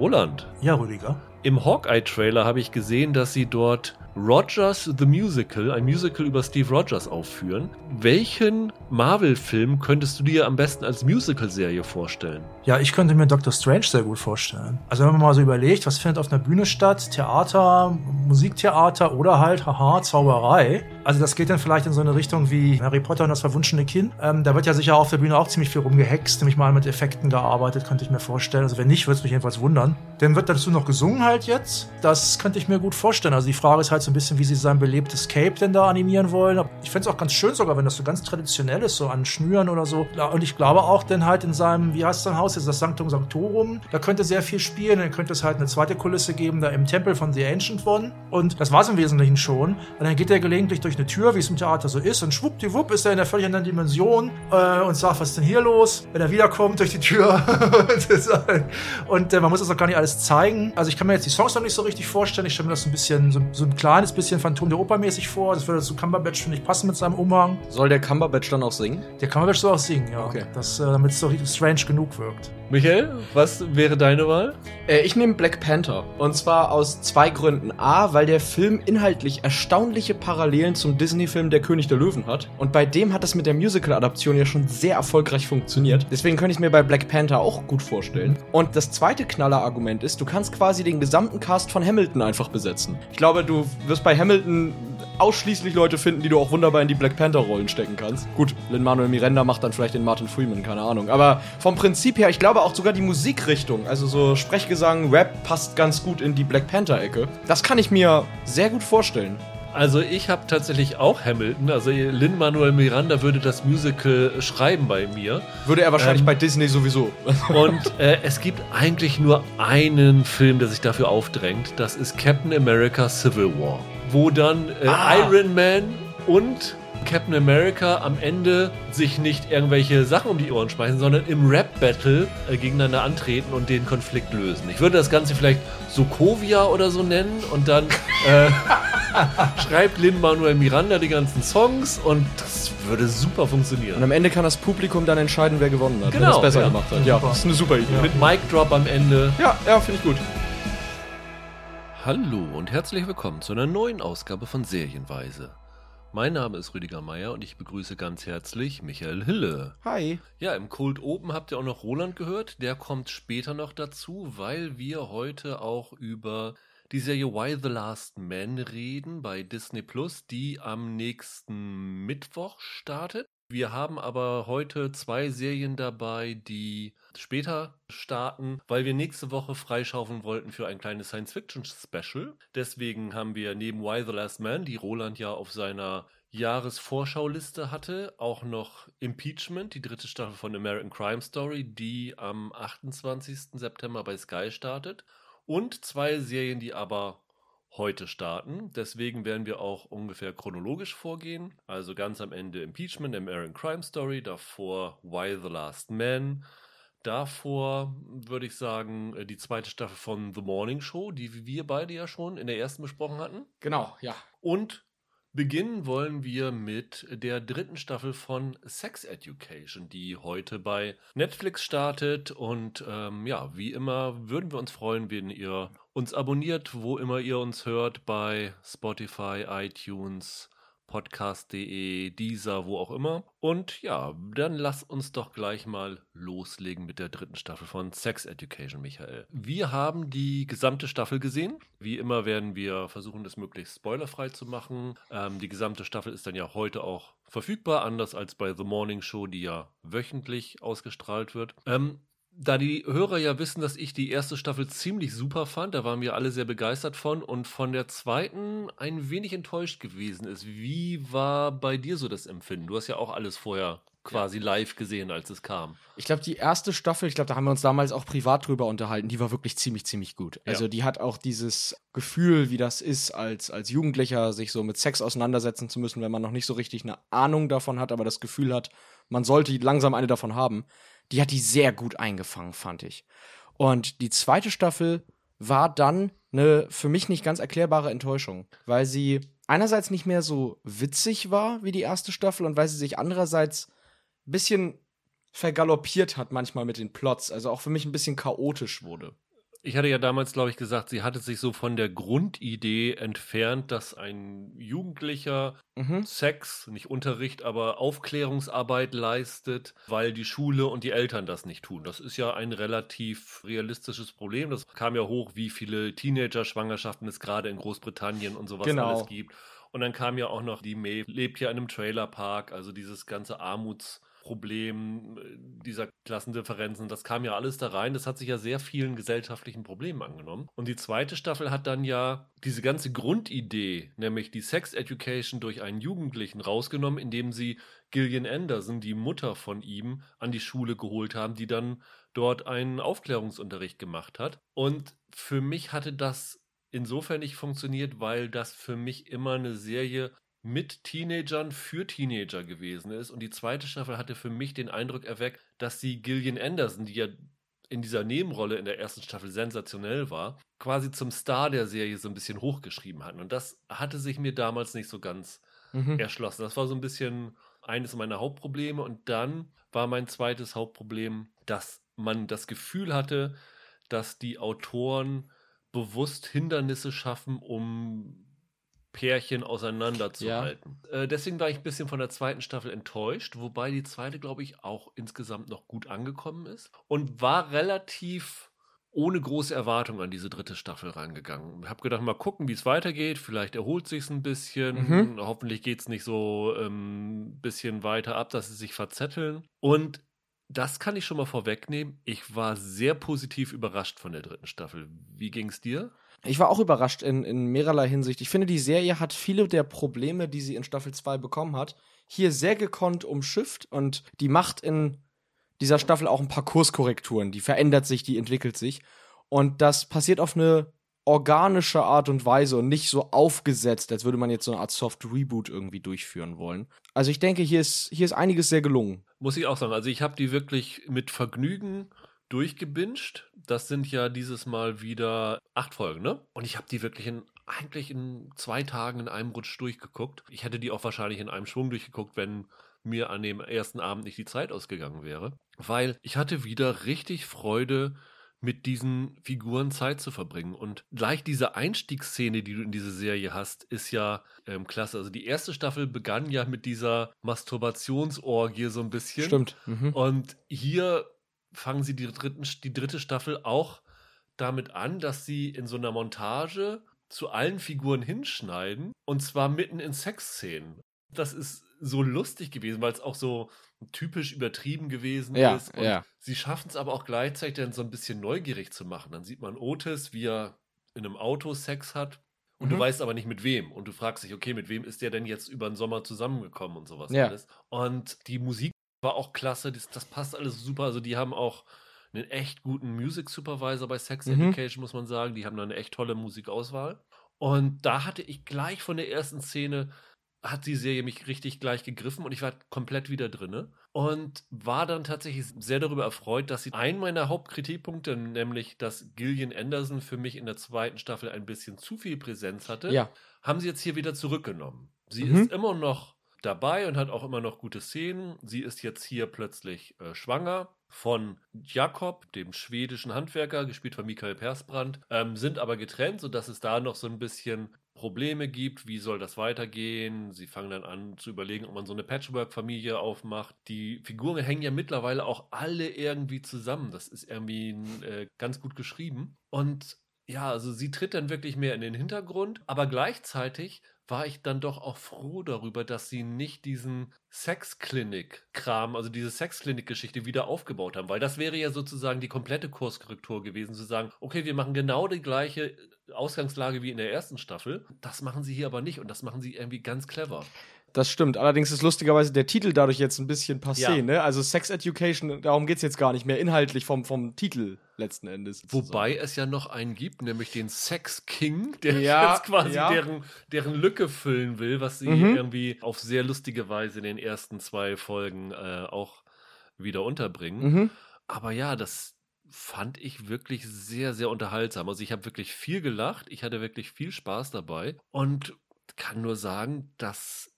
Roland. Ja, Rüdiger. Im Hawkeye-Trailer habe ich gesehen, dass sie dort Rogers the Musical, ein Musical über Steve Rogers aufführen. Welchen Marvel-Film könntest du dir am besten als Musical-Serie vorstellen? Ja, ich könnte mir Doctor Strange sehr gut vorstellen. Also wenn man mal so überlegt, was findet auf einer Bühne statt? Theater, Musiktheater oder halt, haha, Zauberei. Also das geht dann vielleicht in so eine Richtung wie Harry Potter und das verwunschene Kind. Ähm, da wird ja sicher auf der Bühne auch ziemlich viel rumgehext, nämlich mal mit Effekten gearbeitet, könnte ich mir vorstellen. Also wenn nicht, würde es mich jedenfalls wundern. Dann wird dazu noch gesungen halt jetzt. Das könnte ich mir gut vorstellen. Also die Frage ist halt so ein bisschen, wie sie sein belebtes Cape denn da animieren wollen. Ich fände es auch ganz schön sogar, wenn das so ganz traditionell ist, so an Schnüren oder so. Und ich glaube auch dann halt in seinem, wie heißt sein Haus, jetzt das Sanctum Sanctorum, da könnte sehr viel spielen. Dann könnte es halt eine zweite Kulisse geben, da im Tempel von The Ancient One. Und das war es im Wesentlichen schon. Und dann geht er gelegentlich durch eine Tür, wie es im Theater so ist, und schwuppdiwupp ist er in der völlig anderen Dimension äh, und sagt, was ist denn hier los? Wenn er wiederkommt durch die Tür. und äh, man muss das auch gar nicht alles zeigen. Also ich kann mir jetzt die Songs noch nicht so richtig vorstellen. Ich stelle mir das ein bisschen, so, so ein kleines bisschen Phantom der Oper mäßig vor. Das würde zu Cumberbatch, finde ich, passen mit seinem Umhang. Soll der Cumberbatch dann auch singen? Der Cumberbatch soll auch singen, ja. Okay. Äh, damit es so strange genug wirkt. Michael, was wäre deine Wahl? Äh, ich nehme Black Panther. Und zwar aus zwei Gründen. A, weil der Film inhaltlich erstaunliche Parallelen zum Disney-Film Der König der Löwen hat. Und bei dem hat es mit der Musical-Adaption ja schon sehr erfolgreich funktioniert. Deswegen könnte ich mir bei Black Panther auch gut vorstellen. Und das zweite Knaller-Argument ist, du kannst quasi den gesamten Cast von Hamilton einfach besetzen. Ich glaube, du wirst bei Hamilton ausschließlich Leute finden, die du auch wunderbar in die Black Panther-Rollen stecken kannst. Gut, Lin-Manuel Miranda macht dann vielleicht den Martin Freeman, keine Ahnung. Aber vom Prinzip her, ich glaube auch sogar die Musikrichtung, also so Sprechgesang, Rap, passt ganz gut in die Black Panther-Ecke. Das kann ich mir sehr gut vorstellen. Also ich habe tatsächlich auch Hamilton. Also Lin-Manuel Miranda würde das Musical schreiben bei mir. Würde er wahrscheinlich Ähm, bei Disney sowieso. Und äh, es gibt eigentlich nur einen Film, der sich dafür aufdrängt. Das ist Captain America Civil War. Wo dann äh, Ah. Iron Man und Captain America am Ende sich nicht irgendwelche Sachen um die Ohren schmeißen, sondern im Rap-Battle äh, gegeneinander antreten und den Konflikt lösen. Ich würde das Ganze vielleicht Sokovia oder so nennen und dann äh, schreibt Lin-Manuel Miranda die ganzen Songs und das würde super funktionieren. Und am Ende kann das Publikum dann entscheiden, wer gewonnen hat, wenn Genau, es besser ja. gemacht hat. Ja, Super. das ist eine super Idee. Mit Mic Drop am Ende. Ja, ja, finde ich gut. Hallo und herzlich willkommen zu einer neuen Ausgabe von Serienweise. Mein Name ist Rüdiger Meier und ich begrüße ganz herzlich Michael Hille. Hi. Ja, im Cold Open habt ihr auch noch Roland gehört. Der kommt später noch dazu, weil wir heute auch über die Serie Why the Last Man reden bei Disney Plus, die am nächsten Mittwoch startet. Wir haben aber heute zwei Serien dabei, die später starten, weil wir nächste Woche freischaufeln wollten für ein kleines Science-Fiction-Special. Deswegen haben wir neben Why the Last Man, die Roland ja auf seiner Jahresvorschauliste hatte, auch noch Impeachment, die dritte Staffel von American Crime Story, die am 28. September bei Sky startet. Und zwei Serien, die aber heute starten. Deswegen werden wir auch ungefähr chronologisch vorgehen. Also ganz am Ende Impeachment, American Crime Story, davor Why the Last Man. Davor würde ich sagen, äh, die zweite Staffel von The Morning Show, die wir beide ja schon in der ersten besprochen hatten. Genau, ja. Und beginnen wollen wir mit der dritten Staffel von Sex Education, die heute bei Netflix startet. Und ähm, ja, wie immer würden wir uns freuen, wenn ihr uns abonniert, wo immer ihr uns hört, bei Spotify, iTunes, podcast.de, Deezer, wo auch immer. Und ja, dann lass uns doch gleich mal loslegen mit der dritten Staffel von Sex Education, Michael. Wir haben die gesamte Staffel gesehen. Wie immer werden wir versuchen, das möglichst spoilerfrei zu machen. Ähm, die gesamte Staffel ist dann ja heute auch verfügbar, anders als bei The Morning Show, die ja wöchentlich ausgestrahlt wird. Ähm, da die Hörer ja wissen, dass ich die erste Staffel ziemlich super fand, da waren wir alle sehr begeistert von und von der zweiten ein wenig enttäuscht gewesen ist. Wie war bei dir so das Empfinden? Du hast ja auch alles vorher quasi live gesehen, als es kam. Ich glaube, die erste Staffel, ich glaube, da haben wir uns damals auch privat drüber unterhalten, die war wirklich ziemlich, ziemlich gut. Also Ja. die hat auch dieses Gefühl, wie das ist, als, als Jugendlicher sich so mit Sex auseinandersetzen zu müssen, wenn man noch nicht so richtig eine Ahnung davon hat, aber das Gefühl hat, man sollte langsam eine davon haben. Die hat die sehr gut eingefangen, fand ich. Und die zweite Staffel war dann eine für mich nicht ganz erklärbare Enttäuschung, weil sie einerseits nicht mehr so witzig war wie die erste Staffel und weil sie sich andererseits ein bisschen vergaloppiert hat manchmal mit den Plots, also auch für mich ein bisschen chaotisch wurde. Ich hatte ja damals, glaube ich, gesagt, sie hatte sich so von der Grundidee entfernt, dass ein Jugendlicher Mhm. Sex, nicht Unterricht, aber Aufklärungsarbeit leistet, weil die Schule und die Eltern das nicht tun. Das ist ja ein relativ realistisches Problem. Das kam ja hoch, wie viele Teenager-Schwangerschaften es gerade in Großbritannien und sowas Genau. alles gibt. Und dann kam ja auch noch, die Maeve lebt ja in einem Trailerpark, also dieses ganze Armutsproblem äh, dieser Klassendifferenzen, das kam ja alles da rein. Das hat sich ja sehr vielen gesellschaftlichen Problemen angenommen. Und die zweite Staffel hat dann ja diese ganze Grundidee, nämlich die Sex Education durch einen Jugendlichen rausgenommen, indem sie Gillian Anderson, die Mutter von ihm, an die Schule geholt haben, die dann dort einen Aufklärungsunterricht gemacht hat. Und für mich hatte das insofern nicht funktioniert, weil das für mich immer eine Serie mit Teenagern für Teenager gewesen ist. Und die zweite Staffel hatte für mich den Eindruck erweckt, dass sie Gillian Anderson, die ja in dieser Nebenrolle in der ersten Staffel sensationell war, quasi zum Star der Serie so ein bisschen hochgeschrieben hatten. Und das hatte sich mir damals nicht so ganz Mhm. erschlossen. Das war so ein bisschen eines meiner Hauptprobleme. Und dann war mein zweites Hauptproblem, dass man das Gefühl hatte, dass die Autoren bewusst Hindernisse schaffen, um Pärchen auseinanderzuhalten. Äh, deswegen war ich ein bisschen von der zweiten Staffel enttäuscht, wobei die zweite, glaube ich, auch insgesamt noch gut angekommen ist und war relativ ohne große Erwartung an diese dritte Staffel rangegangen. Ich habe gedacht, mal gucken, wie es weitergeht. Vielleicht erholt sich ein bisschen. Mhm. Hoffentlich geht es nicht so ein ähm, bisschen weiter ab, dass sie sich verzetteln. Und das kann ich schon mal vorwegnehmen. Ich war sehr positiv überrascht von der dritten Staffel. Wie ging es dir? Ich war auch überrascht in, in mehrerlei Hinsicht. Ich finde, die Serie hat viele der Probleme, die sie in Staffel 2 bekommen hat, hier sehr gekonnt umschifft und die macht in dieser Staffel auch ein paar Kurskorrekturen. Die verändert sich, die entwickelt sich. Und das passiert auf eine organische Art und Weise und nicht so aufgesetzt, als würde man jetzt so eine Art Soft Reboot irgendwie durchführen wollen. Also ich denke, hier ist, hier ist einiges sehr gelungen. Muss ich auch sagen. Also ich habe die wirklich mit Vergnügen durchgebinged. Das sind ja dieses Mal wieder acht Folgen, ne? Und ich habe die wirklich in eigentlich in zwei Tagen in einem Rutsch durchgeguckt. Ich hätte die auch wahrscheinlich in einem Schwung durchgeguckt, wenn mir an dem ersten Abend nicht die Zeit ausgegangen wäre. Weil ich hatte wieder richtig Freude, mit diesen Figuren Zeit zu verbringen. Und gleich diese Einstiegsszene, die du in diese Serie hast, ist ja ähm, klasse. Also die erste Staffel begann ja mit dieser Masturbationsorgie so ein bisschen. Stimmt. Mhm. Und hier fangen sie die, dritten, die dritte Staffel auch damit an, dass sie in so einer Montage zu allen Figuren hinschneiden und zwar mitten in Sexszenen. Das ist so lustig gewesen, weil es auch so typisch übertrieben gewesen Ja, ist. Und ja. sie schaffen es aber auch gleichzeitig dann so ein bisschen neugierig zu machen. Dann sieht man Otis, wie er in einem Auto Sex hat. Und du Mhm. weißt aber nicht mit wem. Und du fragst dich, okay, mit wem ist der denn jetzt über den Sommer zusammengekommen und sowas Ja. alles. Und die Musik war auch klasse. Das, das passt alles super. Also die haben auch einen echt guten Music Supervisor bei Sex Mhm. Education, muss man sagen. Die haben da eine echt tolle Musikauswahl. Und da hatte ich gleich von der ersten Szene hat die Serie mich richtig gleich gegriffen und ich war komplett wieder drinne und war dann tatsächlich sehr darüber erfreut, dass sie einen meiner Hauptkritikpunkte, nämlich dass Gillian Anderson für mich in der zweiten Staffel ein bisschen zu viel Präsenz hatte, Ja. haben sie jetzt hier wieder zurückgenommen. Sie Mhm. ist immer noch dabei und hat auch immer noch gute Szenen. Sie ist jetzt hier plötzlich äh, schwanger von Jakob, dem schwedischen Handwerker, gespielt von Michael Persbrandt, ähm, sind aber getrennt, sodass es da noch so ein bisschen Probleme gibt, wie soll das weitergehen. Sie fangen dann an zu überlegen, ob man so eine Patchwork-Familie aufmacht. Die Figuren hängen ja mittlerweile auch alle irgendwie zusammen. Das ist irgendwie äh, ganz gut geschrieben. Und ja, also sie tritt dann wirklich mehr in den Hintergrund, aber gleichzeitig war ich dann doch auch froh darüber, dass sie nicht diesen Sexklinik-Kram, also diese Sexklinik-Geschichte wieder aufgebaut haben, weil das wäre ja sozusagen die komplette Kurskorrektur gewesen, zu sagen, okay, wir machen genau die gleiche Ausgangslage wie in der ersten Staffel. Das machen sie hier aber nicht und das machen sie irgendwie ganz clever. Das stimmt. Allerdings ist lustigerweise der Titel dadurch jetzt ein bisschen passé, Ja. ne? Also Sex Education, darum geht's jetzt gar nicht mehr inhaltlich vom, vom Titel letzten Endes. Wobei es ja noch einen gibt, nämlich den Sex King, der Ja, jetzt quasi ja. deren, deren Lücke füllen will, was sie Mhm. irgendwie auf sehr lustige Weise in den ersten zwei Folgen äh, auch wieder unterbringen. Mhm. Aber ja, das fand ich wirklich sehr, sehr unterhaltsam. Also ich habe wirklich viel gelacht, ich hatte wirklich viel Spaß dabei und kann nur sagen, das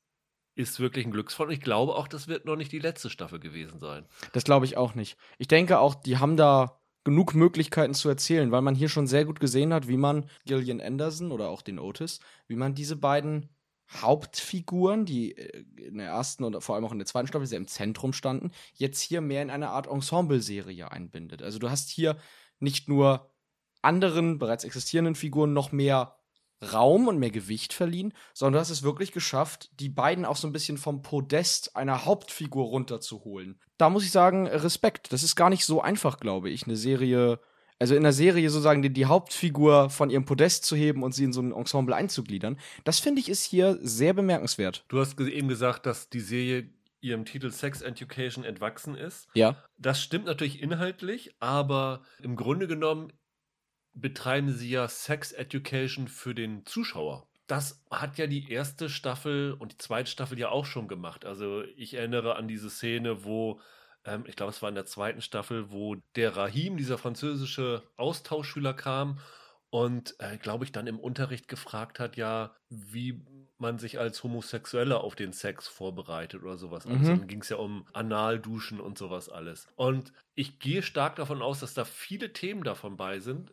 ist wirklich ein Glücksfall. Und ich glaube auch, das wird noch nicht die letzte Staffel gewesen sein. Das glaube ich auch nicht. Ich denke auch, die haben da genug Möglichkeiten zu erzählen, weil man hier schon sehr gut gesehen hat, wie man Gillian Anderson oder auch den Otis, wie man diese beiden Hauptfiguren, die äh, in der ersten und vor allem auch in der zweiten Staffel sehr im Zentrum standen, jetzt hier mehr in eine Art Ensemble-Serie einbindet. Also du hast hier nicht nur anderen bereits existierenden Figuren noch mehr Raum und mehr Gewicht verliehen, sondern du hast es wirklich geschafft, die beiden auch so ein bisschen vom Podest einer Hauptfigur runterzuholen. Da muss ich sagen, Respekt. Das ist gar nicht so einfach, glaube ich, eine Serie, also in der Serie sozusagen die, die Hauptfigur von ihrem Podest zu heben und sie in so ein Ensemble einzugliedern. Das finde ich ist hier sehr bemerkenswert. Du hast eben gesagt, dass die Serie ihrem Titel Sex Education entwachsen ist. Ja. Das stimmt natürlich inhaltlich, aber im Grunde genommen betreiben sie ja Sex Education für den Zuschauer. Das hat ja die erste Staffel und die zweite Staffel ja auch schon gemacht. Also ich erinnere an diese Szene, wo, ähm, ich glaube, es war in der zweiten Staffel, wo der Rahim, dieser französische Austauschschüler, kam und, äh, glaube ich, dann im Unterricht gefragt hat, ja, wie man sich als Homosexueller auf den Sex vorbereitet oder sowas. Mhm. Also dann ging es ja um Analduschen und sowas alles. Und ich gehe stark davon aus, dass da viele Themen davon bei sind,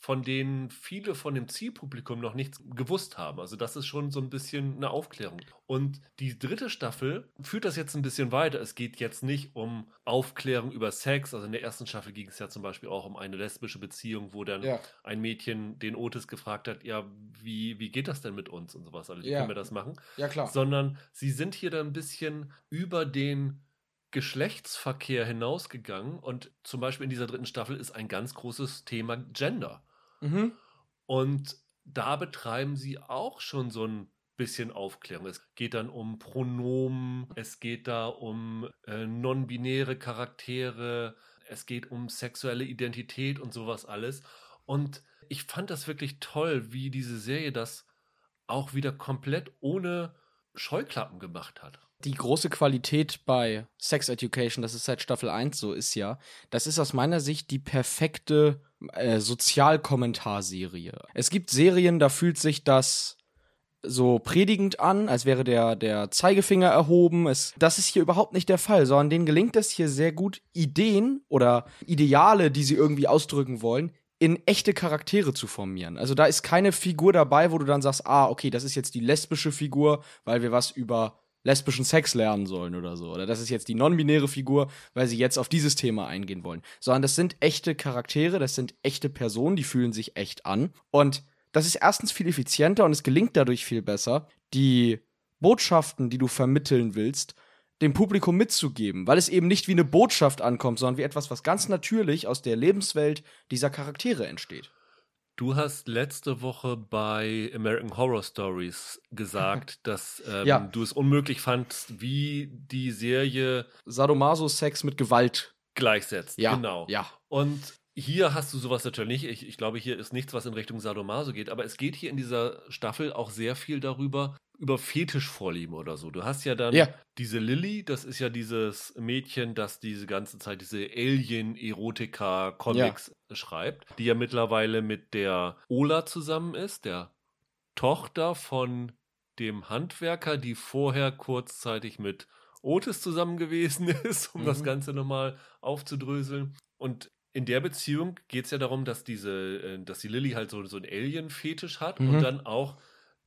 von denen viele von dem Zielpublikum noch nichts gewusst haben. Also das ist schon so ein bisschen eine Aufklärung. Und die dritte Staffel führt das jetzt ein bisschen weiter. Es geht jetzt nicht um Aufklärung über Sex. Also in der ersten Staffel ging es ja zum Beispiel auch um eine lesbische Beziehung, wo dann ja. ein Mädchen den Otis gefragt hat, ja, wie, wie geht das denn mit uns und sowas. Also wie ja. können wir das machen? Ja, klar. Sondern sie sind hier dann ein bisschen über den Geschlechtsverkehr hinausgegangen und zum Beispiel in dieser dritten Staffel ist ein ganz großes Thema Gender. Mhm. Und da betreiben sie auch schon so ein bisschen Aufklärung. Es geht dann um Pronomen, es geht da um äh, non-binäre Charaktere, es geht um sexuelle Identität und sowas alles. Und ich fand das wirklich toll, wie diese Serie das auch wieder komplett ohne Scheuklappen gemacht hat. Die große Qualität bei Sex Education, das ist seit Staffel 1 so, ist ja, das ist aus meiner Sicht die perfekte äh, Sozialkommentarserie. Es gibt Serien, da fühlt sich das so predigend an, als wäre der, der Zeigefinger erhoben. Es, das ist hier überhaupt nicht der Fall, sondern denen gelingt es hier sehr gut, Ideen oder Ideale, die sie irgendwie ausdrücken wollen, in echte Charaktere zu formieren. Also da ist keine Figur dabei, wo du dann sagst, ah, okay, das ist jetzt die lesbische Figur, weil wir was über lesbischen Sex lernen sollen oder so. Oder das ist jetzt die non-binäre Figur, weil sie jetzt auf dieses Thema eingehen wollen. Sondern das sind echte Charaktere, das sind echte Personen, die fühlen sich echt an. Und das ist erstens viel effizienter und es gelingt dadurch viel besser, die Botschaften, die du vermitteln willst, dem Publikum mitzugeben, weil es eben nicht wie eine Botschaft ankommt, sondern wie etwas, was ganz natürlich aus der Lebenswelt dieser Charaktere entsteht. Du hast letzte Woche bei American Horror Stories gesagt, dass ähm, ja. du es unmöglich fandst, wie die Serie Sadomaso-Sex mit Gewalt gleichsetzt. Ja. Genau. Ja. Und hier hast du sowas natürlich nicht. Ich, ich glaube, hier ist nichts, was in Richtung Sadomaso geht. Aber es geht hier in dieser Staffel auch sehr viel darüber, über Fetischvorlieben oder so. Du hast ja dann ja. diese Lilly, das ist ja dieses Mädchen, das diese ganze Zeit diese Alien-Erotika-Comics ja. schreibt, die ja mittlerweile mit der Ola zusammen ist, der Tochter von dem Handwerker, die vorher kurzzeitig mit Otis zusammen gewesen ist, um mhm. das Ganze nochmal aufzudröseln. Und in der Beziehung geht es ja darum, dass diese, äh, dass die Lilly halt so, so einen Alien-Fetisch hat mhm. und dann auch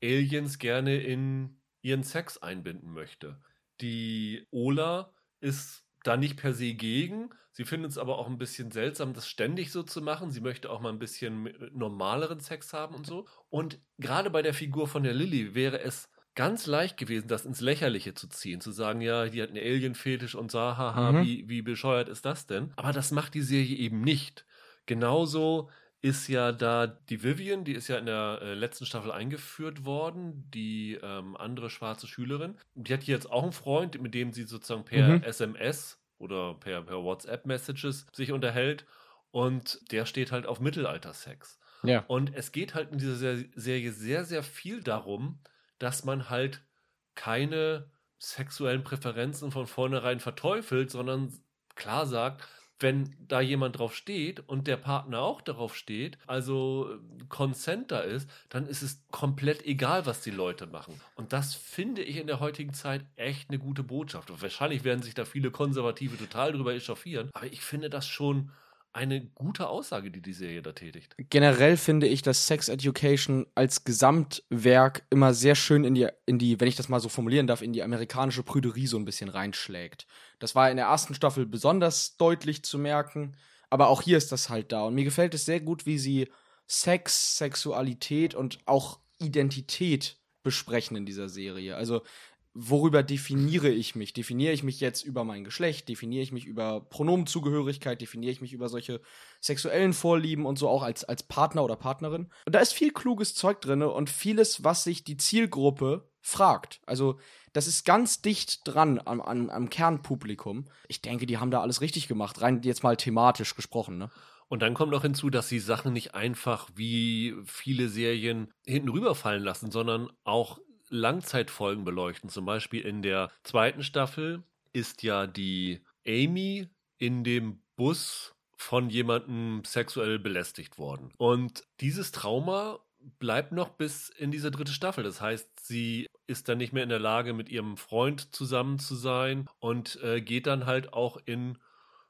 Aliens gerne in ihren Sex einbinden möchte. Die Ola ist da nicht per se gegen. Sie findet es aber auch ein bisschen seltsam, das ständig so zu machen. Sie möchte auch mal ein bisschen normaleren Sex haben und so. Und gerade bei der Figur von der Lilly wäre es ganz leicht gewesen, das ins Lächerliche zu ziehen, zu sagen, ja, die hat einen Alien-Fetisch und so, haha, mhm. wie, wie bescheuert ist das denn? Aber das macht die Serie eben nicht. Genauso ist ja da die Vivian, die ist ja in der äh, letzten Staffel eingeführt worden, die ähm, andere schwarze Schülerin. Die hat jetzt auch einen Freund, mit dem sie sozusagen per mhm. SMS oder per, per WhatsApp-Messages sich unterhält. Und der steht halt auf Mittelaltersex. Ja. Und es geht halt in dieser Serie sehr, sehr viel darum, dass man halt keine sexuellen Präferenzen von vornherein verteufelt, sondern klar sagt, wenn da jemand drauf steht und der Partner auch darauf steht, also äh, Consent da ist, dann ist es komplett egal, was die Leute machen. Und das finde ich in der heutigen Zeit echt eine gute Botschaft. Und wahrscheinlich werden sich da viele Konservative total drüber echauffieren, aber ich finde das schon eine gute Aussage, die die Serie da tätigt. Generell finde ich, dass Sex Education als Gesamtwerk immer sehr schön in die, in die, wenn ich das mal so formulieren darf, in die amerikanische Prüderie so ein bisschen reinschlägt. Das war in der ersten Staffel besonders deutlich zu merken, aber auch hier ist das halt da. Und mir gefällt es sehr gut, wie sie Sex, Sexualität und auch Identität besprechen in dieser Serie. Also worüber definiere ich mich? Definiere ich mich jetzt über mein Geschlecht? Definiere ich mich über Pronomenzugehörigkeit? Definiere ich mich über solche sexuellen Vorlieben und so auch als, als Partner oder Partnerin? Und da ist viel kluges Zeug drin und vieles, was sich die Zielgruppe fragt. Also, das ist ganz dicht dran am, am, am Kernpublikum. Ich denke, die haben da alles richtig gemacht, rein jetzt mal thematisch gesprochen, ne? Und dann kommt noch hinzu, dass sie Sachen nicht einfach wie viele Serien hinten rüberfallen lassen, sondern auch Langzeitfolgen beleuchten. Zum Beispiel in der zweiten Staffel ist ja die Amy in dem Bus von jemandem sexuell belästigt worden. Und dieses Trauma bleibt noch bis in diese dritte Staffel. Das heißt, sie ist dann nicht mehr in der Lage, mit ihrem Freund zusammen zu sein und äh, geht dann halt auch in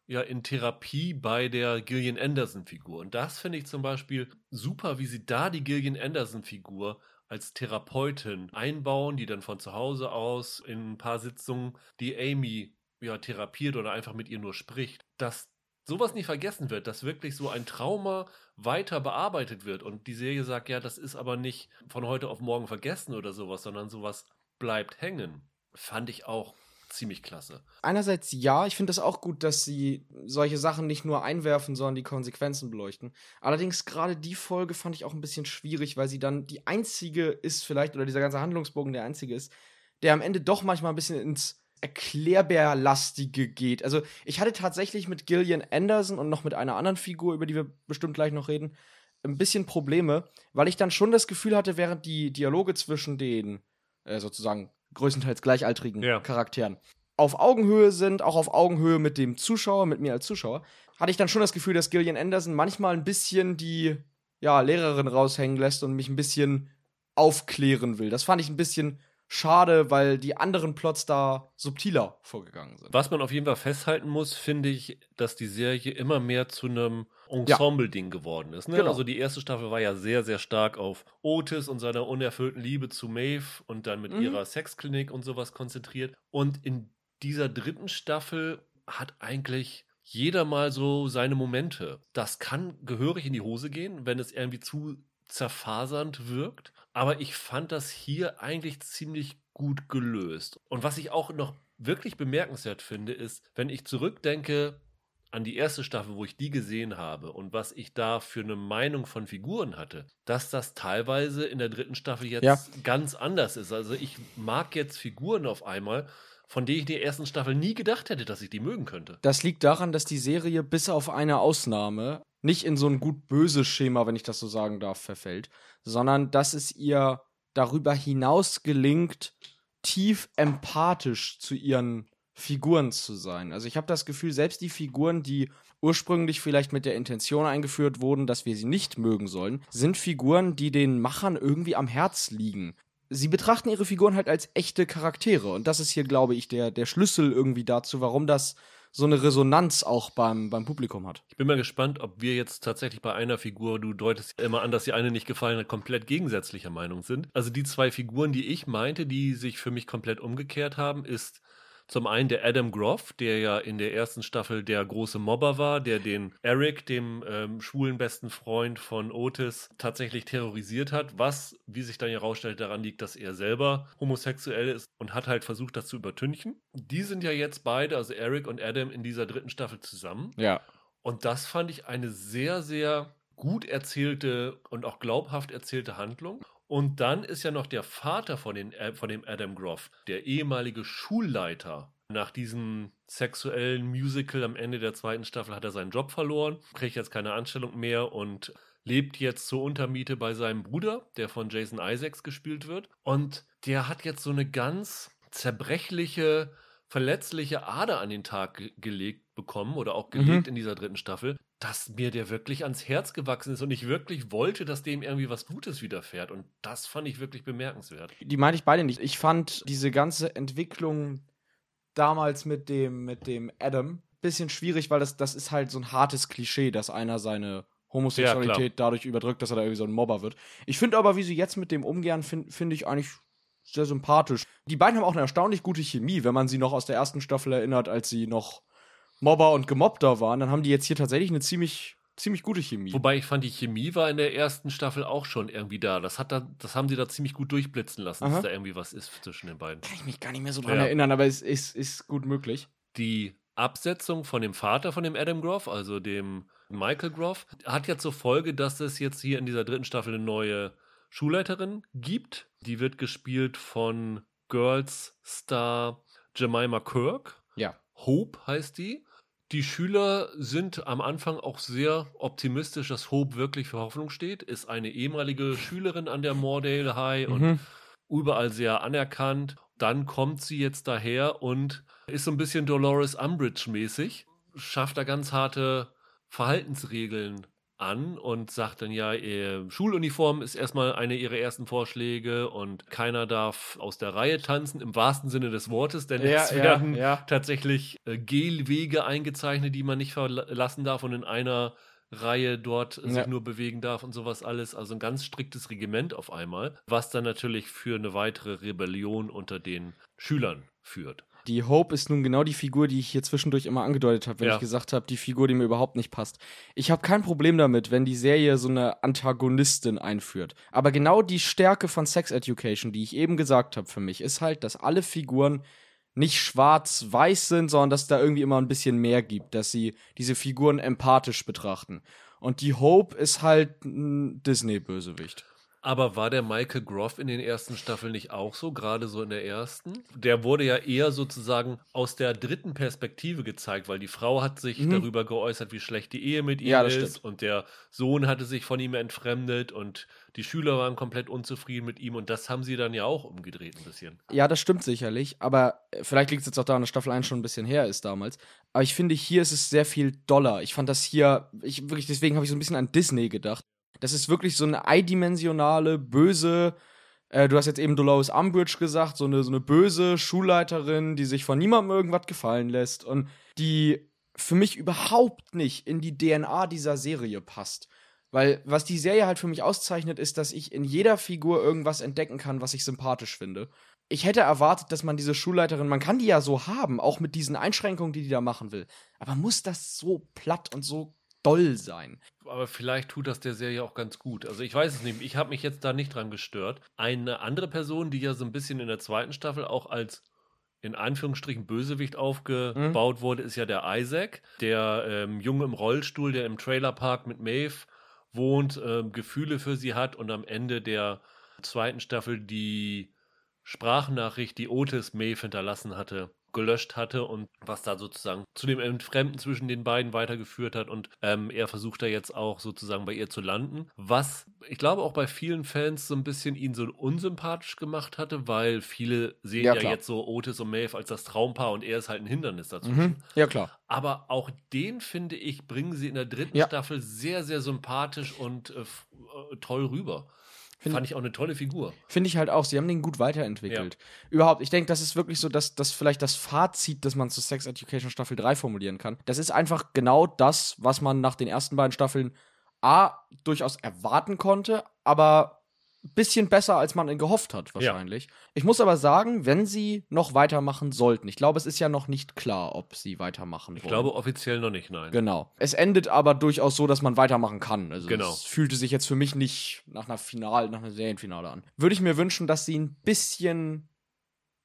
ja in Therapie bei der Gillian Anderson Figur. Und das finde ich zum Beispiel super, wie sie da die Gillian Anderson Figur als Therapeutin einbauen, die dann von zu Hause aus in ein paar Sitzungen die Amy ja therapiert oder einfach mit ihr nur spricht. Dass sowas nicht vergessen wird, dass wirklich so ein Trauma weiter bearbeitet wird und die Serie sagt, ja, das ist aber nicht von heute auf morgen vergessen oder sowas, sondern sowas bleibt hängen. Fand ich auch ziemlich klasse. Einerseits ja, ich finde das auch gut, dass sie solche Sachen nicht nur einwerfen, sondern die Konsequenzen beleuchten. Allerdings gerade die Folge fand ich auch ein bisschen schwierig, weil sie dann die einzige ist vielleicht, oder dieser ganze Handlungsbogen der einzige ist, der am Ende doch manchmal ein bisschen ins Erklärbärlastige geht. Also ich hatte tatsächlich mit Gillian Anderson und noch mit einer anderen Figur, über die wir bestimmt gleich noch reden, ein bisschen Probleme, weil ich dann schon das Gefühl hatte, während die Dialoge zwischen den äh, sozusagen größtenteils gleichaltrigen ja. Charakteren auf Augenhöhe sind, auch auf Augenhöhe mit dem Zuschauer, mit mir als Zuschauer, hatte ich dann schon das Gefühl, dass Gillian Anderson manchmal ein bisschen die ja, Lehrerin raushängen lässt und mich ein bisschen aufklären will. Das fand ich ein bisschen schade, weil die anderen Plots da subtiler vorgegangen sind. Was man auf jeden Fall festhalten muss, finde ich, dass die Serie immer mehr zu einem Ensemble-Ding geworden ist. Ne? Genau. Also die erste Staffel war ja sehr, sehr stark auf Otis und seiner unerfüllten Liebe zu Maeve und dann mit mhm. ihrer Sexklinik und sowas konzentriert. Und in dieser dritten Staffel hat eigentlich jeder mal so seine Momente. Das kann gehörig in die Hose gehen, wenn es irgendwie zu zerfasernd wirkt. Aber ich fand das hier eigentlich ziemlich gut gelöst. Und was ich auch noch wirklich bemerkenswert finde, ist, wenn ich zurückdenke an die erste Staffel, wo ich die gesehen habe und was ich da für eine Meinung von Figuren hatte, dass das teilweise in der dritten Staffel jetzt ja. ganz anders ist. Also ich mag jetzt Figuren auf einmal, von denen ich in der ersten Staffel nie gedacht hätte, dass ich die mögen könnte. Das liegt daran, dass die Serie bis auf eine Ausnahme nicht in so ein gut-böses Schema, wenn ich das so sagen darf, verfällt, sondern dass es ihr darüber hinaus gelingt, tief empathisch zu ihren Figuren zu sein. Also ich habe das Gefühl, selbst die Figuren, die ursprünglich vielleicht mit der Intention eingeführt wurden, dass wir sie nicht mögen sollen, sind Figuren, die den Machern irgendwie am Herz liegen. Sie betrachten ihre Figuren halt als echte Charaktere und das ist hier, glaube ich, der, der Schlüssel irgendwie dazu, warum das so eine Resonanz auch beim, beim Publikum hat. Ich bin mal gespannt, ob wir jetzt tatsächlich bei einer Figur, du deutest immer an, dass die eine nicht gefallen hat, komplett gegensätzlicher Meinung sind. Also die zwei Figuren, die ich meinte, die sich für mich komplett umgekehrt haben, ist zum einen der Adam Groff, der ja in der ersten Staffel der große Mobber war, der den Eric, dem ähm, schwulen besten Freund von Otis, tatsächlich terrorisiert hat, was, wie sich dann herausstellt, daran liegt, dass er selber homosexuell ist und hat halt versucht, das zu übertünchen. Die sind ja jetzt beide, also Eric und Adam, in dieser dritten Staffel zusammen. Ja. Und das fand ich eine sehr, sehr gut erzählte und auch glaubhaft erzählte Handlung. Und dann ist ja noch der Vater von, den, äh, von dem Adam Groff, der ehemalige Schulleiter. Nach diesem sexuellen Musical am Ende der zweiten Staffel hat er seinen Job verloren, kriegt jetzt keine Anstellung mehr und lebt jetzt zur Untermiete bei seinem Bruder, der von Jason Isaacs gespielt wird. Und der hat jetzt so eine ganz zerbrechliche, verletzliche Ader an den Tag ge gelegt bekommen oder auch gelegt mhm. in dieser dritten Staffel, dass mir der wirklich ans Herz gewachsen ist und ich wirklich wollte, dass dem irgendwie was Gutes widerfährt. Und das fand ich wirklich bemerkenswert. Die meine ich beide nicht. Ich fand diese ganze Entwicklung damals mit dem, mit dem Adam, bisschen schwierig, weil das, das ist halt so ein hartes Klischee, dass einer seine Homosexualität dadurch überdrückt, dass er da irgendwie so ein Mobber wird. Ich finde aber, wie sie jetzt mit dem umgehen, finde find ich eigentlich sehr sympathisch. Die beiden haben auch eine erstaunlich gute Chemie, wenn man sie noch aus der ersten Staffel erinnert, als sie noch Mobber und Gemobbter waren, dann haben die jetzt hier tatsächlich eine ziemlich ziemlich gute Chemie. Wobei ich fand, die Chemie war in der ersten Staffel auch schon irgendwie da. Das, hat da, das haben sie da ziemlich gut durchblitzen lassen, Aha. dass da irgendwie was ist zwischen den beiden. Kann ich mich gar nicht mehr so dran Ja. erinnern, aber es ist, ist gut möglich. Die Absetzung von dem Vater von dem Adam Groff, also dem Michael Groff, hat ja zur Folge, dass es jetzt hier in dieser dritten Staffel eine neue Schulleiterin gibt. Die wird gespielt von Girls Star Jemima Kirk. Ja. Hope heißt die. Die Schüler sind am Anfang auch sehr optimistisch, dass Hope wirklich für Hoffnung steht. Ist eine ehemalige Schülerin an der Mordale High und Mhm. überall sehr anerkannt. Dann kommt sie jetzt daher und ist so ein bisschen Dolores Umbridge mäßig, schafft da ganz harte Verhaltensregeln an und sagt dann ja, äh, Schuluniform ist erstmal eine ihrer ersten Vorschläge und keiner darf aus der Reihe tanzen, im wahrsten Sinne des Wortes, denn Ja, es ja, werden ja. tatsächlich äh, Gelwege eingezeichnet, die man nicht verlassen darf und in einer Reihe dort Ja. sich nur bewegen darf und sowas alles. Also ein ganz striktes Regiment auf einmal, was dann natürlich für eine weitere Rebellion unter den Schülern führt. Die Hope ist nun genau die Figur, die ich hier zwischendurch immer angedeutet habe, wenn Ja. ich gesagt habe, die Figur, die mir überhaupt nicht passt. Ich habe kein Problem damit, wenn die Serie so eine Antagonistin einführt. Aber genau die Stärke von Sex Education, die ich eben gesagt habe für mich, ist halt, dass alle Figuren nicht schwarz-weiß sind, sondern dass da irgendwie immer ein bisschen mehr gibt, dass sie diese Figuren empathisch betrachten. Und die Hope ist halt ein Disney-Bösewicht. Aber war der Michael Groff in den ersten Staffeln nicht auch so, gerade so in der ersten? Der wurde ja eher sozusagen aus der dritten Perspektive gezeigt, weil die Frau hat sich Mhm. darüber geäußert, wie schlecht die Ehe mit ihm Ja, ist stimmt. und der Sohn hatte sich von ihm entfremdet und die Schüler waren komplett unzufrieden mit ihm und das haben sie dann ja auch umgedreht ein bisschen. Ja, das stimmt sicherlich, aber äh, vielleicht liegt es jetzt auch daran, dass Staffel 1 schon ein bisschen her ist damals. Aber ich finde, hier ist es sehr viel doller. Ich fand das hier, ich wirklich, deswegen habe ich so ein bisschen an Disney gedacht. Das ist wirklich so eine eidimensionale, böse, äh, du hast jetzt eben Dolores Umbridge gesagt, so eine, so eine böse Schulleiterin, die sich von niemandem irgendwas gefallen lässt und die für mich überhaupt nicht in die DNA dieser Serie passt. Weil was die Serie halt für mich auszeichnet, ist, dass ich in jeder Figur irgendwas entdecken kann, was ich sympathisch finde. Ich hätte erwartet, dass man diese Schulleiterin, man kann die ja so haben, auch mit diesen Einschränkungen, die die da machen will. Aber muss das so platt und so doll sein? Aber vielleicht tut das der Serie auch ganz gut. Also ich weiß es nicht. Ich habe mich jetzt da nicht dran gestört. Eine andere Person, die ja so ein bisschen in der zweiten Staffel auch als in Anführungsstrichen Bösewicht aufgebaut wurde, ist ja der Isaac, der ähm, Junge im Rollstuhl, der im Trailerpark mit Maeve wohnt, ähm, Gefühle für sie hat und am Ende der zweiten Staffel die Sprachnachricht, die Otis Maeve hinterlassen hatte, gelöscht hatte und was da sozusagen zu dem Entfremden zwischen den beiden weitergeführt hat und ähm, er versucht da jetzt auch sozusagen bei ihr zu landen, was ich glaube auch bei vielen Fans so ein bisschen ihn so unsympathisch gemacht hatte, weil viele sehen Ja, ja, jetzt so Otis und Maeve als das Traumpaar und er ist halt ein Hindernis dazwischen. Mhm. Ja, klar. Aber auch den, finde ich, bringen sie in der dritten Ja. Staffel sehr, sehr sympathisch und äh, äh, toll rüber. Find- Fand ich auch eine tolle Figur. Finde ich halt auch, sie haben den gut weiterentwickelt. Überhaupt, ich denke, das ist wirklich so, dass das vielleicht das Fazit, das man zu Sex Education Staffel 3 formulieren kann. Das ist einfach genau das, was man nach den ersten beiden Staffeln A durchaus erwarten konnte, aber bisschen besser, als man gehofft hat, wahrscheinlich. Ich muss aber sagen, wenn sie noch weitermachen sollten, ich glaube, es ist ja noch nicht klar, ob sie weitermachen Ich wollen. glaube offiziell noch nicht, nein. Genau. Es endet aber durchaus so, dass man weitermachen kann. Also Genau. es fühlte sich jetzt für mich nicht nach einer Final, nach einer Serienfinale an. Würde ich mir wünschen, dass sie ein bisschen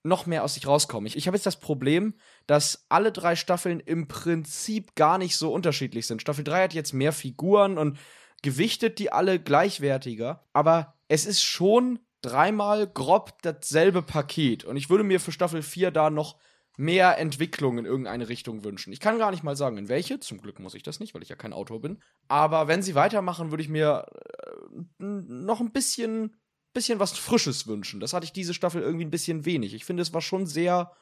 noch mehr aus sich rauskommen. Ich, ich habe jetzt das Problem, dass alle drei Staffeln im Prinzip gar nicht so unterschiedlich sind. Staffel 3 hat jetzt mehr Figuren und gewichtet die alle gleichwertiger, aber es ist schon dreimal grob dasselbe Paket und ich würde mir für Staffel 4 da noch mehr Entwicklung in irgendeine Richtung wünschen. Ich kann gar nicht mal sagen, in welche. Zum Glück muss ich das nicht, weil ich ja kein Autor bin. Aber wenn sie weitermachen, würde ich mir äh, noch ein bisschen, bisschen was Frisches wünschen. Das hatte ich diese Staffel irgendwie ein bisschen wenig. Ich finde, es war schon sehr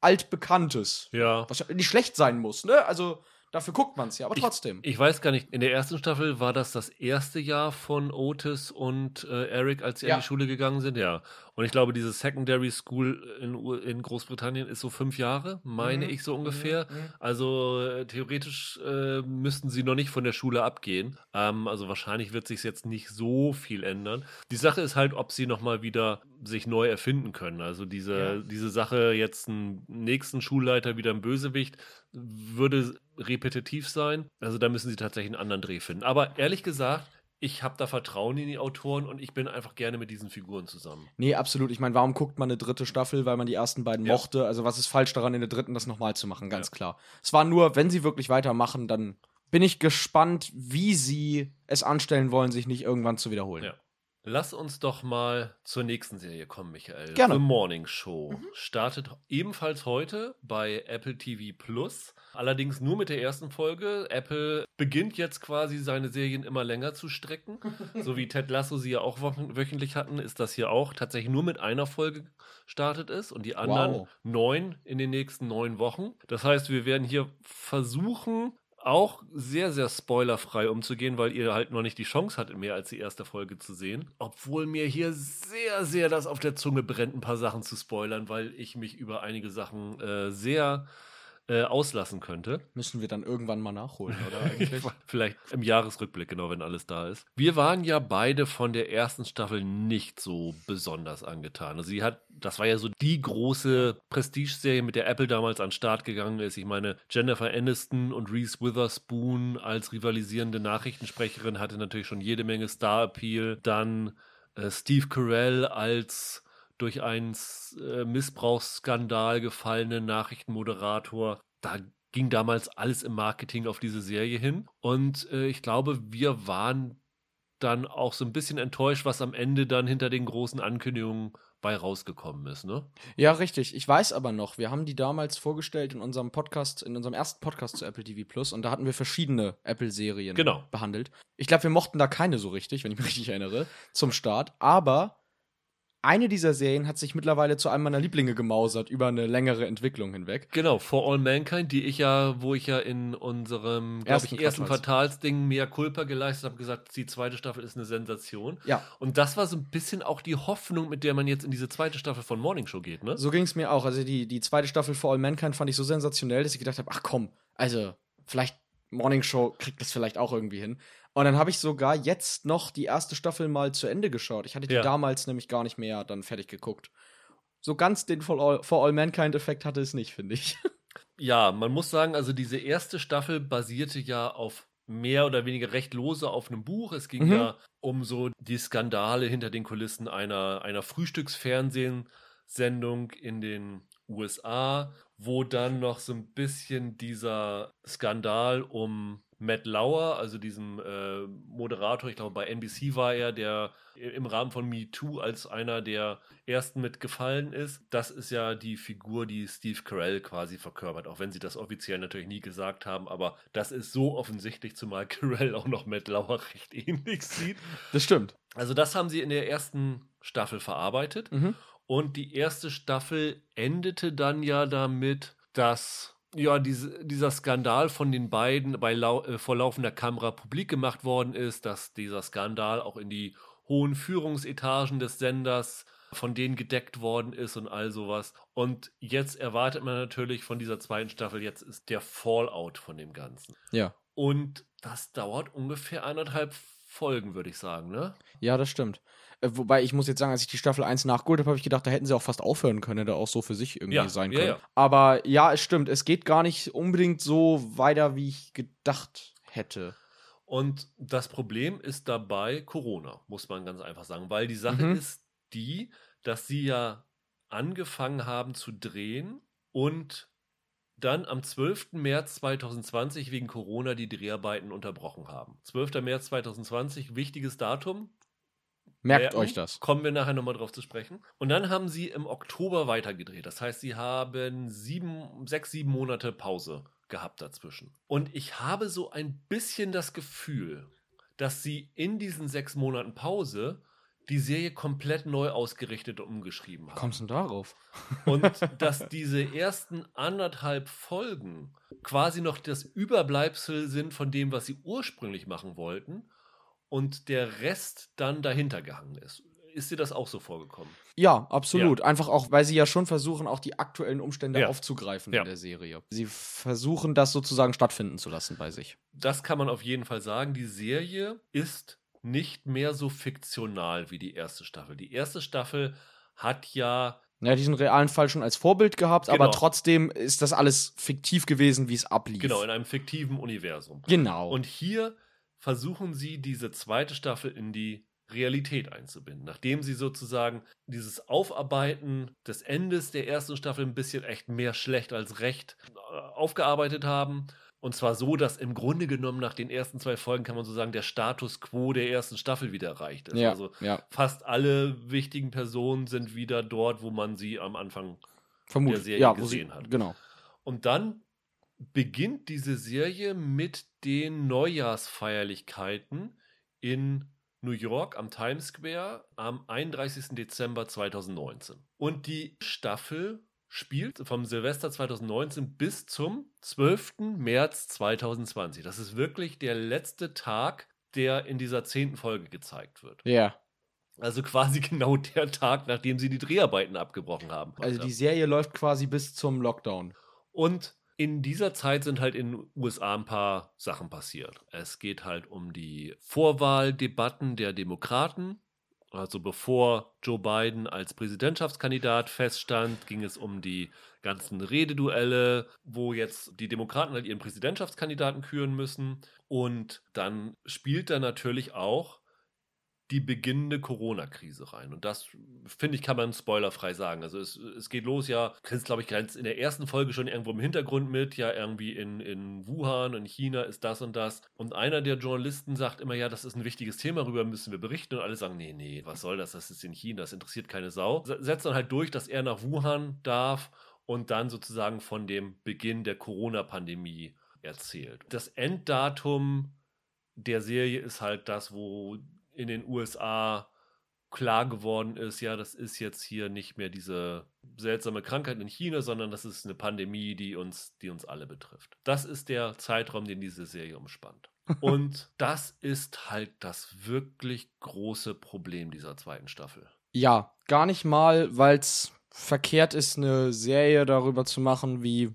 altbekanntes. Ja. Was nicht schlecht sein muss, ne? Also, Dafür guckt man es ja, aber trotzdem. Ich weiß gar nicht, in der ersten Staffel war das das erste Jahr von Otis und äh, Eric, als sie Ja. an die Schule gegangen sind, ja. Und ich glaube, diese Secondary School in, in Großbritannien ist so fünf Jahre, meine Mhm. ich so ungefähr. Mhm, mhm. Also äh, theoretisch äh, müssten sie noch nicht von der Schule abgehen. Ähm, also wahrscheinlich wird sich jetzt nicht so viel ändern. Die Sache ist halt, ob sie noch mal wieder sich neu erfinden können. Also diese, Ja. diese Sache jetzt einen nächsten Schulleiter wieder ein Bösewicht würde repetitiv sein. Also da müssen sie tatsächlich einen anderen Dreh finden. Aber ehrlich gesagt, ich habe da Vertrauen in die Autoren und ich bin einfach gerne mit diesen Figuren zusammen. Nee, absolut. Ich meine, warum guckt man eine dritte Staffel? Weil man die ersten beiden Ja. mochte. Also, was ist falsch daran, in der dritten das nochmal zu machen? Ganz klar. Es war nur, wenn sie wirklich weitermachen, dann bin ich gespannt, wie sie es anstellen wollen, sich nicht irgendwann zu wiederholen. Ja. Lass uns doch mal zur nächsten Serie kommen, Michael. Gerne. The Morning Show startet ebenfalls heute bei Apple TV Plus. Allerdings nur mit der ersten Folge. Apple beginnt jetzt quasi seine Serien immer länger zu strecken. so wie Ted Lasso sie ja auch wöchentlich hatten, ist das hier auch tatsächlich nur mit einer Folge gestartet ist und die anderen Wow. neun in den nächsten neun Wochen. Das heißt, wir werden hier versuchen, auch sehr, sehr spoilerfrei umzugehen, weil ihr halt noch nicht die Chance hattet, mehr als die erste Folge zu sehen. Obwohl mir hier sehr, sehr das auf der Zunge brennt, ein paar Sachen zu spoilern, weil ich mich über einige Sachen äh, sehr äh, auslassen könnte. Müssen wir dann irgendwann mal nachholen, oder eigentlich? Vielleicht im Jahresrückblick, genau, wenn alles da ist. Wir waren ja beide von der ersten Staffel nicht so besonders angetan. Also sie hat, das war ja so die große Prestige-Serie, mit der Apple damals an den Start gegangen ist. Ich meine, Jennifer Aniston und Reese Witherspoon als rivalisierende Nachrichtensprecherin hatte natürlich schon jede Menge Star-Appeal. Dann äh, Steve Carell als durch einen äh, Missbrauchsskandal gefallenen Nachrichtenmoderator. Da ging damals alles im Marketing auf diese Serie hin. Und äh, ich glaube, wir waren dann auch so ein bisschen enttäuscht, was am Ende dann hinter den großen Ankündigungen bei rausgekommen ist, ne? Ja, richtig. Ich weiß aber noch, wir haben die damals vorgestellt in unserem Podcast, in unserem ersten Podcast zu Apple TV Plus und da hatten wir verschiedene Apple-Serien Genau. behandelt. Ich glaube, wir mochten da keine so richtig, wenn ich mich richtig erinnere, zum Start. Aber eine dieser Serien hat sich mittlerweile zu einem meiner Lieblinge gemausert über eine längere Entwicklung hinweg. Genau, For All Mankind, die ich ja, wo ich ja in unserem, glaube Ersten ich, ersten Quartals. Quartalsding mehr Culpa geleistet habe, gesagt, die zweite Staffel ist eine Sensation. Ja, Und das war so ein bisschen auch die Hoffnung, mit der man jetzt in diese zweite Staffel von Morning Show geht, ne? so ging es mir auch. Also die, die zweite Staffel For All Mankind fand ich so sensationell, dass ich gedacht habe, ach komm, also vielleicht Morning Show kriegt das vielleicht auch irgendwie hin. Und dann habe ich sogar jetzt noch die erste Staffel mal zu Ende geschaut. Ich hatte die Ja. damals nämlich gar nicht mehr dann fertig geguckt. So ganz den For All, For All Mankind-Effekt hatte es nicht, finde ich. Ja, man muss sagen, also diese erste Staffel basierte ja auf mehr oder weniger recht lose auf einem Buch. Es ging Mhm. ja um so die Skandale hinter den Kulissen einer, einer Frühstücksfernsehsendung in den USA, wo dann noch so ein bisschen dieser Skandal um Matt Lauer, also diesem äh, Moderator, ich glaube bei NBC war er, der im Rahmen von Me Too als einer der ersten mitgefallen ist. Das ist ja die Figur, die Steve Carell quasi verkörpert, auch wenn sie das offiziell natürlich nie gesagt haben, aber das ist so offensichtlich, zumal Carell auch noch Matt Lauer recht ähnlich sieht. Das stimmt. Also das haben sie in der ersten Staffel verarbeitet. Mhm. Und die erste Staffel endete dann ja damit, dass ja diese, dieser Skandal von den beiden bei lau äh, vor laufender Kamera publik gemacht worden ist, dass dieser Skandal auch in die hohen Führungsetagen des Senders von denen gedeckt worden ist und all sowas. Und jetzt erwartet man natürlich von dieser zweiten Staffel, jetzt ist der Fallout von dem Ganzen. Ja. Und das dauert ungefähr anderthalb Folgen, würde ich sagen, ne? Ja, das stimmt. Äh, wobei ich muss jetzt sagen, als ich die Staffel 1 nachgeholt habe, habe ich gedacht, da hätten sie auch fast aufhören können, da auch so für sich irgendwie Ja, sein ja, können. ja. Aber ja, es stimmt. Es geht gar nicht unbedingt so weiter, wie ich gedacht hätte. Und das Problem ist dabei Corona, muss man ganz einfach sagen, weil die Sache Mhm. ist die, dass sie ja angefangen haben zu drehen und dann am 12. März 2020 wegen Corona die Dreharbeiten unterbrochen haben. 12. März 2020, wichtiges Datum. Merkt euch das. Kommen wir nachher nochmal drauf zu sprechen. Und dann haben sie im Oktober weitergedreht. Das heißt, sie haben sieben, sechs, sieben Monate Pause gehabt dazwischen. Und ich habe so ein bisschen das Gefühl, dass sie in diesen sechs Monaten Pause die Serie komplett neu ausgerichtet und umgeschrieben haben. Kommst du denn darauf? Und dass diese ersten anderthalb Folgen quasi noch das Überbleibsel sind von dem, was sie ursprünglich machen wollten und der Rest dann dahinter gehangen ist. Ist dir das auch so vorgekommen? Ja, absolut. Einfach auch, weil sie ja schon versuchen, auch die aktuellen Umstände Ja. aufzugreifen Ja. in der Serie. Sie versuchen, das sozusagen stattfinden zu lassen bei sich. Das kann man auf jeden Fall sagen. Die Serie ist nicht mehr so fiktional wie die erste Staffel. Die erste Staffel hat ja Ja, diesen realen Fall schon als Vorbild gehabt, Genau. aber trotzdem ist das alles fiktiv gewesen, wie es ablief. genau in einem fiktiven Universum. Genau. Und hier versuchen sie diese zweite Staffel in die Realität einzubinden, nachdem sie sozusagen dieses Aufarbeiten des Endes der ersten Staffel ein bisschen echt mehr schlecht als recht äh, aufgearbeitet haben. Und zwar so, dass im Grunde genommen nach den ersten zwei Folgen kann man so sagen, der Status quo der ersten Staffel wieder erreicht ist. ja, Also ja, fast alle wichtigen Personen sind wieder dort, wo man sie am Anfang vermutlich. der Serie ja, gesehen sie, hat. Genau. Und dann beginnt diese Serie mit den Neujahrsfeierlichkeiten in New York am Times Square am 31. Dezember 2019. Und die Staffel spielt vom Silvester 2019 bis zum 12. März 2020. Das ist wirklich der letzte Tag, der in dieser zehnten Folge gezeigt wird. Ja. Also quasi genau der Tag, nachdem sie die Dreharbeiten abgebrochen haben. Also die Serie läuft quasi bis zum Lockdown. Und in dieser Zeit sind halt in den USA ein paar Sachen passiert. Es geht halt um die Vorwahldebatten der Demokraten. Also bevor Joe Biden als Präsidentschaftskandidat feststand, ging es um die ganzen Rededuelle, wo jetzt die Demokraten halt ihren Präsidentschaftskandidaten küren müssen. Und dann spielt da natürlich auch die beginnende Corona-Krise rein. Und das, finde ich, kann man spoilerfrei sagen. Also es, es geht los, ja, kriegst, glaube ich, ganz in der ersten Folge schon irgendwo im Hintergrund mit, ja, irgendwie in, in Wuhan, in China ist das und das. Und einer der Journalisten sagt immer, ja, das ist ein wichtiges Thema, darüber müssen wir berichten. Und alle sagen, nee, nee, was soll das, das ist in China, das interessiert keine Sau. Setzt dann halt durch, dass er nach Wuhan darf und dann sozusagen von dem Beginn der Corona-Pandemie erzählt. Das Enddatum der Serie ist halt das, wo in den USA klar geworden ist, ja, das ist jetzt hier nicht mehr diese seltsame Krankheit in China, sondern das ist eine Pandemie, die uns, die uns alle betrifft. Das ist der Zeitraum, den diese Serie umspannt. Und das ist halt das wirklich große Problem dieser zweiten Staffel. Ja, gar nicht mal, weil es verkehrt ist, eine Serie darüber zu machen, wie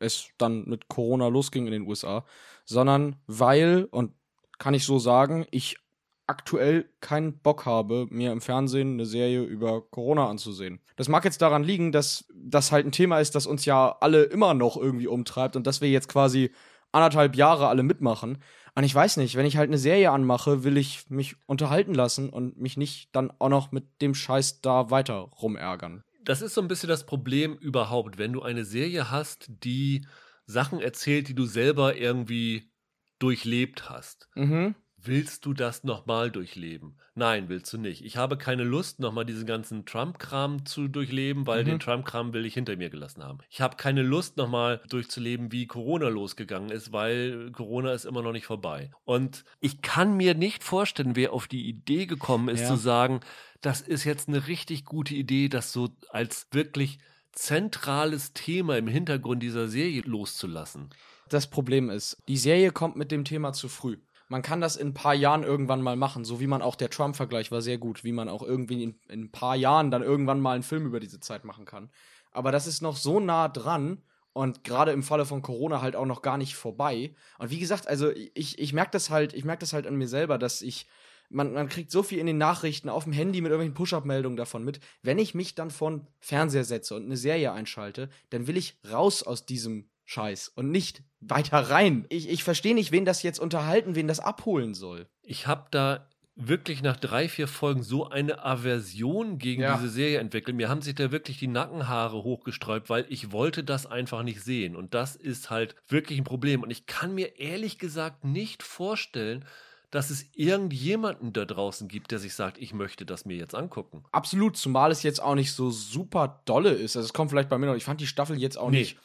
es dann mit Corona losging in den USA, sondern weil, und kann ich so sagen, ich aktuell keinen Bock habe, mir im Fernsehen eine Serie über Corona anzusehen. Das mag jetzt daran liegen, dass das halt ein Thema ist, das uns ja alle immer noch irgendwie umtreibt und dass wir jetzt quasi anderthalb Jahre alle mitmachen. Und ich weiß nicht, wenn ich halt eine Serie anmache, will ich mich unterhalten lassen und mich nicht dann auch noch mit dem Scheiß da weiter rumärgern. Das ist so ein bisschen das Problem überhaupt, wenn du eine Serie hast, die Sachen erzählt, die du selber irgendwie durchlebt hast. Mhm. Willst du das nochmal durchleben? Nein, willst du nicht. Ich habe keine Lust, nochmal diesen ganzen Trump-Kram zu durchleben, weil Mhm. den Trump-Kram will ich hinter mir gelassen haben. Ich habe keine Lust, nochmal durchzuleben, wie Corona losgegangen ist, weil Corona ist immer noch nicht vorbei. Und ich kann mir nicht vorstellen, wer auf die Idee gekommen ist, Ja. zu sagen, das ist jetzt eine richtig gute Idee, das so als wirklich zentrales Thema im Hintergrund dieser Serie loszulassen. Das Problem ist, die Serie kommt mit dem Thema zu früh. Man kann das in ein paar Jahren irgendwann mal machen, so wie man auch der Trump-Vergleich war sehr gut, wie man auch irgendwie in, in ein paar Jahren dann irgendwann mal einen Film über diese Zeit machen kann. Aber das ist noch so nah dran und gerade im Falle von Corona halt auch noch gar nicht vorbei. Und wie gesagt, also ich, ich merke das halt, ich merke das halt an mir selber, dass ich man, man kriegt so viel in den Nachrichten auf dem Handy mit irgendwelchen Push-Up-Meldungen davon mit. Wenn ich mich dann von Fernseher setze und eine Serie einschalte, dann will ich raus aus diesem Scheiß und nicht weiter rein. Ich, ich verstehe nicht, wen das jetzt unterhalten, wen das abholen soll. ich habe da wirklich nach drei, vier Folgen so eine Aversion gegen Ja. diese Serie entwickelt. Mir haben sich da wirklich die Nackenhaare hochgesträubt, weil ich wollte das einfach nicht sehen. Und das ist halt wirklich ein Problem. Und ich kann mir ehrlich gesagt nicht vorstellen, dass es irgendjemanden da draußen gibt, der sich sagt, ich möchte das mir jetzt angucken. Absolut, zumal es jetzt auch nicht so super dolle ist. Also es kommt vielleicht bei mir noch, ich fand die Staffel jetzt auch Nee. nicht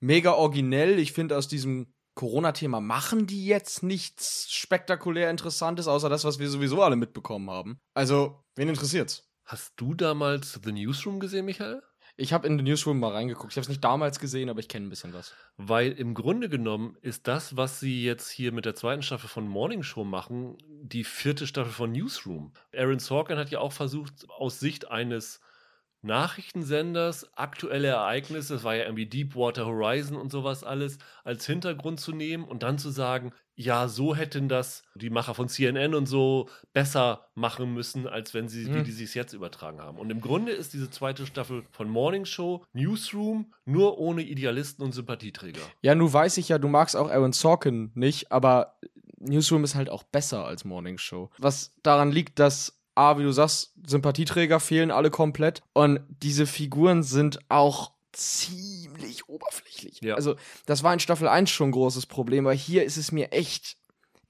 mega originell. Ich finde aus diesem Corona-Thema machen die jetzt nichts spektakulär Interessantes, außer das, was wir sowieso alle mitbekommen haben. Also, wen interessiert's? Hast du damals The Newsroom gesehen, Michael? Ich habe in The Newsroom mal reingeguckt. Ich habe es nicht damals gesehen, aber ich kenne ein bisschen was. Weil im Grunde genommen ist das, was sie jetzt hier mit der zweiten Staffel von Morning Show machen, die vierte Staffel von Newsroom. Aaron Sorkin hat ja auch versucht, aus Sicht eines Nachrichtensenders aktuelle Ereignisse, das war ja irgendwie Deepwater Horizon und sowas alles, als Hintergrund zu nehmen und dann zu sagen, ja, so hätten das die Macher von CNN und so besser machen müssen, als wenn sie, Hm. wie die sich jetzt übertragen haben. Und im Grunde ist diese zweite Staffel von Morning Show Newsroom nur ohne Idealisten und Sympathieträger. Ja, nun weiß ich ja, du magst auch Aaron Sorkin nicht, aber Newsroom ist halt auch besser als Morning Show. Was daran liegt, dass A, wie du sagst, Sympathieträger fehlen alle komplett und diese Figuren sind auch ziemlich oberflächlich. Ja. Also, das war in Staffel 1 schon ein großes Problem, aber hier ist es mir echt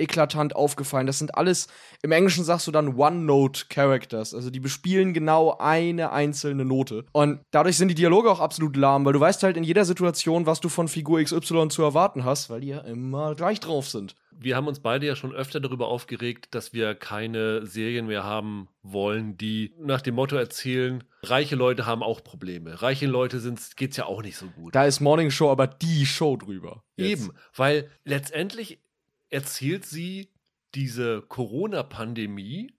eklatant aufgefallen. Das sind alles, im Englischen sagst du dann One-Note-Characters. Also die bespielen genau eine einzelne Note. Und dadurch sind die Dialoge auch absolut lahm, weil du weißt halt in jeder Situation, was du von Figur XY zu erwarten hast, weil die ja immer gleich drauf sind. Wir haben uns beide ja schon öfter darüber aufgeregt, dass wir keine Serien mehr haben wollen, die nach dem Motto erzählen, reiche Leute haben auch Probleme. Reiche Leute sind, geht's ja auch nicht so gut. Da ist Morning Show aber die Show drüber. Jetzt. Eben, weil letztendlich erzählt sie diese Corona-Pandemie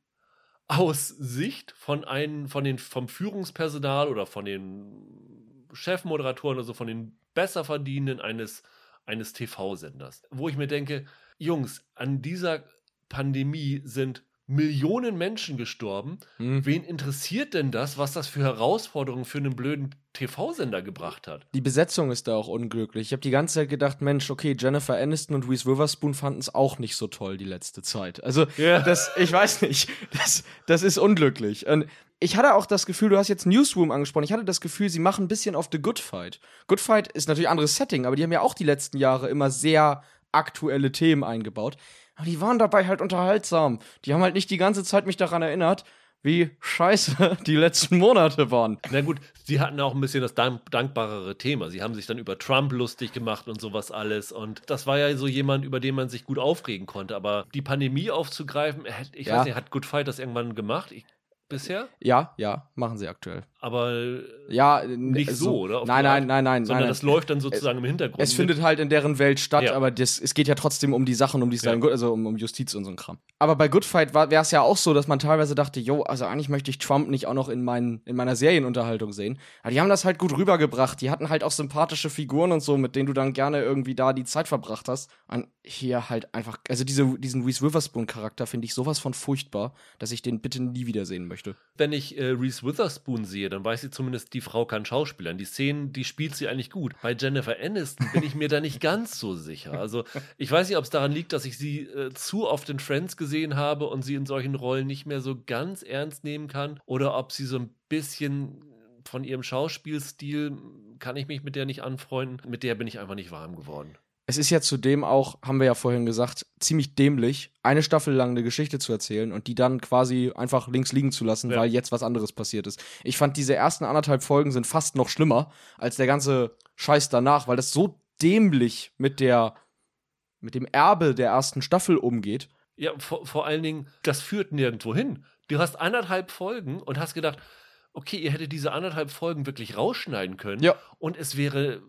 aus Sicht von einem, von den, vom Führungspersonal oder von den Chefmoderatoren, also von den Besserverdienenden eines, eines TV-Senders. Wo ich mir denke, Jungs, an dieser Pandemie sind Millionen Menschen gestorben. Hm. Wen interessiert denn das, was das für Herausforderungen für einen blöden TV-Sender gebracht hat? Die Besetzung ist da auch unglücklich. Ich habe die ganze Zeit gedacht, Mensch, okay, Jennifer Aniston und Reese Witherspoon fanden es auch nicht so toll die letzte Zeit. Also, Ja. das, ich weiß nicht, das, das ist unglücklich. Und ich hatte auch das Gefühl, du hast jetzt Newsroom angesprochen, ich hatte das Gefühl, sie machen ein bisschen auf The Good Fight. Good Fight ist natürlich ein anderes Setting, aber die haben ja auch die letzten Jahre immer sehr aktuelle Themen eingebaut. Aber die waren dabei halt unterhaltsam. Die haben halt nicht die ganze Zeit mich daran erinnert, wie scheiße die letzten Monate waren. Na gut, sie hatten auch ein bisschen das dank dankbarere Thema. Sie haben sich dann über Trump lustig gemacht und sowas alles. Und das war ja so jemand, über den man sich gut aufregen konnte. Aber die Pandemie aufzugreifen, ich Ja. weiß nicht, hat Good Fight das irgendwann gemacht? Ich, bisher? Ja, ja, machen sie aktuell. Aber äh, Ja, nicht n- so, oder? Auf Nein, nein, nein, nein, sondern nein. das läuft dann sozusagen im Hintergrund. es findet halt in deren Welt statt, Ja. aber das, es geht ja trotzdem um die Sachen, um die es Ja. dann also um, um Justiz und so ein Kram. Aber bei Good Fight wäre es ja auch so, dass man teilweise dachte, jo, also eigentlich möchte ich Trump nicht auch noch in, mein, in meiner Serienunterhaltung sehen. Aber die haben das halt gut rübergebracht. Die hatten halt auch sympathische Figuren und so, mit denen du dann gerne irgendwie da die Zeit verbracht hast. Und hier halt einfach, also diese, diesen Reese Witherspoon-Charakter finde ich sowas von furchtbar, dass ich den bitte nie wiedersehen möchte. Wenn ich äh, Reese Witherspoon sehe, dann weiß ich zumindest, die Frau kann Schauspielern. Die Szenen, die spielt sie eigentlich gut. Bei Jennifer Aniston bin ich mir da nicht ganz so sicher. Also ich weiß nicht, ob es daran liegt, dass ich sie äh, zu oft in Friends gesehen habe und sie in solchen Rollen nicht mehr so ganz ernst nehmen kann oder ob sie so ein bisschen von ihrem Schauspielstil kann ich mich mit der nicht anfreunden. Mit der bin ich einfach nicht warm geworden. Es ist ja zudem auch, haben wir ja vorhin gesagt, ziemlich dämlich, eine Staffel lang eine Geschichte zu erzählen und die dann quasi einfach links liegen zu lassen, Ja. weil jetzt was anderes passiert ist. Ich fand, diese ersten anderthalb Folgen sind fast noch schlimmer als der ganze Scheiß danach, weil das so dämlich mit der, mit dem Erbe der ersten Staffel umgeht. Ja, vor, vor allen Dingen, das führt nirgendwo hin. Du hast anderthalb Folgen und hast gedacht, okay, ihr hättet diese anderthalb Folgen wirklich rausschneiden können Ja. und es wäre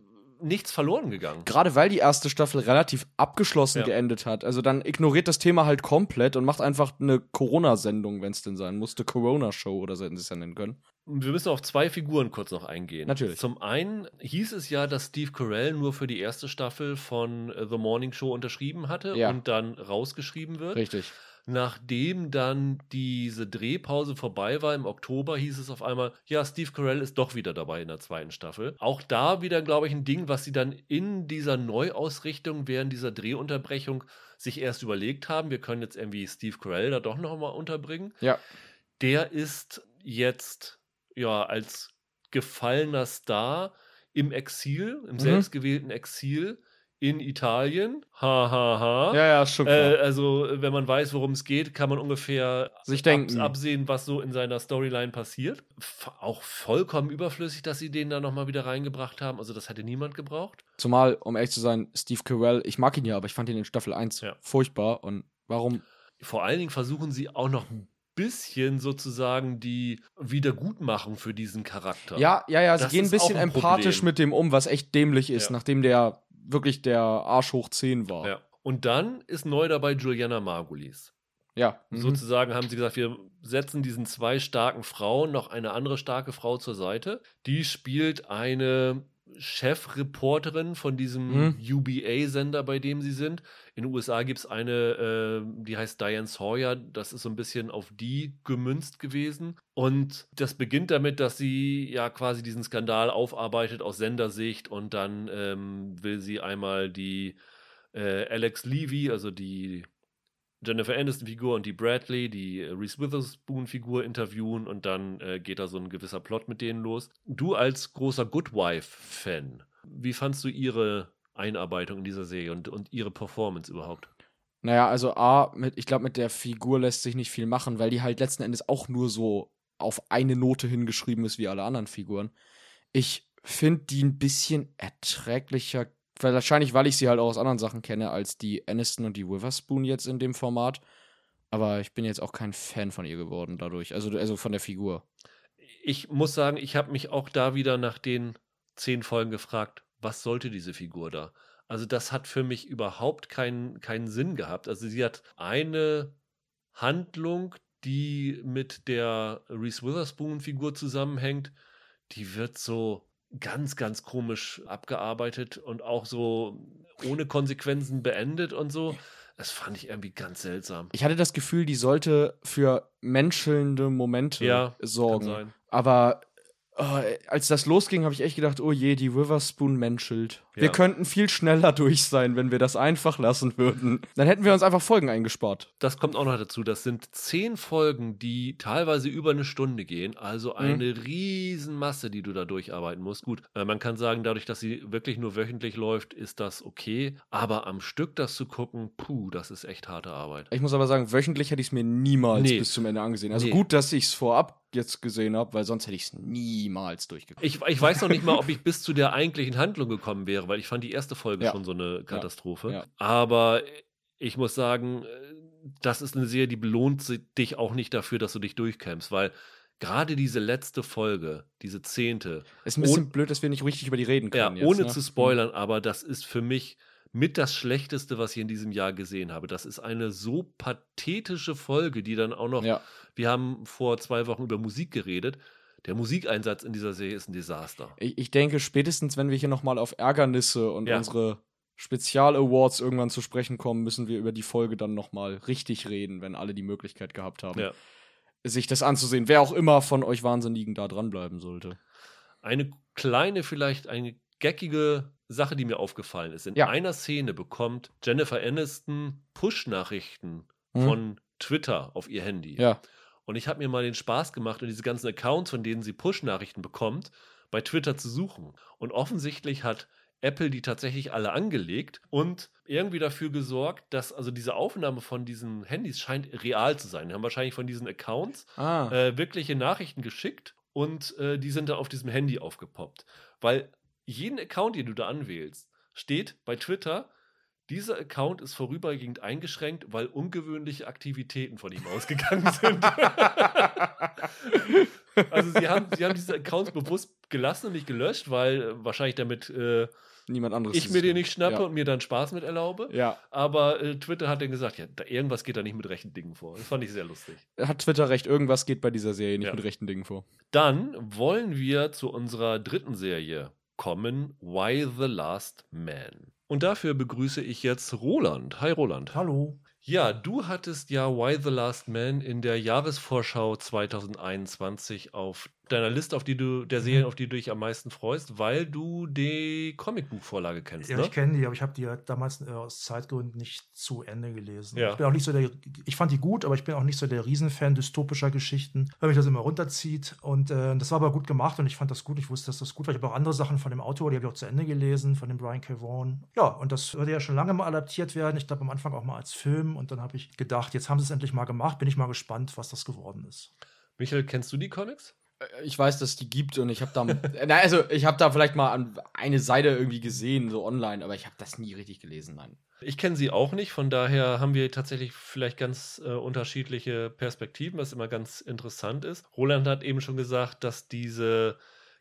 nichts verloren gegangen. Gerade weil die erste Staffel relativ abgeschlossen Ja. geendet hat. Also dann ignoriert das Thema halt komplett und macht einfach eine Corona-Sendung, wenn es denn sein musste. Corona-Show oder so hätten sie es ja nennen können. Wir müssen auf zwei Figuren kurz noch eingehen. Natürlich. Zum einen hieß es ja, dass Steve Carell nur für die erste Staffel von äh, The Morning Show unterschrieben hatte Ja. und dann rausgeschrieben wird. Richtig. Nachdem dann diese Drehpause vorbei war im Oktober, hieß es auf einmal, ja, Steve Carell ist doch wieder dabei in der zweiten Staffel. Auch da wieder, glaube ich, ein Ding, was sie dann in dieser Neuausrichtung während dieser Drehunterbrechung sich erst überlegt haben. Wir können jetzt irgendwie Steve Carell da doch noch mal unterbringen. Ja. Der ist jetzt ja als gefallener Star im Exil, im Mhm. selbstgewählten Exil in Italien. Ha, ha, ha. Ja, ja, schon Äh, klar. also, wenn man weiß, worum es geht, kann man ungefähr Sich denken. Ab, absehen, was so in seiner Storyline passiert. F auch vollkommen überflüssig, dass sie den da nochmal wieder reingebracht haben. Also, das hätte niemand gebraucht. Zumal, um ehrlich zu sein, Steve Carell, ich mag ihn ja, aber ich fand ihn in Staffel 1 Ja. furchtbar. Und warum? Vor allen Dingen versuchen sie auch noch ein bisschen sozusagen die Wiedergutmachung für diesen Charakter. Ja, ja, ja, sie Das gehen ein bisschen ein empathisch mit dem um, was echt dämlich ist, Ja. nachdem der wirklich der Arsch hoch 10 war. ja. Und dann ist neu dabei Juliana Margulies. Ja. Mhm. Sozusagen haben sie gesagt, wir setzen diesen zwei starken Frauen noch eine andere starke Frau zur Seite. Die spielt eine Chefreporterin von diesem Mhm. UBA-Sender, bei dem sie sind. In den USA gibt es eine, äh, die heißt Diane Sawyer. Das ist so ein bisschen auf die gemünzt gewesen. Und das beginnt damit, dass sie ja quasi diesen Skandal aufarbeitet aus Sendersicht und dann ähm, will sie einmal die äh, Alex Levy, also die Jennifer Aniston-Figur und die Bradley, die äh, Reese Witherspoon-Figur interviewen und dann äh, geht da so ein gewisser Plot mit denen los. Du als großer Good Wife-Fan, wie fandst du ihre Einarbeitung in dieser Serie und, und ihre Performance überhaupt? Naja, also A, mit, ich glaube, mit der Figur lässt sich nicht viel machen, weil die halt letzten Endes auch nur so auf eine Note hingeschrieben ist wie alle anderen Figuren. Ich finde die ein bisschen erträglicher, wahrscheinlich, weil ich sie halt auch aus anderen Sachen kenne, als die Aniston und die Witherspoon jetzt in dem Format. Aber ich bin jetzt auch kein Fan von ihr geworden dadurch, also, also von der Figur. Ich muss sagen, ich habe mich auch da wieder nach den zehn Folgen gefragt, was sollte diese Figur da? Also das hat für mich überhaupt keinen, keinen Sinn gehabt. Also sie hat eine Handlung, die mit der Reese Witherspoon-Figur zusammenhängt, die wird so ganz, ganz komisch abgearbeitet und auch so ohne Konsequenzen beendet und so. Das fand ich irgendwie ganz seltsam. Ich hatte das Gefühl, die sollte für menschelnde Momente Ja, sorgen. Aber äh, als das losging, habe ich echt gedacht, oh je, die Witherspoon menschelt. Wir Ja. könnten viel schneller durch sein, wenn wir das einfach lassen würden. Dann hätten wir uns einfach Folgen eingespart. Das kommt auch noch dazu. Das sind zehn Folgen, die teilweise über eine Stunde gehen. Also eine Riesenmasse, die du da durcharbeiten musst. Gut, äh, man kann sagen, dadurch, dass sie wirklich nur wöchentlich läuft, ist das okay. Aber am Stück das zu gucken, puh, das ist echt harte Arbeit. Ich muss aber sagen, wöchentlich hätte ich es mir niemals Nee. bis zum Ende angesehen. Also Nee. gut, dass ich es vorab jetzt gesehen habe, weil sonst hätte ich es niemals durchgeguckt. Ich, ich weiß noch nicht mal, ob ich bis zu der eigentlichen Handlung gekommen wäre, weil ich fand die erste Folge Ja. schon so eine Katastrophe. Ja. Aber ich muss sagen, äh, das ist eine Serie, die belohnt dich auch nicht dafür, dass du dich durchkämpfst, weil gerade diese letzte Folge, diese zehnte, Ist ein bisschen blöd, dass wir nicht richtig über die reden ja, können. jetzt, ohne ne? zu spoilern, aber das ist für mich mit das Schlechteste, was ich in diesem Jahr gesehen habe. Das ist eine so pathetische Folge, die dann auch noch, Ja. wir haben vor zwei Wochen über Musik geredet. Der Musikeinsatz in dieser Serie ist ein Desaster. Ich, ich denke, spätestens, wenn wir hier nochmal auf Ärgernisse und Ja. unsere Spezial-Awards irgendwann zu sprechen kommen, müssen wir über die Folge dann nochmal richtig reden, wenn alle die Möglichkeit gehabt haben, Ja. sich das anzusehen. Wer auch immer von euch Wahnsinnigen da dranbleiben sollte. Eine kleine, vielleicht eine geckige Sache, die mir aufgefallen ist. In Ja. einer Szene bekommt Jennifer Aniston Push-Nachrichten Mhm. von Twitter auf ihr Handy. Ja. Und ich habe mir mal den Spaß gemacht, und diese ganzen Accounts, von denen sie Push-Nachrichten bekommt, bei Twitter zu suchen. Und offensichtlich hat Apple die tatsächlich alle angelegt und irgendwie dafür gesorgt, dass also diese Aufnahme von diesen Handys scheint real zu sein. Die haben wahrscheinlich von diesen Accounts Ah. äh, wirkliche Nachrichten geschickt und äh, die sind dann auf diesem Handy aufgepoppt. Weil jeden Account, den du da anwählst, steht bei Twitter, dieser Account ist vorübergehend eingeschränkt, weil ungewöhnliche Aktivitäten von ihm ausgegangen sind. also sie haben, sie haben diese Accounts bewusst gelassen und nicht gelöscht, weil äh, wahrscheinlich damit äh, Niemand anderes. ich mir den nicht schnappe Ja. und mir dann Spaß mit erlaube. Ja. Aber äh, Twitter hat dann gesagt, ja, da, irgendwas geht da nicht mit rechten Dingen vor. Das fand ich sehr lustig. Hat Twitter recht, irgendwas geht bei dieser Serie nicht Ja. mit rechten Dingen vor. Dann wollen wir zu unserer dritten Serie kommen, Why the Last Man. Und dafür begrüße ich jetzt Roland. Hi Roland. Hallo. Ja, du hattest ja Why the Last Man in der Jahresvorschau 2021 auf deiner Liste, auf die du, der Serien, auf die du dich am meisten freust, weil du die Comicbuchvorlage kennst. Ja, ne? ich kenne die, aber ich habe die halt damals äh, aus Zeitgründen nicht zu Ende gelesen. Ja. Ich bin auch nicht so der, ich fand die gut, aber ich bin auch nicht so der Riesenfan dystopischer Geschichten, weil mich das immer runterzieht. Und äh, das war aber gut gemacht und ich fand das gut. Ich wusste, dass das gut war. Ich habe auch andere Sachen von dem Autor, die habe ich auch zu Ende gelesen, von dem Brian K. Vaughan. Ja, und das würde ja schon lange mal adaptiert werden. Ich glaube am Anfang auch mal als Film. Und dann habe ich gedacht, jetzt haben sie es endlich mal gemacht. Bin ich mal gespannt, was das geworden ist. Michael, kennst du die Comics? Äh, Ich weiß, dass es die gibt und ich habe da, na, also ich habe da vielleicht mal eine Seite irgendwie gesehen, so online, aber ich habe das nie richtig gelesen, nein. Ich kenne sie auch nicht, von daher haben wir tatsächlich vielleicht ganz äh, unterschiedliche Perspektiven, was immer ganz interessant ist. Roland hat eben schon gesagt, dass diese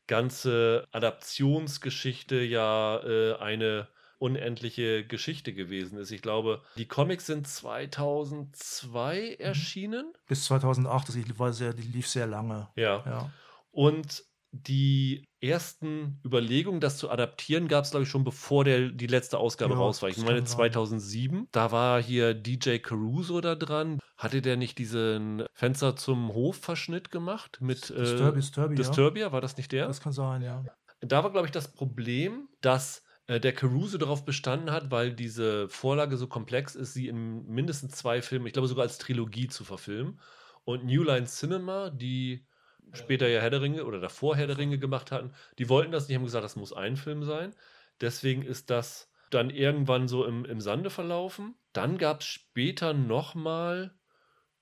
ganze Adaptionsgeschichte ja äh, eine unendliche Geschichte gewesen ist. Ich glaube, die Comics sind 2002 erschienen. Bis 2008, das war sehr, die lief sehr lange. Ja. Ja. Und die ersten Überlegungen, das zu adaptieren, gab es, glaube ich, schon bevor der, die letzte Ausgabe Ja, raus war. Ich meine kann sein. 2007. Da war hier DJ Caruso da dran. Hatte der nicht diesen Fenster zum Hof-Verschnitt gemacht? Mit äh, Disturbia, Disturbia. War das nicht der? Das kann sein, ja. da war, glaube ich, das Problem, dass der Caruso darauf bestanden hat, weil diese Vorlage so komplex ist, sie in mindestens zwei Filmen, ich glaube sogar als Trilogie zu verfilmen. Und New Line Cinema, die später ja Herr der Ringe oder davor Herr der Ringe gemacht hatten, die wollten das nicht, haben gesagt, das muss ein Film sein. Deswegen ist das dann irgendwann so im, im Sande verlaufen. Dann gab es später nochmal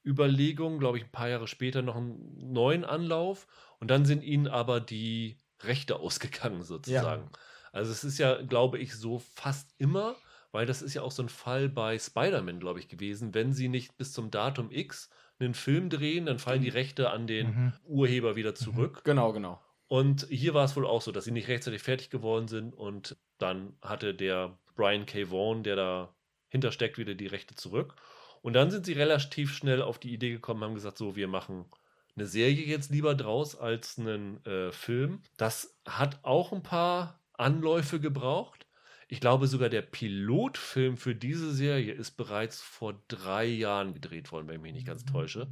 Überlegungen, glaube ich, ein paar Jahre später noch einen neuen Anlauf. Und dann sind ihnen aber die Rechte ausgegangen, sozusagen. Also es ist ja, glaube ich, so fast immer, weil das ist ja auch so ein Fall bei Spider-Man, glaube ich, gewesen. Wenn sie nicht bis zum Datum X einen Film drehen, dann fallen die Rechte an den Mhm. Urheber wieder zurück. Genau, genau. Und hier war es wohl auch so, dass sie nicht rechtzeitig fertig geworden sind und dann hatte der Brian K. Vaughan, der da hintersteckt, wieder die Rechte zurück. Und dann sind sie relativ schnell auf die Idee gekommen, haben gesagt, so, wir machen eine Serie jetzt lieber draus als einen äh, Film. Das hat auch ein paar Anläufe gebraucht. Ich glaube sogar der Pilotfilm für diese Serie ist bereits vor drei Jahren gedreht worden, wenn ich mich nicht ganz täusche.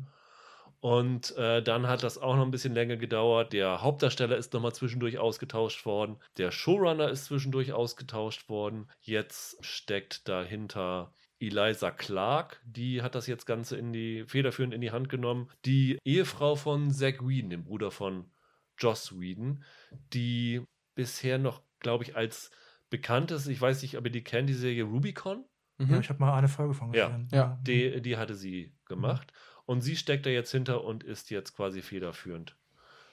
Und äh, dann hat das auch noch ein bisschen länger gedauert. Der Hauptdarsteller ist nochmal zwischendurch ausgetauscht worden. Der Showrunner ist zwischendurch ausgetauscht worden. Jetzt steckt dahinter Eliza Clark. Die hat das jetzt Ganze in die federführend in die Hand genommen. Die Ehefrau von Zack Whedon, dem Bruder von Joss Whedon, die bisher noch, glaube ich, als bekanntes, ich weiß nicht, ob ihr die kennt, die Serie Rubicon. Mhm. Ja, ich habe mal eine Folge von Ja. gesehen. Ja. Die, die hatte sie gemacht. Und sie steckt da jetzt hinter und ist jetzt quasi federführend.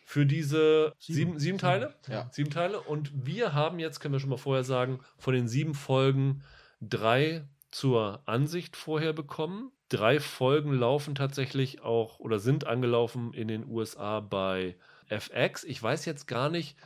Für diese sieben, Sieben. sieben, Teile? Ja. Sieben Teile. Und wir haben jetzt, können wir schon mal vorher sagen, von den sieben Folgen drei zur Ansicht vorher bekommen. Drei Folgen laufen tatsächlich auch oder sind angelaufen in den USA bei FX. Ich weiß jetzt gar nicht,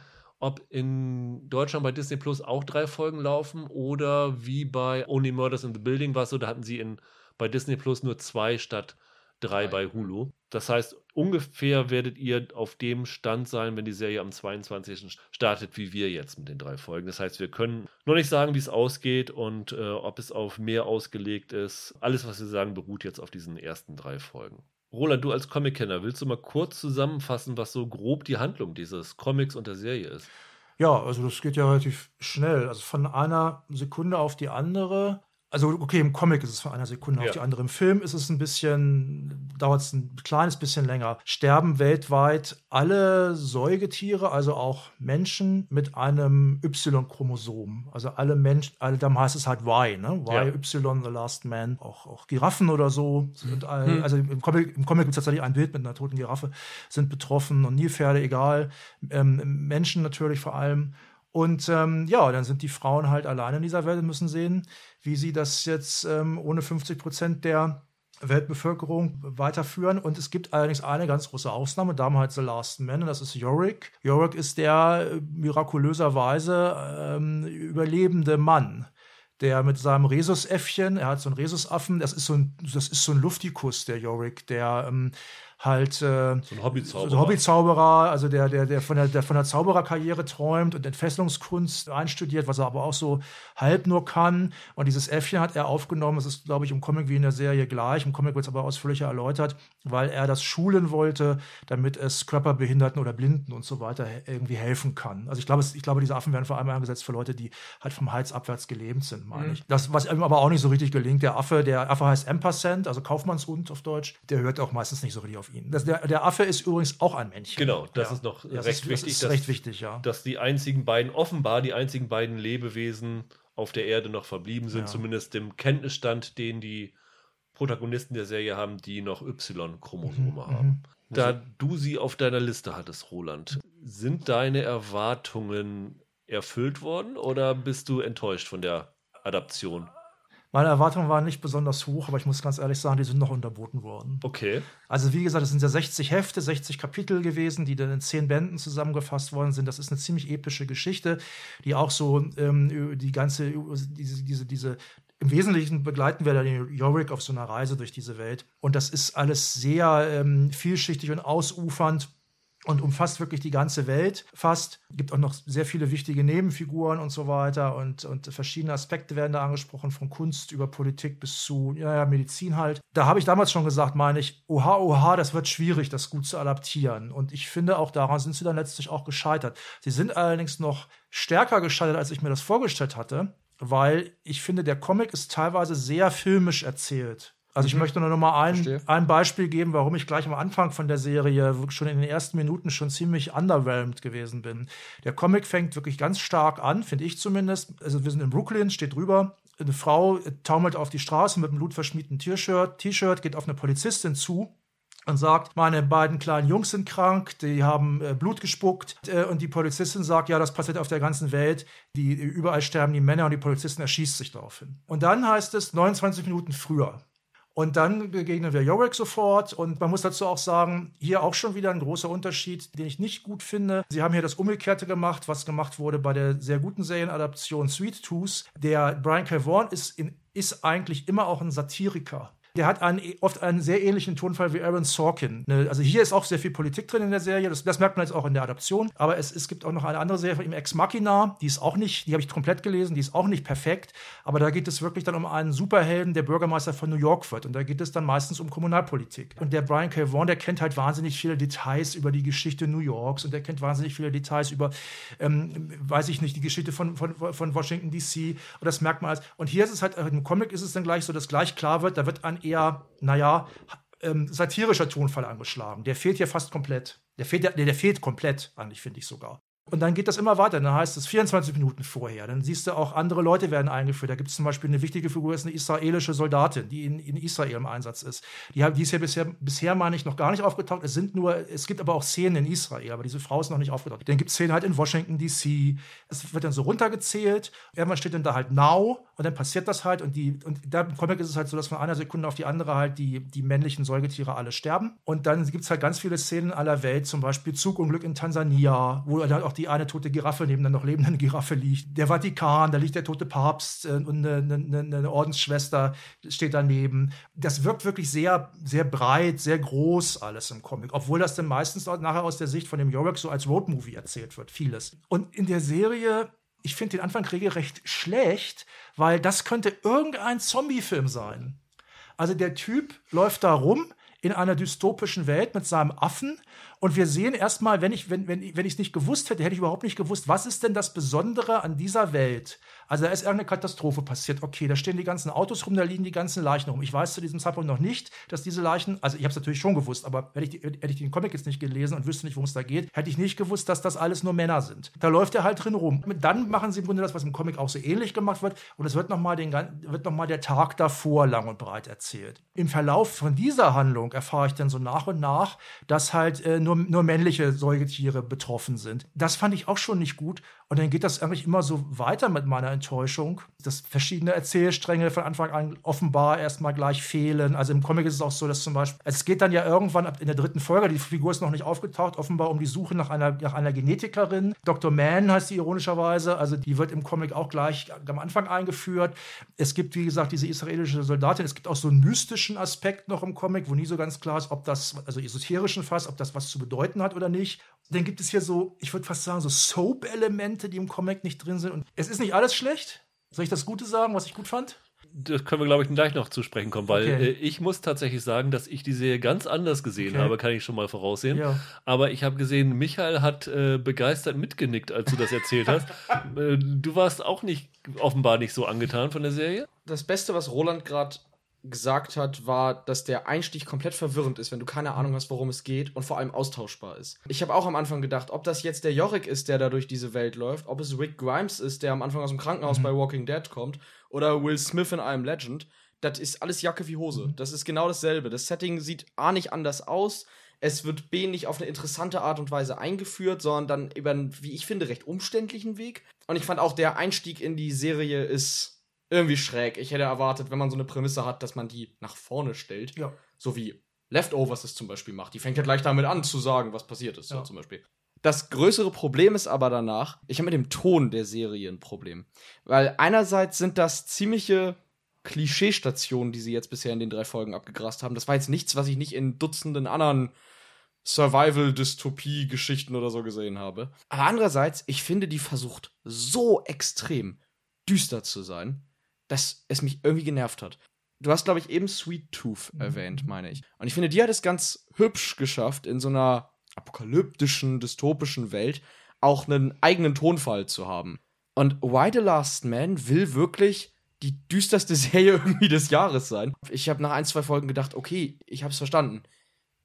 ob in Deutschland bei Disney Plus auch drei Folgen laufen oder wie bei Only Murders in the Building war es so, da hatten sie in, bei Disney Plus nur zwei statt drei Drei. bei Hulu. Das heißt, ungefähr werdet ihr auf dem Stand sein, wenn die Serie am 22. startet, wie wir jetzt mit den drei Folgen. Das heißt, wir können noch nicht sagen, wie es ausgeht und äh, ob es auf mehr ausgelegt ist. Alles, was wir sagen, beruht jetzt auf diesen ersten drei Folgen. Roland, du als Comic-Kenner, willst du mal kurz zusammenfassen, was so grob die Handlung dieses Comics und der Serie ist? Ja, also das geht ja relativ schnell. Also von einer Sekunde auf die andere. Also okay, im Comic ist es von einer Sekunde Ja. auf die andere. Im Film ist es ein bisschen, dauert es ein kleines bisschen länger. Sterben weltweit alle Säugetiere, also auch Menschen mit einem Y-Chromosom. Also alle Menschen, alle, dann heißt es halt Y, ne? Y, Ja. Y, The Last Man. Auch, auch Giraffen oder so. All- Hm. Also im Comic, im Comic gibt es tatsächlich ein Bild mit einer toten Giraffe, sind betroffen und Nilpferde, egal. Ähm, Menschen natürlich vor allem. Und ähm, ja, dann sind die Frauen halt alleine in dieser Welt und müssen sehen, wie sie das jetzt ähm, ohne 50 Prozent der Weltbevölkerung weiterführen. Und es gibt allerdings eine ganz große Ausnahme, da haben wir halt The Last Man, und das ist Yorick. Yorick ist der äh, mirakulöserweise ähm, überlebende Mann der mit seinem Rhesusäffchen, er hat so einen Rhesusaffen, das ist so ein, das ist so ein Luftikus, der Yorick, der ähm, halt äh, so ein Hobbyzauberer. So Hobbyzauberer, also der, der, der von der, der von der Zaubererkarriere träumt und Entfesselungskunst einstudiert, was er aber auch so halb nur kann. Und dieses Äffchen hat er aufgenommen. Das ist, glaube ich, im Comic wie in der Serie gleich. Im Comic wird es aber ausführlicher erläutert, weil er das schulen wollte, damit es Körperbehinderten oder Blinden und so weiter irgendwie helfen kann. Also ich glaube, ich glaube, diese Affen werden vor allem eingesetzt für Leute, die halt vom Hals abwärts gelähmt sind, meine mhm. ich. Das, was ihm aber auch nicht so richtig gelingt, der Affe, der Affe heißt Empassent, also Kaufmannshund auf Deutsch, der hört auch meistens nicht so richtig auf ihn. Das, der, der Affe ist übrigens auch ein Männchen. Genau, das ja. ist noch ja, recht ist, wichtig. Das ist dass, recht wichtig, ja. Dass die einzigen beiden, offenbar die einzigen beiden Lebewesen auf der Erde noch verblieben sind, ja. zumindest dem Kenntnisstand, den die Protagonisten der Serie haben, die noch Y-Chromosome mhm, haben. Mhm. Da du sie auf deiner Liste hattest, Roland, sind deine Erwartungen erfüllt worden oder bist du enttäuscht von der Adaption? Meine Erwartungen waren nicht besonders hoch, aber ich muss ganz ehrlich sagen, die sind noch unterboten worden. Okay. Also wie gesagt, es sind ja 60 Hefte, 60 Kapitel gewesen, die dann in zehn Bänden zusammengefasst worden sind. Das ist eine ziemlich epische Geschichte, die auch so ähm, die ganze, diese, diese, diese im Wesentlichen begleiten wir dann Yorick auf so einer Reise durch diese Welt. Und das ist alles sehr ähm, vielschichtig und ausufernd und umfasst wirklich die ganze Welt fast. Gibt auch noch sehr viele wichtige Nebenfiguren und so weiter und, und verschiedene Aspekte werden da angesprochen, von Kunst über Politik bis zu ja, ja, Medizin halt. Da habe ich damals schon gesagt, meine ich, oha, oha, das wird schwierig, das gut zu adaptieren. Und ich finde, auch daran sind sie dann letztlich auch gescheitert. Sie sind allerdings noch stärker gescheitert, als ich mir das vorgestellt hatte, weil ich finde, der Comic ist teilweise sehr filmisch erzählt. Also ich mhm. möchte nur noch mal ein, ein Beispiel geben, warum ich gleich am Anfang von der Serie schon in den ersten Minuten schon ziemlich underwhelmed gewesen bin. Der Comic fängt wirklich ganz stark an, finde ich zumindest. Also wir sind in Brooklyn, steht drüber. Eine Frau taumelt auf die Straße mit einem blutverschmierten T-Shirt, T-Shirt, geht auf eine Polizistin zu und sagt, meine beiden kleinen Jungs sind krank, die haben äh, Blut gespuckt äh, und die Polizistin sagt, ja, das passiert auf der ganzen Welt, die überall sterben die Männer und die Polizistin erschießt sich daraufhin. Und dann heißt es 29 Minuten früher. Und dann begegnen wir Yorick sofort. Und man muss dazu auch sagen, hier auch schon wieder ein großer Unterschied, den ich nicht gut finde. Sie haben hier das Umgekehrte gemacht, was gemacht wurde bei der sehr guten Serienadaption Sweet Tooth. Der Brian K. Vaughan ist, in, ist eigentlich immer auch ein Satiriker der hat einen, oft einen sehr ähnlichen Tonfall wie Aaron Sorkin. Ne, also hier ist auch sehr viel Politik drin in der Serie, das, das merkt man jetzt auch in der Adaption. Aber es, es gibt auch noch eine andere Serie von ihm, Ex Machina, die ist auch nicht, die habe ich komplett gelesen, die ist auch nicht perfekt. Aber da geht es wirklich dann um einen Superhelden, der Bürgermeister von New York wird. Und da geht es dann meistens um Kommunalpolitik. Und der Brian K. Vaughan, der kennt halt wahnsinnig viele Details über die Geschichte New Yorks und der kennt wahnsinnig viele Details über, ähm, weiß ich nicht, die Geschichte von, von, von Washington DC. Und das merkt man als. Und hier ist es halt, im Comic ist es dann gleich so, dass gleich klar wird, da wird ein eher, naja, ähm, satirischer Tonfall angeschlagen. Der fehlt hier fast komplett. Der fehlt, der, der fehlt komplett, eigentlich, finde ich sogar. Und dann geht das immer weiter. Dann heißt es 24 Minuten vorher. Dann siehst du auch, andere Leute werden eingeführt. Da gibt es zum Beispiel eine wichtige Figur, ist eine israelische Soldatin, die in, in Israel im Einsatz ist. Die, die ist ja bisher, bisher, meine ich, noch gar nicht aufgetaucht. Es sind nur, es gibt aber auch Szenen in Israel, aber diese Frau ist noch nicht aufgetaucht. Dann gibt es Szenen halt in Washington, D.C. Es wird dann so runtergezählt. Irgendwann steht dann da halt Now und dann passiert das halt. Und, die, und da im Comic ist es halt so, dass von einer Sekunde auf die andere halt die, die männlichen Säugetiere alle sterben. Und dann gibt es halt ganz viele Szenen aller Welt, zum Beispiel Zugunglück in Tansania, wo dann auch die eine tote Giraffe neben der noch lebenden Giraffe liegt. Der Vatikan, da liegt der tote Papst äh, und eine, eine, eine, Ordensschwester steht daneben. Das wirkt wirklich sehr, sehr breit, sehr groß alles im Comic, obwohl das dann meistens nachher aus der Sicht von dem Yorick so als Roadmovie erzählt wird, vieles. Und in der Serie ich finde den Anfang regelrecht schlecht, weil das könnte irgendein Zombie-Film sein. Also der Typ läuft da rum in einer dystopischen Welt mit seinem Affen und wir sehen erstmal, wenn ich wenn, wenn, wenn es nicht gewusst hätte, hätte ich überhaupt nicht gewusst, was ist denn das Besondere an dieser Welt? Also da ist irgendeine Katastrophe passiert. Okay, da stehen die ganzen Autos rum, da liegen die ganzen Leichen rum. Ich weiß zu diesem Zeitpunkt noch nicht, dass diese Leichen, also ich habe es natürlich schon gewusst, aber hätte ich, hätte ich den Comic jetzt nicht gelesen und wüsste nicht, worum es da geht, hätte ich nicht gewusst, dass das alles nur Männer sind. Da läuft er halt drin rum. Dann machen sie im Grunde das, was im Comic auch so ähnlich gemacht wird und es wird nochmal noch der Tag davor lang und breit erzählt. Im Verlauf von dieser Handlung erfahre ich dann so nach und nach, dass halt äh, nur, nur männliche Säugetiere betroffen sind. Das fand ich auch schon nicht gut. Und dann geht das eigentlich immer so weiter mit meiner Enttäuschung, dass verschiedene Erzählstränge von Anfang an offenbar erstmal gleich fehlen. Also im Comic ist es auch so, dass zum Beispiel, es geht dann ja irgendwann in der dritten Folge, die Figur ist noch nicht aufgetaucht, offenbar um die Suche nach einer, nach einer Genetikerin. Dr. Mann heißt sie ironischerweise, also die wird im Comic auch gleich am Anfang eingeführt. Es gibt, wie gesagt, diese israelische Soldatin. Es gibt auch so einen mystischen Aspekt noch im Comic, wo nie so ganz klar ist, ob das, also esoterischen Fass, ob das was zu bedeuten hat oder nicht. Dann gibt es hier so, ich würde fast sagen, so Soap-Elemente, die im Comic nicht drin sind. Und es ist nicht alles schlecht. Soll ich das Gute sagen, was ich gut fand? das können wir, glaube ich, gleich noch zu sprechen kommen, weil Okay. äh, ich muss tatsächlich sagen, dass ich die Serie ganz anders gesehen Okay. habe, kann ich schon mal voraussehen. Ja. Aber ich habe gesehen, Michael hat äh, begeistert mitgenickt, als du das erzählt hast. äh, du warst auch nicht offenbar nicht so angetan von der Serie. Das Beste, was Roland gerade gesagt hat, war, dass der Einstieg komplett verwirrend ist, wenn du keine Ahnung hast, worum es geht und vor allem austauschbar ist. Ich habe auch am Anfang gedacht, ob das jetzt der Yorick ist, der da durch diese Welt läuft, ob es Rick Grimes ist, der am Anfang aus dem Krankenhaus bei Walking Dead kommt, oder Will Smith in einem Legend. Das ist alles Jacke wie Hose. Das ist genau dasselbe. Das Setting sieht A nicht anders aus. Es wird B nicht auf eine interessante Art und Weise eingeführt, sondern dann über einen, wie ich finde, recht umständlichen Weg. Und ich fand auch, der Einstieg in die Serie ist irgendwie schräg. Ich hätte erwartet, wenn man so eine Prämisse hat, dass man die nach vorne stellt. Ja. So wie Leftovers es zum Beispiel macht. Die fängt ja gleich damit an zu sagen, was passiert ist, so Ja. zum Beispiel. Das größere Problem ist aber danach, ich habe mit dem Ton der Serie ein Problem. Weil einerseits sind das ziemliche Klischeestationen, die sie jetzt bisher in den drei Folgen abgegrast haben. Das war jetzt nichts, was ich nicht in Dutzenden anderen Survival-Dystopie-Geschichten oder so gesehen habe. Aber andererseits, ich finde, die versucht so extrem düster zu sein, dass es mich irgendwie genervt hat. Du hast, glaube ich, eben Sweet Tooth erwähnt, meine ich. Und ich finde, die hat es ganz hübsch geschafft, in so einer apokalyptischen, dystopischen Welt auch einen eigenen Tonfall zu haben. Und Why the Last Man will wirklich die düsterste Serie irgendwie des Jahres sein. Ich habe nach ein, zwei Folgen gedacht, okay, ich habe es verstanden.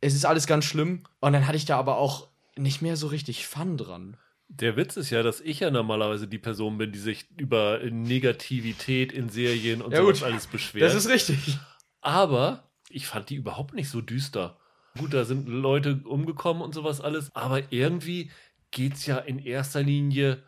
Es ist alles ganz schlimm. Und dann hatte ich da aber auch nicht mehr so richtig Fun dran. Der Witz ist ja, dass ich ja normalerweise die Person bin, die sich über Negativität in Serien und Ja, sowas gut. alles beschwert. Das ist richtig. Aber ich fand die überhaupt nicht so düster. Gut, da sind Leute umgekommen und sowas alles, aber irgendwie geht es ja in erster Linie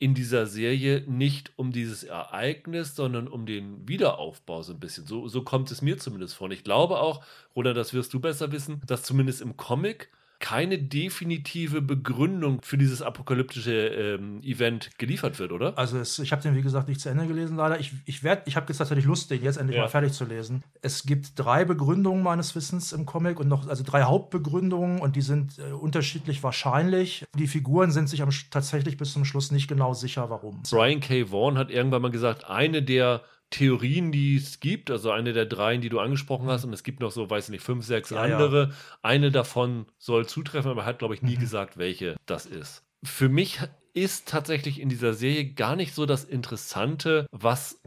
in dieser Serie nicht um dieses Ereignis, sondern um den Wiederaufbau so ein bisschen. So, so kommt es mir zumindest vor. Und ich glaube auch, Roland, das wirst du besser wissen, dass zumindest im Comic keine definitive Begründung für dieses apokalyptische ähm, Event geliefert wird, oder? Also es, ich habe den, wie gesagt, nicht zu Ende gelesen, leider. Ich, ich, werd- ich habe jetzt tatsächlich Lust, den jetzt endlich Ja. mal fertig zu lesen. Es gibt drei Begründungen meines Wissens im Comic und noch, also drei Hauptbegründungen und die sind äh, unterschiedlich wahrscheinlich. Die Figuren sind sich am, tatsächlich bis zum Schluss nicht genau sicher, warum. Brian K. Vaughan hat irgendwann mal gesagt, eine der Theorien, die es gibt, also eine der dreien, die du angesprochen hast, und es gibt noch so, weiß ich nicht, fünf, sechs Ja, ja. andere, eine davon soll zutreffen, aber er hat, glaube ich, nie Mhm. gesagt, welche das ist. Für mich ist tatsächlich in dieser Serie gar nicht so das Interessante, was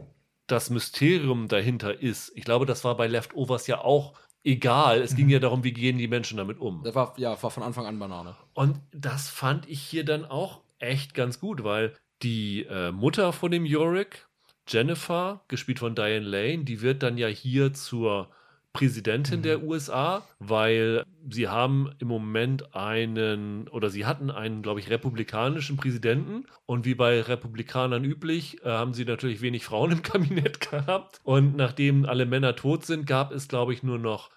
das Mysterium dahinter ist. Ich glaube, das war bei Leftovers ja auch egal. Es ging Mhm. ja darum, wie gehen die Menschen damit um. Das war, ja, war von Anfang an Banane. Und das fand ich hier dann auch echt ganz gut, weil die äh, Mutter von dem Yorick, Jennifer, gespielt von Diane Lane, die wird dann ja hier zur Präsidentin Mhm. der USA, weil sie haben im Moment einen oder sie hatten einen, glaube ich, republikanischen Präsidenten und wie bei Republikanern üblich, äh, haben sie natürlich wenig Frauen im Kabinett gehabt und nachdem alle Männer tot sind, gab es, glaube ich, nur noch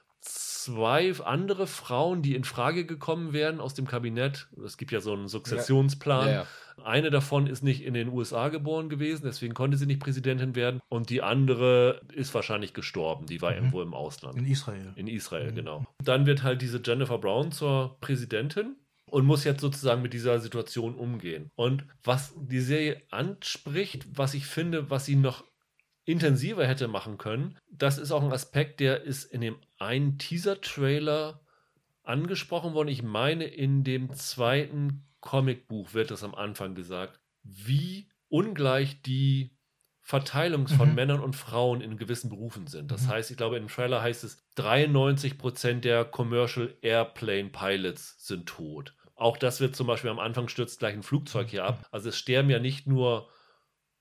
zwei andere Frauen, die in Frage gekommen wären aus dem Kabinett. Es gibt ja so einen Sukzessionsplan. Ja, ja. Eine davon ist nicht in den USA geboren gewesen, deswegen konnte sie nicht Präsidentin werden. Und die andere ist wahrscheinlich gestorben. Die war Mhm. irgendwo im Ausland. In Israel. In Israel, Mhm. genau. Dann wird halt diese Jennifer Brown zur Präsidentin und muss jetzt sozusagen mit dieser Situation umgehen. Und was die Serie anspricht, was ich finde, was sie noch intensiver hätte machen können, das ist auch ein Aspekt, der ist in dem einen Teaser-Trailer angesprochen worden. Ich meine, in dem zweiten Comicbuch wird das am Anfang gesagt, wie ungleich die Verteilung von Mhm. Männern und Frauen in gewissen Berufen sind. Das Mhm. heißt, ich glaube, im Trailer heißt es, 93% der Commercial Airplane Pilots sind tot. Auch das wird zum Beispiel am Anfang stürzt gleich ein Flugzeug hier ab. Also es sterben ja nicht nur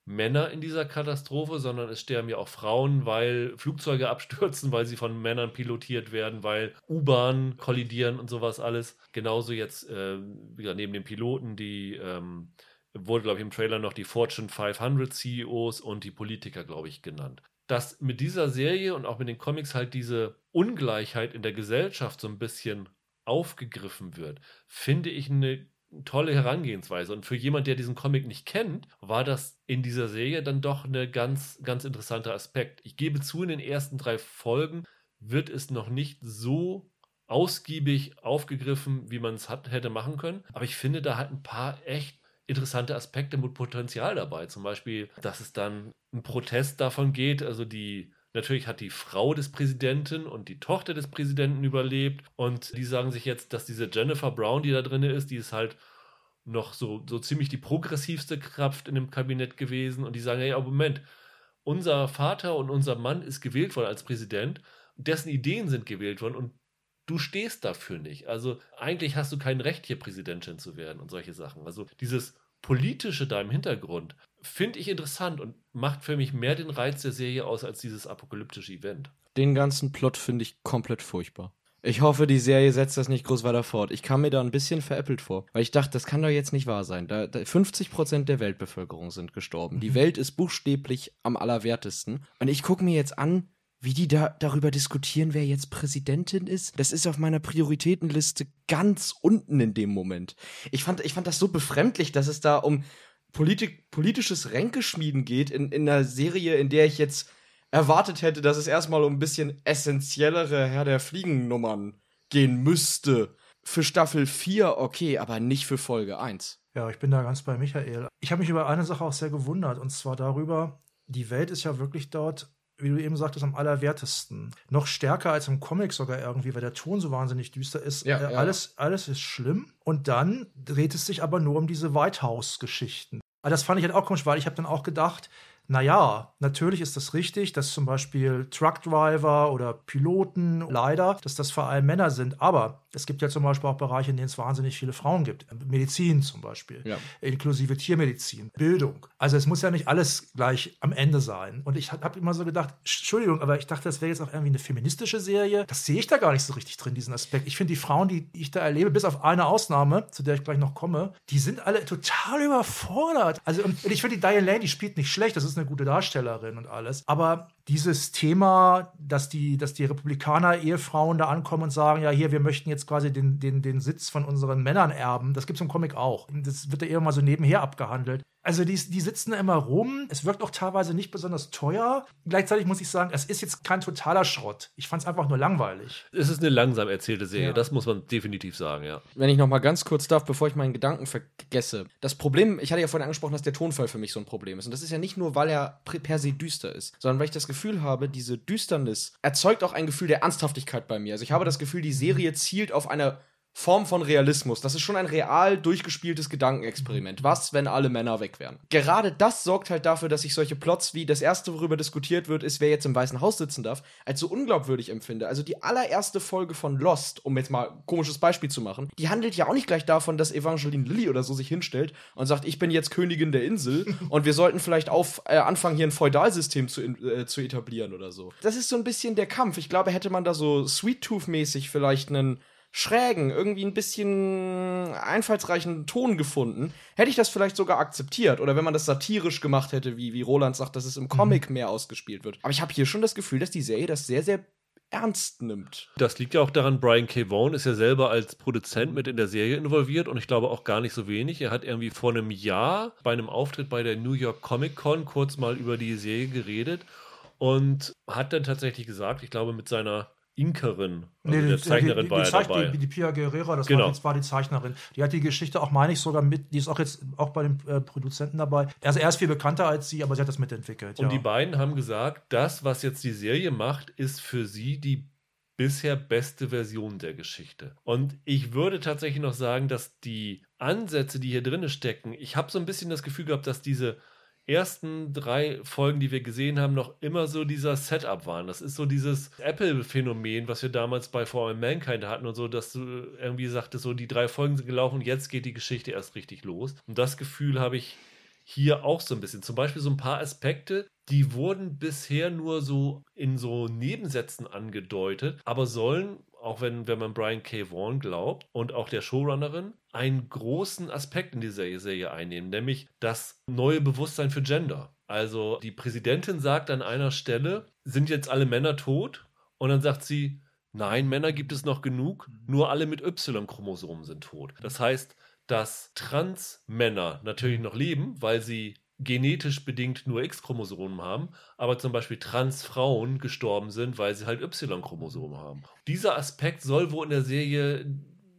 Männer in dieser Katastrophe, sondern es sterben ja auch Frauen, weil Flugzeuge abstürzen, weil sie von Männern pilotiert werden, weil U-Bahnen kollidieren und sowas alles. Genauso jetzt, äh, wie neben den Piloten, die ähm, wurde, glaube ich, im Trailer noch die Fortune 500 CEOs und die Politiker, glaube ich, genannt. Dass mit dieser Serie und auch mit den Comics halt diese Ungleichheit in der Gesellschaft so ein bisschen aufgegriffen wird, finde ich eine tolle Herangehensweise. Und für jemand, der diesen Comic nicht kennt, war das in dieser Serie dann doch eine ganz, ganz interessanter Aspekt. Ich gebe zu, in den ersten drei Folgen wird es noch nicht so ausgiebig aufgegriffen, wie man es hätte machen können. Aber ich finde da halt ein paar echt interessante Aspekte mit Potenzial dabei. Zum Beispiel, dass es dann ein Protest davon geht, also die Natürlich hat die Frau des Präsidenten und die Tochter des Präsidenten überlebt. Und die sagen sich jetzt, dass diese Jennifer Brown, die da drin ist, die ist halt noch so, so ziemlich die progressivste Kraft in dem Kabinett gewesen. Und die sagen, ja, Moment, unser Vater und unser Mann ist gewählt worden als Präsident, dessen Ideen sind gewählt worden und du stehst dafür nicht. Also eigentlich hast du kein Recht, hier Präsidentin zu werden und solche Sachen. Also dieses Politische da im Hintergrund finde ich interessant und macht für mich mehr den Reiz der Serie aus als dieses apokalyptische Event. Den ganzen Plot finde ich komplett furchtbar. Ich hoffe, die Serie setzt das nicht groß weiter fort. Ich kam mir da ein bisschen veräppelt vor, weil ich dachte, das kann doch jetzt nicht wahr sein. Da, da 50% der Weltbevölkerung sind gestorben. Die mhm. Welt ist buchstäblich am allerwertesten. Und ich gucke mir jetzt an, wie die da darüber diskutieren, wer jetzt Präsidentin ist, das ist auf meiner Prioritätenliste ganz unten in dem Moment. Ich fand, ich fand das so befremdlich, dass es da um Politik, politisches Ränkeschmieden geht in, in einer Serie, in der ich jetzt erwartet hätte, dass es erstmal um ein bisschen essentiellere Herr der Fliegennummern gehen müsste. Für Staffel 4 okay, aber nicht für Folge 1. Ja, ich bin da ganz bei Michael. Ich habe mich über eine Sache auch sehr gewundert, und zwar darüber, die Welt ist ja wirklich dort wie du eben sagtest, am allerwertesten. Noch stärker als im Comic sogar irgendwie, weil der Ton so wahnsinnig düster ist. Ja, äh, ja. Alles, alles ist schlimm. Und dann dreht es sich aber nur um diese White House-Geschichten. Aber das fand ich halt auch komisch, weil ich habe dann auch gedacht, naja, natürlich ist das richtig, dass zum Beispiel Truckdriver oder Piloten leider, dass das vor allem Männer sind. Aber es gibt ja zum Beispiel auch Bereiche, in denen es wahnsinnig viele Frauen gibt. Medizin zum Beispiel, ja. inklusive Tiermedizin, Bildung. Also es muss ja nicht alles gleich am Ende sein. Und ich habe immer so gedacht, Entschuldigung, aber ich dachte, das wäre jetzt auch irgendwie eine feministische Serie. Das sehe ich da gar nicht so richtig drin, diesen Aspekt. Ich finde die Frauen, die ich da erlebe, bis auf eine Ausnahme, zu der ich gleich noch komme, die sind alle total überfordert. Also und ich finde die Diane Lane, die spielt nicht schlecht. Das ist eine gute Darstellerin und alles. Aber dieses Thema, dass die, dass die Republikaner Ehefrauen da ankommen und sagen, ja, hier, wir möchten jetzt quasi den, den, den Sitz von unseren Männern erben, das gibt es im Comic auch. Das wird ja eher mal so nebenher abgehandelt. Also die, die sitzen da immer rum. Es wirkt auch teilweise nicht besonders teuer. Gleichzeitig muss ich sagen, es ist jetzt kein totaler Schrott. Ich fand es einfach nur langweilig. Es ist eine langsam erzählte Serie, ja. das muss man definitiv sagen, ja. Wenn ich noch mal ganz kurz darf, bevor ich meinen Gedanken vergesse. Das Problem, ich hatte ja vorhin angesprochen, dass der Tonfall für mich so ein Problem ist. Und das ist ja nicht nur, weil er per se düster ist, sondern weil ich das Gefühl habe, diese Düsternis erzeugt auch ein Gefühl der Ernsthaftigkeit bei mir. Also ich habe das Gefühl, die Serie zielt auf eine Form von Realismus. Das ist schon ein real durchgespieltes Gedankenexperiment. Was, wenn alle Männer weg wären? Gerade das sorgt halt dafür, dass ich solche Plots wie das erste, worüber diskutiert wird, ist, wer jetzt im Weißen Haus sitzen darf, als so unglaubwürdig empfinde. Also die allererste Folge von Lost, um jetzt mal ein komisches Beispiel zu machen, die handelt ja auch nicht gleich davon, dass Evangeline Lilly oder so sich hinstellt und sagt, ich bin jetzt Königin der Insel und wir sollten vielleicht auf, äh, anfangen, hier ein Feudalsystem zu, äh, zu etablieren oder so. Das ist so ein bisschen der Kampf. Ich glaube, hätte man da so Sweet Tooth-mäßig vielleicht einen schrägen, irgendwie ein bisschen einfallsreichen Ton gefunden, hätte ich das vielleicht sogar akzeptiert. Oder wenn man das satirisch gemacht hätte, wie, wie Roland sagt, dass es im Comic mhm. mehr ausgespielt wird. Aber ich habe hier schon das Gefühl, dass die Serie das sehr, sehr ernst nimmt. Das liegt ja auch daran, Brian K. Vaughan ist ja selber als Produzent mit in der Serie involviert und ich glaube auch gar nicht so wenig. Er hat irgendwie vor einem Jahr bei einem Auftritt bei der New York Comic Con kurz mal über die Serie geredet und hat dann tatsächlich gesagt, ich glaube mit seiner Inkerin. Also nee, der Zeichnerin die, die, war die, ja dabei. Die, die Pia Guerrera, das genau. war, jetzt war die Zeichnerin. Die hat die Geschichte auch, meine ich, sogar mit, die ist auch jetzt auch bei den äh, Produzenten dabei. Also er ist viel bekannter als sie, aber sie hat das mitentwickelt. Und ja. die beiden haben gesagt, das, was jetzt die Serie macht, ist für sie die bisher beste Version der Geschichte. Und ich würde tatsächlich noch sagen, dass die Ansätze, die hier drin stecken, ich habe so ein bisschen das Gefühl gehabt, dass diese ersten drei Folgen, die wir gesehen haben, noch immer so dieser Setup waren. Das ist so dieses Apple-Phänomen, was wir damals bei For All Mankind hatten und so, dass du irgendwie sagtest, so die drei Folgen sind gelaufen jetzt geht die Geschichte erst richtig los. Und das Gefühl habe ich hier auch so ein bisschen. Zum Beispiel so ein paar Aspekte, die wurden bisher nur so in so Nebensätzen angedeutet, aber sollen auch wenn, wenn man Brian K. Vaughan glaubt und auch der Showrunnerin, einen großen Aspekt in dieser Serie einnehmen, nämlich das neue Bewusstsein für Gender. Also die Präsidentin sagt an einer Stelle, sind jetzt alle Männer tot? Und dann sagt sie, nein, Männer gibt es noch genug, nur alle mit Y-Chromosomen sind tot. Das heißt, dass Trans-Männer natürlich noch leben, weil sie genetisch bedingt nur X-Chromosomen haben, aber zum Beispiel Transfrauen gestorben sind, weil sie halt Y-Chromosomen haben. Dieser Aspekt soll wohl in der Serie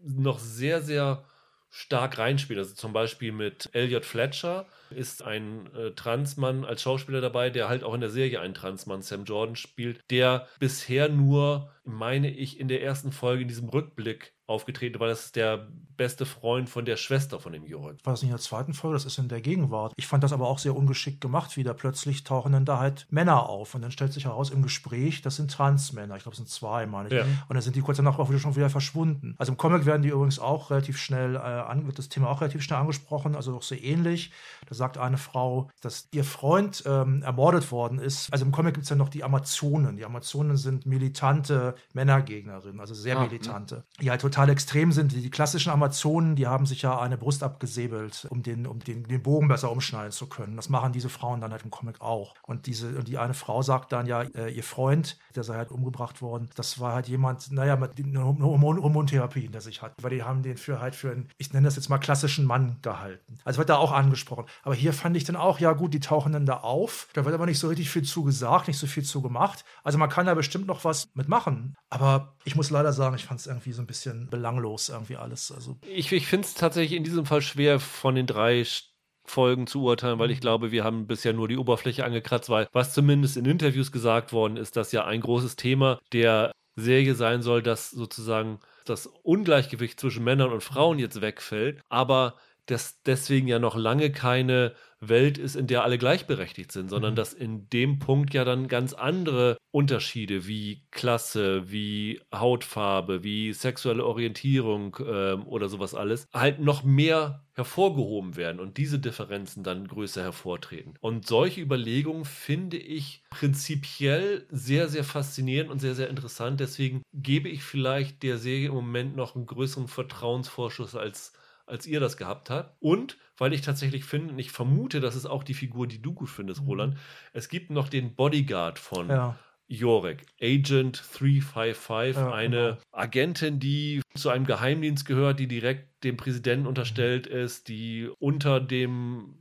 noch sehr, sehr stark reinspielen. Also zum Beispiel mit Elliot Fletcher ist ein äh, Transmann als Schauspieler dabei, der halt auch in der Serie einen Transmann, Sam Jordan, spielt, der bisher nur, meine ich, in der ersten Folge in diesem Rückblick aufgetreten, weil das ist der beste Freund von der Schwester von dem Jörg. War das nicht in der zweiten Folge? Das ist in der Gegenwart. Ich fand das aber auch sehr ungeschickt gemacht, wie da plötzlich tauchen dann da halt Männer auf und dann stellt sich heraus im Gespräch, das sind Transmänner. Ich glaube, es sind zwei, meine ich. Ja. Und dann sind die kurz danach auch wieder schon wieder verschwunden. Also im Comic werden die übrigens auch relativ schnell, äh, das Thema auch relativ schnell angesprochen, also auch sehr ähnlich. Da sagt eine Frau, dass ihr Freund ähm, ermordet worden ist. Also im Comic gibt es ja noch die Amazonen. Die Amazonen sind militante Männergegnerinnen, also sehr ah, militante, die halt total extrem sind. Die, die, klassischen Amazonen, die haben sich ja eine Brust abgesäbelt, um den, um den, den Bogen besser umschneiden zu können. Das machen diese Frauen dann halt im Comic auch. Und diese, und die eine Frau sagt dann ja, äh, ihr Freund, der sei halt umgebracht worden, das war halt jemand, naja, mit einer Hormon Hormontherapie hinter sich hat. Weil die haben den für halt für einen, ich nenne das jetzt mal klassischen Mann gehalten. Also wird da auch angesprochen. Aber hier fand ich dann auch, ja gut, die tauchen dann da auf. Da wird aber nicht so richtig viel zu gesagt, nicht so viel zu gemacht. Also man kann da bestimmt noch was mitmachen. Aber ich muss leider sagen, ich fand es irgendwie so ein bisschen belanglos irgendwie alles. Also ich ich finde es tatsächlich in diesem Fall schwer von den drei Folgen zu urteilen, weil ich mhm. glaube, wir haben bisher nur die Oberfläche angekratzt, weil was zumindest in Interviews gesagt worden ist, dass ja ein großes Thema der Serie sein soll, dass sozusagen das Ungleichgewicht zwischen Männern und Frauen jetzt wegfällt, aber dass deswegen ja noch lange keine Welt ist, in der alle gleichberechtigt sind, sondern mhm. dass in dem Punkt ja dann ganz andere Unterschiede wie Klasse, wie Hautfarbe, wie sexuelle Orientierung ähm, oder sowas alles halt noch mehr hervorgehoben werden und diese Differenzen dann größer hervortreten. Und solche Überlegungen finde ich prinzipiell sehr, sehr faszinierend und sehr, sehr interessant. Deswegen gebe ich vielleicht der Serie im Moment noch einen größeren Vertrauensvorschuss als als ihr das gehabt habt. Und weil ich tatsächlich finde, und ich vermute, das ist auch die Figur, die du gut findest, mhm. Roland. Es gibt noch den Bodyguard von ja. Jorek, Agent 355, ja, eine genau. Agentin, die zu einem Geheimdienst gehört, die direkt dem Präsidenten unterstellt mhm. ist, die unter dem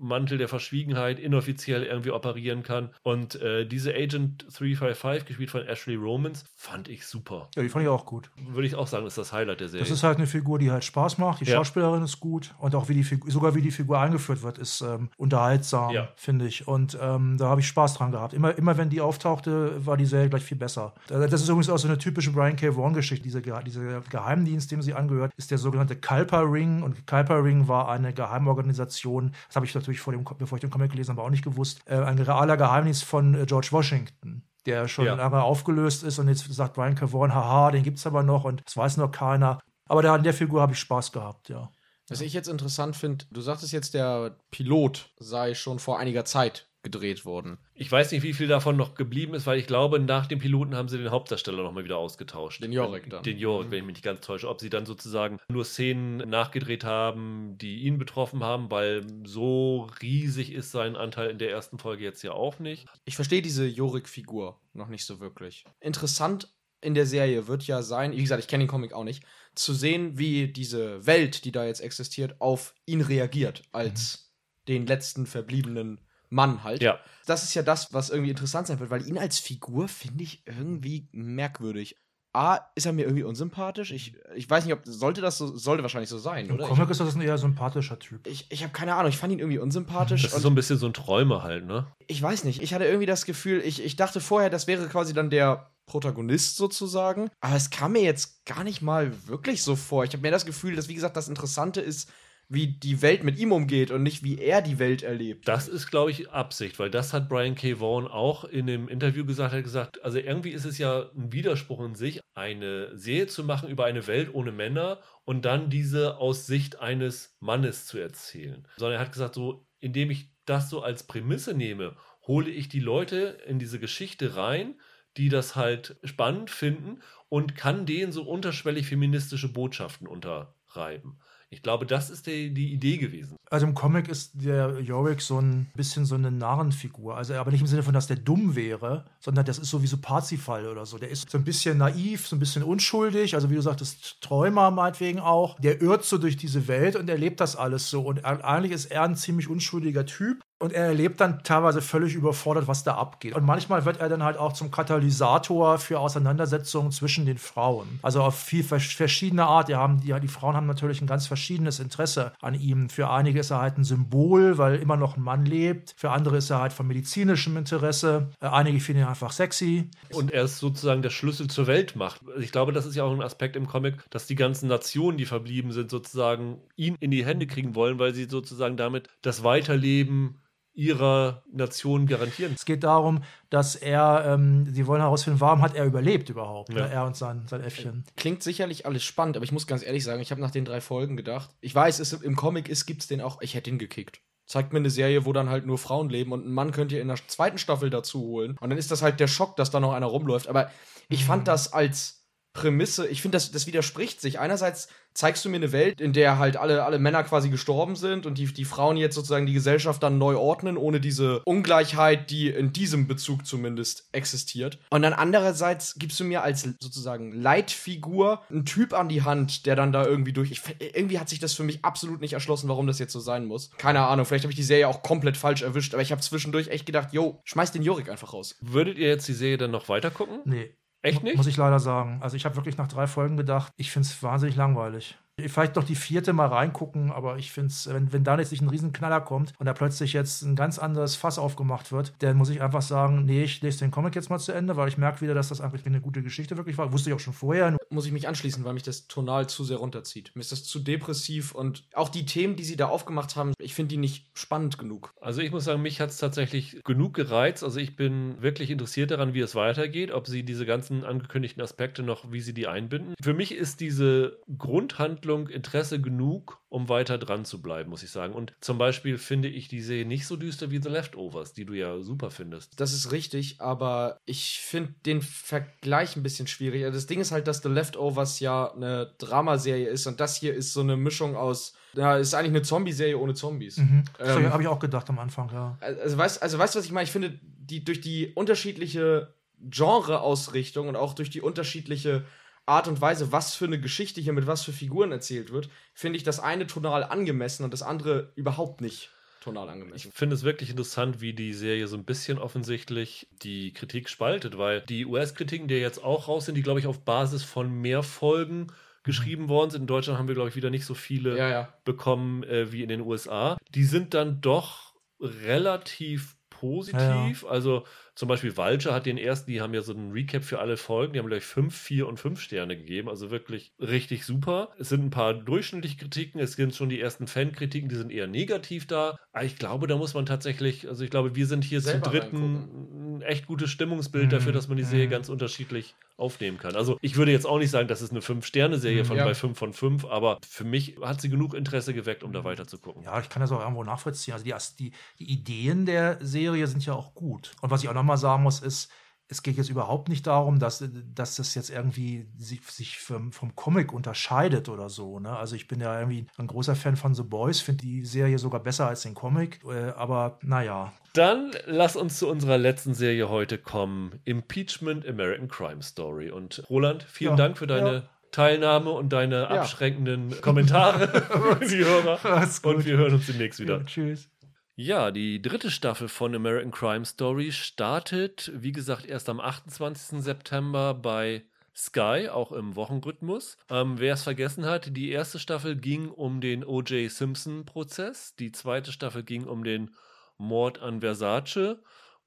Mantel der Verschwiegenheit inoffiziell irgendwie operieren kann. Und äh, diese Agent 355, gespielt von Ashley Romans, fand ich super. Ja, die fand ich auch gut. Würde ich auch sagen, ist das Highlight der Serie. Das ist halt eine Figur, die halt Spaß macht. Die ja. Schauspielerin ist gut und auch wie die Figur, sogar wie die Figur eingeführt wird, ist ähm, unterhaltsam, ja. finde ich. Und ähm, da habe ich Spaß dran gehabt. Immer, immer wenn die auftauchte, war die Serie gleich viel besser. Das ist übrigens auch so eine typische Brian K. Vaughan-Geschichte. Dieser, dieser Geheimdienst, dem sie angehört, ist der sogenannte Kalper Ring. Und Kalper Ring war eine Geheimorganisation, das habe ich natürlich natürlich vor dem, bevor ich den Comic gelesen habe, auch nicht gewusst, äh, ein realer Geheimnis von äh, George Washington der schon ja. lange aufgelöst ist und jetzt sagt Brian Cavorn, haha, den gibt es aber noch und das weiß noch keiner. Aber da, an der Figur habe ich Spaß gehabt, ja. Was ich jetzt interessant finde, du sagtest jetzt, der Pilot sei schon vor einiger Zeit gedreht worden. Ich weiß nicht, wie viel davon noch geblieben ist, weil ich glaube, nach dem Piloten haben sie den Hauptdarsteller nochmal wieder ausgetauscht. Den Jorik dann. Den Jorik, mhm. wenn ich mich nicht ganz täusche. Ob sie dann sozusagen nur Szenen nachgedreht haben, die ihn betroffen haben, weil so riesig ist sein Anteil in der ersten Folge jetzt ja auch nicht. Ich verstehe diese Jorik-Figur noch nicht so wirklich. Interessant in der Serie wird ja sein, wie gesagt, ich kenne den Comic auch nicht, zu sehen, wie diese Welt, die da jetzt existiert, auf ihn reagiert als mhm. den letzten verbliebenen Mann halt. Ja. Das ist ja das, was irgendwie interessant sein wird, weil ihn als Figur finde ich irgendwie merkwürdig. A, ist er mir irgendwie unsympathisch. Ich, ich weiß nicht, ob sollte das so, sollte wahrscheinlich so sein, Im oder? Comic ist das ein eher sympathischer Typ. Ich, ich habe keine Ahnung, ich fand ihn irgendwie unsympathisch. Das ist so ein bisschen so ein Träumer halt, ne? Ich weiß nicht. Ich hatte irgendwie das Gefühl, ich, ich dachte vorher, das wäre quasi dann der Protagonist sozusagen. Aber es kam mir jetzt gar nicht mal wirklich so vor. Ich habe mir das Gefühl, dass, wie gesagt, das Interessante ist, wie die Welt mit ihm umgeht und nicht wie er die Welt erlebt. Das ist, glaube ich, Absicht, weil das hat Brian K. Vaughan auch in dem Interview gesagt. Er hat gesagt, also irgendwie ist es ja ein Widerspruch in sich, eine Serie zu machen über eine Welt ohne Männer und dann diese aus Sicht eines Mannes zu erzählen. Sondern er hat gesagt, so, indem ich das so als Prämisse nehme, hole ich die Leute in diese Geschichte rein, die das halt spannend finden und kann denen so unterschwellig feministische Botschaften unterreiben. Ich glaube, das ist die, die Idee gewesen. Also im Comic ist der Yorick so ein bisschen so eine Narrenfigur. Also aber nicht im Sinne von, dass der dumm wäre, sondern das ist sowieso Parzifal oder so. Der ist so ein bisschen naiv, so ein bisschen unschuldig. Also wie du sagtest, Träumer meinetwegen auch. Der irrt so durch diese Welt und erlebt das alles so. Und eigentlich ist er ein ziemlich unschuldiger Typ. Und er erlebt dann teilweise völlig überfordert, was da abgeht. Und manchmal wird er dann halt auch zum Katalysator für Auseinandersetzungen zwischen den Frauen. Also auf viel verschiedene Art. Die, haben, die, die Frauen haben natürlich ein ganz verschiedenes Interesse an ihm. Für einige ist er halt ein Symbol, weil immer noch ein Mann lebt. Für andere ist er halt von medizinischem Interesse. Äh, einige finden ihn einfach sexy. Und er ist sozusagen der Schlüssel zur Weltmacht. Ich glaube, das ist ja auch ein Aspekt im Comic, dass die ganzen Nationen, die verblieben sind, sozusagen ihn in die Hände kriegen wollen, weil sie sozusagen damit das Weiterleben ihrer Nation garantieren. Es geht darum, dass er, ähm, sie wollen herausfinden, warum hat er überlebt überhaupt, ja. ne? er und sein, sein Äffchen. Klingt sicherlich alles spannend, aber ich muss ganz ehrlich sagen, ich habe nach den drei Folgen gedacht, ich weiß, es im Comic ist, gibt es den auch, ich hätte ihn gekickt. Zeigt mir eine Serie, wo dann halt nur Frauen leben und ein Mann könnt ihr in der zweiten Staffel dazu holen. Und dann ist das halt der Schock, dass da noch einer rumläuft. Aber ich fand mhm. das als Prämisse, ich finde, das, das widerspricht sich. Einerseits zeigst du mir eine Welt, in der halt alle, alle Männer quasi gestorben sind und die, die Frauen jetzt sozusagen die Gesellschaft dann neu ordnen, ohne diese Ungleichheit, die in diesem Bezug zumindest existiert. Und dann andererseits gibst du mir als sozusagen Leitfigur einen Typ an die Hand, der dann da irgendwie durch. Ich, irgendwie hat sich das für mich absolut nicht erschlossen, warum das jetzt so sein muss. Keine Ahnung, vielleicht habe ich die Serie auch komplett falsch erwischt, aber ich habe zwischendurch echt gedacht, yo, schmeiß den Jorik einfach raus. Würdet ihr jetzt die Serie dann noch weiter gucken? Nee. Echt nicht? Muss ich leider sagen. Also ich habe wirklich nach drei Folgen gedacht, ich finde es wahnsinnig langweilig. Vielleicht noch die vierte mal reingucken, aber ich finde es, wenn, wenn da jetzt nicht ein Riesenknaller kommt und da plötzlich jetzt ein ganz anderes Fass aufgemacht wird, dann muss ich einfach sagen, nee, ich lese den Comic jetzt mal zu Ende, weil ich merke wieder, dass das eigentlich eine gute Geschichte wirklich war. Wusste ich auch schon vorher. Muss ich mich anschließen, weil mich das tonal zu sehr runterzieht. Mir ist das zu depressiv und auch die Themen, die sie da aufgemacht haben, ich finde die nicht spannend genug. Also ich muss sagen, mich hat es tatsächlich genug gereizt. Also ich bin wirklich interessiert daran, wie es weitergeht, ob sie diese ganzen angekündigten Aspekte noch, wie sie die einbinden. Für mich ist diese Grundhandlung Handlung Interesse genug, um weiter dran zu bleiben, muss ich sagen. Und zum Beispiel finde ich die Serie nicht so düster wie The Leftovers, die du ja super findest. Das ist richtig, aber ich finde den Vergleich ein bisschen schwierig. Also das Ding ist halt, dass The Leftovers ja eine Dramaserie ist und das hier ist so eine Mischung aus ja, ist eigentlich eine Zombie-Serie ohne Zombies. Mhm. Ähm, habe ich auch gedacht am Anfang, ja. Also weißt, also weißt du, was ich meine? Ich finde, die durch die unterschiedliche Genre-Ausrichtung und auch durch die unterschiedliche Art und Weise, was für eine Geschichte hier mit was für Figuren erzählt wird, finde ich das eine tonal angemessen und das andere überhaupt nicht tonal angemessen. Ich finde es wirklich interessant, wie die Serie so ein bisschen offensichtlich die Kritik spaltet, weil die US-Kritiken, die jetzt auch raus sind, die glaube ich auf Basis von mehr Folgen geschrieben worden sind. In Deutschland haben wir, glaube ich, wieder nicht so viele ja, ja. bekommen äh, wie in den USA. Die sind dann doch relativ positiv. Ja, also zum Beispiel Vulture hat den ersten, die haben ja so einen Recap für alle Folgen, die haben gleich fünf, vier und fünf Sterne gegeben, also wirklich richtig super. Es sind ein paar durchschnittliche Kritiken, es sind schon die ersten Fankritiken, die sind eher negativ da. Aber ich glaube, da muss man tatsächlich, also ich glaube, wir sind hier Selber zum dritten ein echt gutes Stimmungsbild mhm. dafür, dass man die Serie mhm. ganz unterschiedlich aufnehmen kann. Also ich würde jetzt auch nicht sagen, das ist eine Fünf-Sterne-Serie mhm, von ja. bei fünf von fünf, aber für mich hat sie genug Interesse geweckt, um da weiter zu gucken. Ja, ich kann das auch irgendwo nachvollziehen. Also die, die, die Ideen der Serie sind ja auch gut. Und was ich auch nochmal sagen muss, ist, es geht jetzt überhaupt nicht darum, dass, dass das jetzt irgendwie sich, sich vom, vom Comic unterscheidet oder so. Ne? Also ich bin ja irgendwie ein großer Fan von The Boys, finde die Serie sogar besser als den Comic. Äh, aber naja. Dann lass uns zu unserer letzten Serie heute kommen. Impeachment American Crime Story. Und Roland, vielen ja, Dank für deine ja. Teilnahme und deine ja. abschränkenden Kommentare die Hörer. Und wir hören uns demnächst wieder. tschüss. Ja, die dritte Staffel von American Crime Story startet, wie gesagt, erst am 28. September bei Sky, auch im Wochenrhythmus. Ähm, Wer es vergessen hat, die erste Staffel ging um den O.J. Simpson-Prozess, die zweite Staffel ging um den Mord an Versace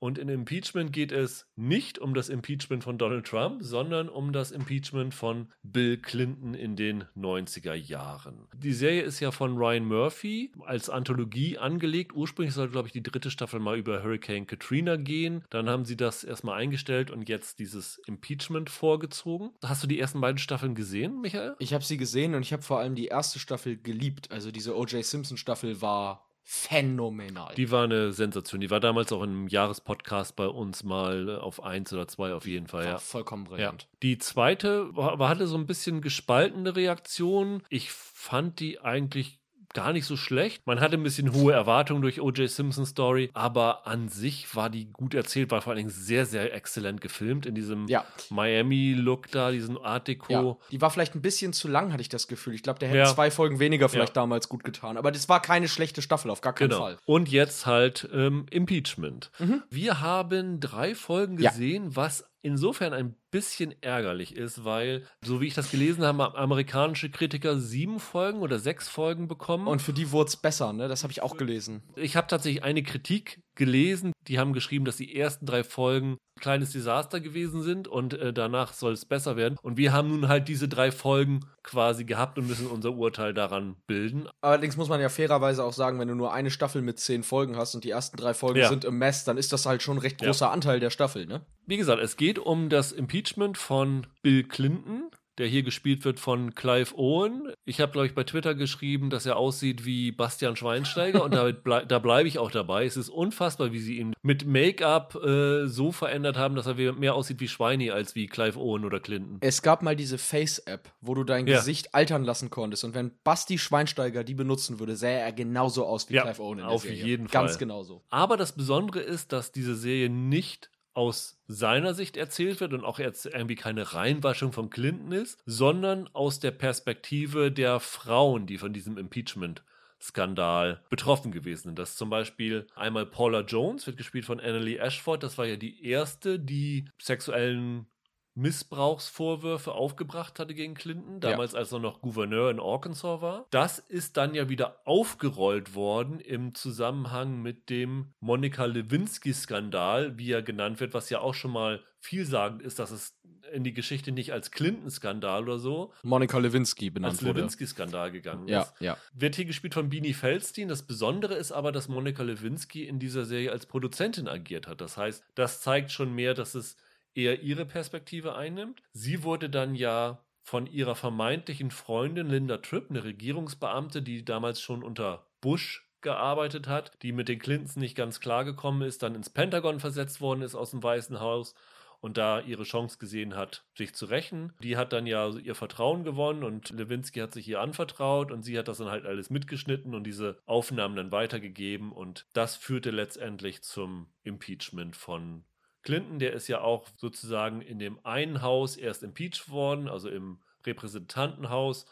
und in Impeachment geht es nicht um das Impeachment von Donald Trump, sondern um das Impeachment von Bill Clinton in den 90er Jahren. Die Serie ist ja von Ryan Murphy als Anthologie angelegt. Ursprünglich sollte, glaube ich, die dritte Staffel mal über Hurricane Katrina gehen. Dann haben sie das erstmal eingestellt und jetzt dieses Impeachment vorgezogen. Hast du die ersten beiden Staffeln gesehen, Michael? Ich habe sie gesehen und ich habe vor allem die erste Staffel geliebt. Also diese O.J. Simpson Staffel war phänomenal. Die war eine Sensation. Die war damals auch im Jahrespodcast bei uns mal auf eins oder zwei auf jeden Fall. War ja. Vollkommen brillant. Ja. Die zweite war, hatte so ein bisschen gespaltene Reaktion. Ich fand die eigentlich gar nicht so schlecht. Man hatte ein bisschen hohe Erwartungen durch O.J. Simpson Story, aber an sich war die gut erzählt, war vor allen Dingen sehr, sehr exzellent gefilmt in diesem Ja. Miami-Look da, diesen Art Deco. Ja, die war vielleicht ein bisschen zu lang, hatte ich das Gefühl. Ich glaube, der hätte Ja. zwei Folgen weniger vielleicht damals gut getan. Aber das war keine schlechte Staffel, auf gar keinen Genau. Fall. Und jetzt halt ähm, Impeachment. Wir haben drei Folgen gesehen, was insofern ein bisschen ärgerlich ist, weil, so wie ich das gelesen habe, haben amerikanische Kritiker sieben Folgen oder sechs Folgen bekommen. Und für die wurde es besser, ne? Das habe ich auch gelesen. ich habe tatsächlich eine Kritik gelesen, die haben geschrieben, dass die ersten drei Folgen ein kleines Desaster gewesen sind und äh, danach soll es besser werden. Und wir haben nun halt diese drei Folgen quasi gehabt und müssen unser Urteil daran bilden. Allerdings muss man ja fairerweise auch sagen, wenn du nur eine Staffel mit zehn Folgen hast und die ersten drei Folgen Ja. sind im Mess, dann ist das halt schon ein recht Ja. großer Anteil der Staffel, ne? Wie gesagt, es geht um das Impeachment von Bill Clinton, der hier gespielt wird von Clive Owen. Ich habe, glaube ich, bei Twitter geschrieben, dass er aussieht wie Bastian Schweinsteiger und damit blei da bleibe ich auch dabei. Es ist unfassbar, wie sie ihn mit Make-up äh, so verändert haben, dass er wie- mehr aussieht wie Schweini als wie Clive Owen oder Clinton. Es gab mal diese Face-App, wo du dein Ja. Gesicht altern lassen konntest. Und wenn Basti Schweinsteiger die benutzen würde, sähe er genauso aus wie Ja, Clive Owen in der auf Serie. jeden Ganz Fall. genauso. Aber das Besondere ist, dass diese Serie nicht aus seiner Sicht erzählt wird und auch jetzt irgendwie keine Reinwaschung von Clinton ist, sondern aus der Perspektive der Frauen, die von diesem Impeachment-Skandal betroffen gewesen sind. Das zum Beispiel einmal Paula Jones, wird gespielt von Annalie Ashford. Das war ja die erste, die sexuellen Missbrauchsvorwürfe aufgebracht hatte gegen Clinton, damals als er noch Gouverneur in Arkansas war. Das ist dann ja wieder aufgerollt worden im Zusammenhang mit dem Monika Lewinsky-Skandal, wie er genannt wird, was ja auch schon mal vielsagend ist, dass es in die Geschichte nicht als Clinton-Skandal oder so, Monika Lewinsky benannt als wurde. Lewinsky-Skandal gegangen Ja, ist. ja. Wird hier gespielt von Beanie Feldstein. Das Besondere ist aber, dass Monika Lewinsky in dieser Serie als Produzentin agiert hat. Das heißt, das zeigt schon mehr, dass es eher ihre Perspektive einnimmt. Sie wurde dann ja von ihrer vermeintlichen Freundin Linda Tripp, eine Regierungsbeamte, die damals schon unter Bush gearbeitet hat, die mit den Clintons nicht ganz klargekommen ist, dann ins Pentagon versetzt worden ist aus dem Weißen Haus und da ihre Chance gesehen hat, sich zu rächen. Die hat dann ja ihr Vertrauen gewonnen und Lewinsky hat sich ihr anvertraut und sie hat das dann halt alles mitgeschnitten und diese Aufnahmen dann weitergegeben und das führte letztendlich zum Impeachment von Clinton. Der ist ja auch sozusagen in dem einen Haus erst impeached worden, also im Repräsentantenhaus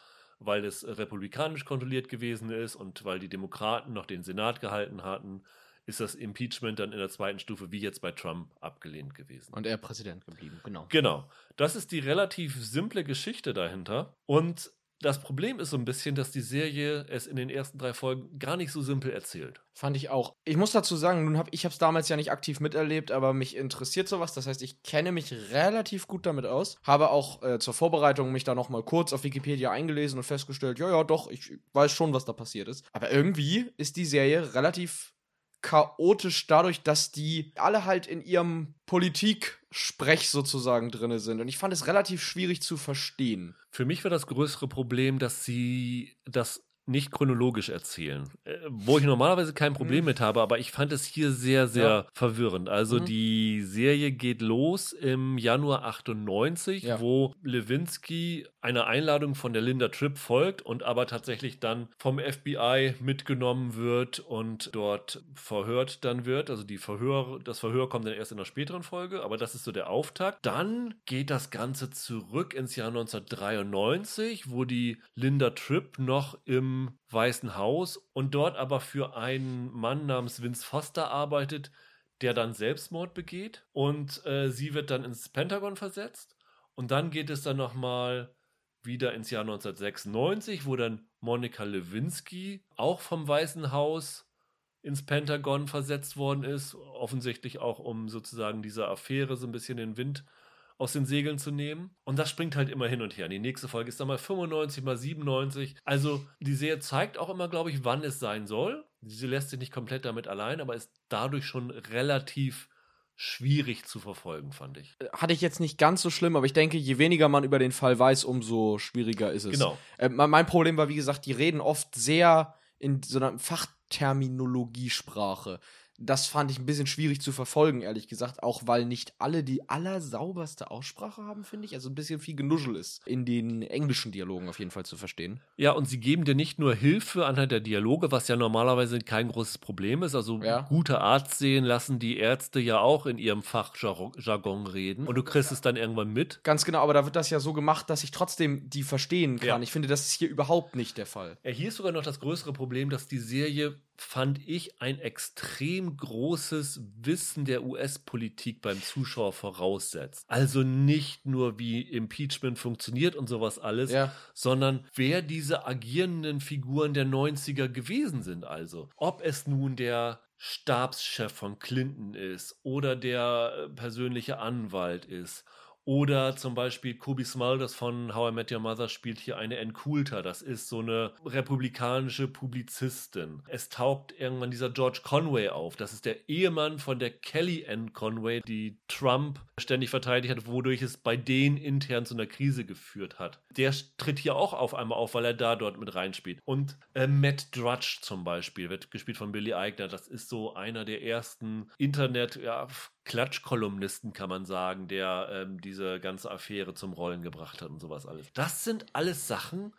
weil es republikanisch kontrolliert gewesen ist und weil die Demokraten noch den Senat gehalten hatten, ist das Impeachment dann in der zweiten Stufe wie jetzt bei Trump abgelehnt gewesen. Und er Präsident geblieben, genau. Genau. Das ist die relativ simple Geschichte dahinter. Und das Problem ist so ein bisschen, dass die Serie es in den ersten drei Folgen gar nicht so simpel erzählt. Fand ich auch. Ich muss dazu sagen, nun hab, ich habe es damals ja nicht aktiv miterlebt, aber mich interessiert sowas. Das heißt, ich kenne mich relativ gut damit aus. Habe auch äh, zur Vorbereitung mich da noch mal kurz auf Wikipedia eingelesen und festgestellt, ja, ja, doch, ich weiß schon, was da passiert ist. Aber irgendwie ist die Serie relativ chaotisch dadurch, dass die alle halt in ihrem Politik-Sprech sozusagen drinne sind. Und ich fand es relativ schwierig zu verstehen. Für mich war das größere Problem, dass sie das nicht chronologisch erzählen. Äh, wo ich normalerweise kein Problem Mhm. mit habe, aber ich fand es hier sehr, sehr Ja. verwirrend. Also Mhm. die Serie geht los im Januar 98, Ja. wo Lewinsky einer Einladung von der Linda Tripp folgt und aber tatsächlich dann vom FBI mitgenommen wird und dort verhört dann wird. Also die Verhör, das Verhör kommt dann erst in einer späteren Folge, aber das ist so der Auftakt. Dann geht das Ganze zurück ins Jahr 1993, wo die Linda Tripp noch im Weißen Haus und dort aber für einen Mann namens Vince Foster arbeitet, der dann Selbstmord begeht. Und äh, sie wird dann ins Pentagon versetzt. Und dann geht es dann nochmal wieder ins Jahr 1996, wo dann Monica Lewinsky auch vom Weißen Haus ins Pentagon versetzt worden ist, offensichtlich auch um sozusagen dieser Affäre so ein bisschen den Wind aus den Segeln zu nehmen. Und das springt halt immer hin und her. Die nächste Folge ist dann mal 95, mal 97. Also die Serie zeigt auch immer, glaube ich, wann es sein soll. Sie lässt sich nicht komplett damit allein, aber ist dadurch schon relativ schwierig zu verfolgen, fand ich. Hatte ich jetzt nicht ganz so schlimm, aber ich denke, je weniger man über den Fall weiß, umso schwieriger ist es. Genau. Äh, mein mein Problem war, wie gesagt, die reden oft sehr in so einer Fachterminologiesprache. Das fand ich ein bisschen schwierig zu verfolgen, ehrlich gesagt. Auch weil nicht alle die allersauberste Aussprache haben, finde ich. Also ein bisschen viel Genuschel ist in den englischen Dialogen auf jeden Fall zu verstehen. Ja, und sie geben dir nicht nur Hilfe anhand der Dialoge, was ja normalerweise kein großes Problem ist. Also Ja. gute Arzt sehen lassen die Ärzte ja auch in ihrem Fachjargon reden. Und du kriegst es dann irgendwann mit. Ganz genau, aber da wird das ja so gemacht, dass ich trotzdem die verstehen kann. Ja. Ich finde, das ist hier überhaupt nicht der Fall. Ja, hier ist sogar noch das größere Problem, dass die Serie, fand ich, ein extrem großes Wissen der US-Politik beim Zuschauer voraussetzt. Also nicht nur, wie Impeachment funktioniert und sowas alles, Ja. sondern wer diese agierenden Figuren der 90er gewesen sind. Also, ob es nun der Stabschef von Clinton ist oder der äh, persönliche Anwalt ist. Oder zum Beispiel Kobe Smulders von How I Met Your Mother spielt hier eine Coulter. Das ist so eine republikanische Publizistin. Es taucht irgendwann dieser George Conway auf. Das ist der Ehemann von der Kelly Ann Conway, die Trump ständig verteidigt hat, wodurch es bei denen intern zu einer Krise geführt hat. Der tritt hier auch auf einmal auf, weil er da dort mit reinspielt. Und äh, Matt Drudge zum Beispiel wird gespielt von Billy Eichner. Das ist so einer der ersten Internet, ja, Klatschkolumnisten, kann man sagen, der ähm, diese ganze Affäre zum Rollen gebracht hat und sowas alles. Das sind alles Sachen,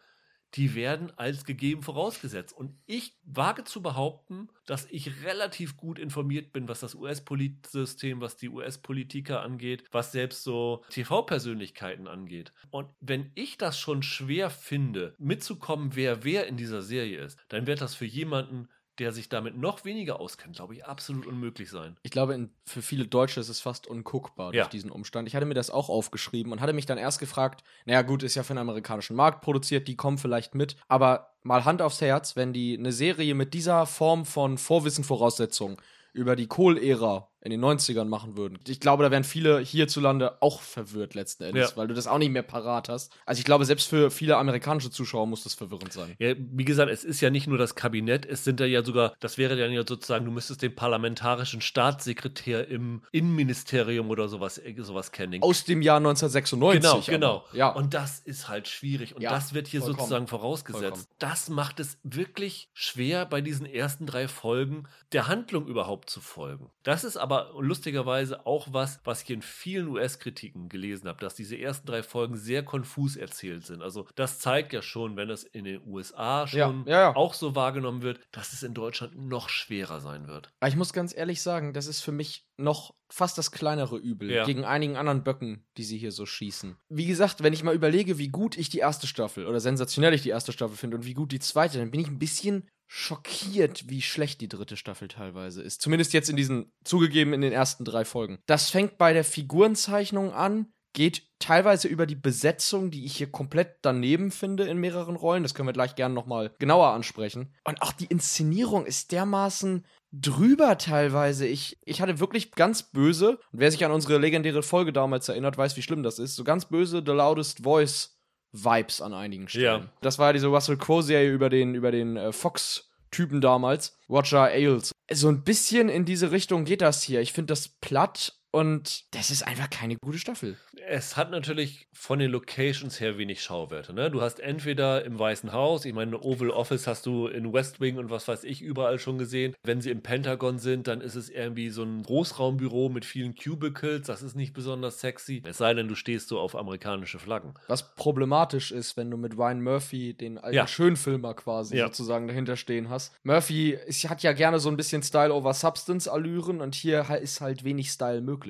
die werden als gegeben vorausgesetzt. Und ich wage zu behaupten, dass ich relativ gut informiert bin, was das US-Politsystem, was die US-Politiker angeht, was selbst so TV-Persönlichkeiten angeht. Und wenn ich das schon schwer finde, mitzukommen, wer wer in dieser Serie ist, dann wird das für jemanden, der sich damit noch weniger auskennt, glaube ich, absolut unmöglich sein. Ich glaube, in, für viele Deutsche ist es fast unguckbar Ja. durch diesen Umstand. Ich hatte mir das auch aufgeschrieben und hatte mich dann erst gefragt, naja gut, ist ja für den amerikanischen Markt produziert, die kommen vielleicht mit, aber mal Hand aufs Herz, wenn die eine Serie mit dieser Form von Vorwissen-Voraussetzungen über die Kohl-Ära in den 90ern machen würden. Ich glaube, da wären viele hierzulande auch verwirrt letzten Endes, Ja. weil du das auch nicht mehr parat hast. Also ich glaube, selbst für viele amerikanische Zuschauer muss das verwirrend sein. Ja, wie gesagt, es ist ja nicht nur das Kabinett, es sind da ja sogar, das wäre dann ja sozusagen, du müsstest den parlamentarischen Staatssekretär im Innenministerium oder sowas, äh, sowas kennen. Aus dem Jahr 1996. Genau, aber. genau. Ja. Und das ist halt schwierig. Und Ja, das wird hier vollkommen. sozusagen vorausgesetzt. Vollkommen. Das macht es wirklich schwer, bei diesen ersten drei Folgen der Handlung überhaupt zu folgen. Das ist aber lustigerweise auch was, was ich in vielen US-Kritiken gelesen habe, dass diese ersten drei Folgen sehr konfus erzählt sind. Also das zeigt ja schon, wenn es in den USA schon Ja, ja, ja. auch so wahrgenommen wird, dass es in Deutschland noch schwerer sein wird. Aber ich muss ganz ehrlich sagen, das ist für mich noch fast das kleinere Übel Ja. gegen einigen anderen Böcken, die sie hier so schießen. Wie gesagt, wenn ich mal überlege, wie gut ich die erste Staffel oder sensationell ich die erste Staffel finde und wie gut die zweite, dann bin ich ein bisschen schockiert, wie schlecht die dritte Staffel teilweise ist. Zumindest jetzt in diesen, zugegeben in den ersten drei Folgen. Das fängt bei der Figurenzeichnung an, geht teilweise über die Besetzung, die ich hier komplett daneben finde in mehreren Rollen. Das können wir gleich gerne nochmal genauer ansprechen. Und auch die Inszenierung ist dermaßen drüber teilweise. Ich, ich hatte wirklich ganz böse, und wer sich an unsere legendäre Folge damals erinnert, weiß, wie schlimm das ist, so ganz böse The Loudest Voice Vibes an einigen Stellen. Ja. Das war diese Russell Crowe-Serie über den, über den äh, Fox-Typen damals, Roger Ailes. So ein bisschen in diese Richtung geht das hier. Ich finde das platt und das ist einfach keine gute Staffel. Es hat natürlich von den Locations her wenig Schauwerte. Ne? Du hast entweder im Weißen Haus, ich meine, Oval Office hast du in West Wing und was weiß ich überall schon gesehen. Wenn sie im Pentagon sind, dann ist es irgendwie so ein Großraumbüro mit vielen Cubicles. Das ist nicht besonders sexy. Es sei denn, du stehst so auf amerikanische Flaggen. Was problematisch ist, wenn du mit Ryan Murphy, den alten Ja. Schönfilmer quasi Ja. sozusagen dahinter stehen hast. Murphy ist, hat ja gerne so ein bisschen Style over Substance Allüren und hier ist halt wenig Style möglich.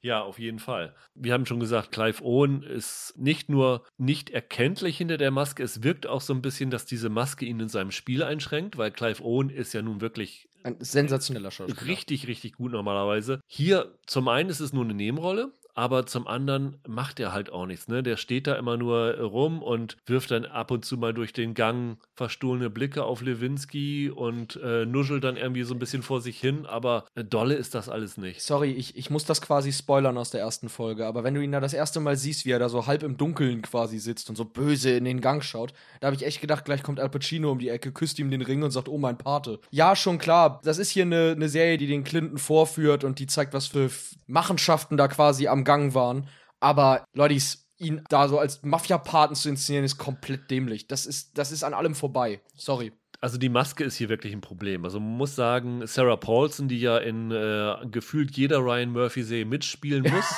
Ja, auf jeden Fall. Wir haben schon gesagt, Clive Owen ist nicht nur nicht erkenntlich hinter der Maske, es wirkt auch so ein bisschen, dass diese Maske ihn in seinem Spiel einschränkt, weil Clive Owen ist ja nun wirklich Ein sensationeller Schauspieler. richtig, richtig gut normalerweise. Hier zum einen ist es nur eine Nebenrolle, aber zum anderen macht er halt auch nichts. Ne? Der steht da immer nur rum und wirft dann ab und zu mal durch den Gang verstohlene Blicke auf Lewinsky und äh, nuschelt dann irgendwie so ein bisschen vor sich hin, aber äh, dolle ist das alles nicht. Sorry, ich, ich muss das quasi spoilern aus der ersten Folge, aber wenn du ihn da das erste Mal siehst, wie er da so halb im Dunkeln quasi sitzt und so böse in den Gang schaut, da habe ich echt gedacht, gleich kommt Al Pacino um die Ecke, küsst ihm den Ring und sagt, oh mein Pate. Ja, schon klar, das ist hier eine, eine Serie, die den Clinton vorführt und die zeigt, was für Machenschaften da quasi am Gang waren. Aber, Leute, ihn da so als Mafia-Paten zu inszenieren, ist komplett dämlich. Das ist, das ist an allem vorbei. Sorry. Also die Maske ist hier wirklich ein Problem. Also man muss sagen, Sarah Paulson, die ja in äh, gefühlt jeder Ryan Murphy-Serie mitspielen muss,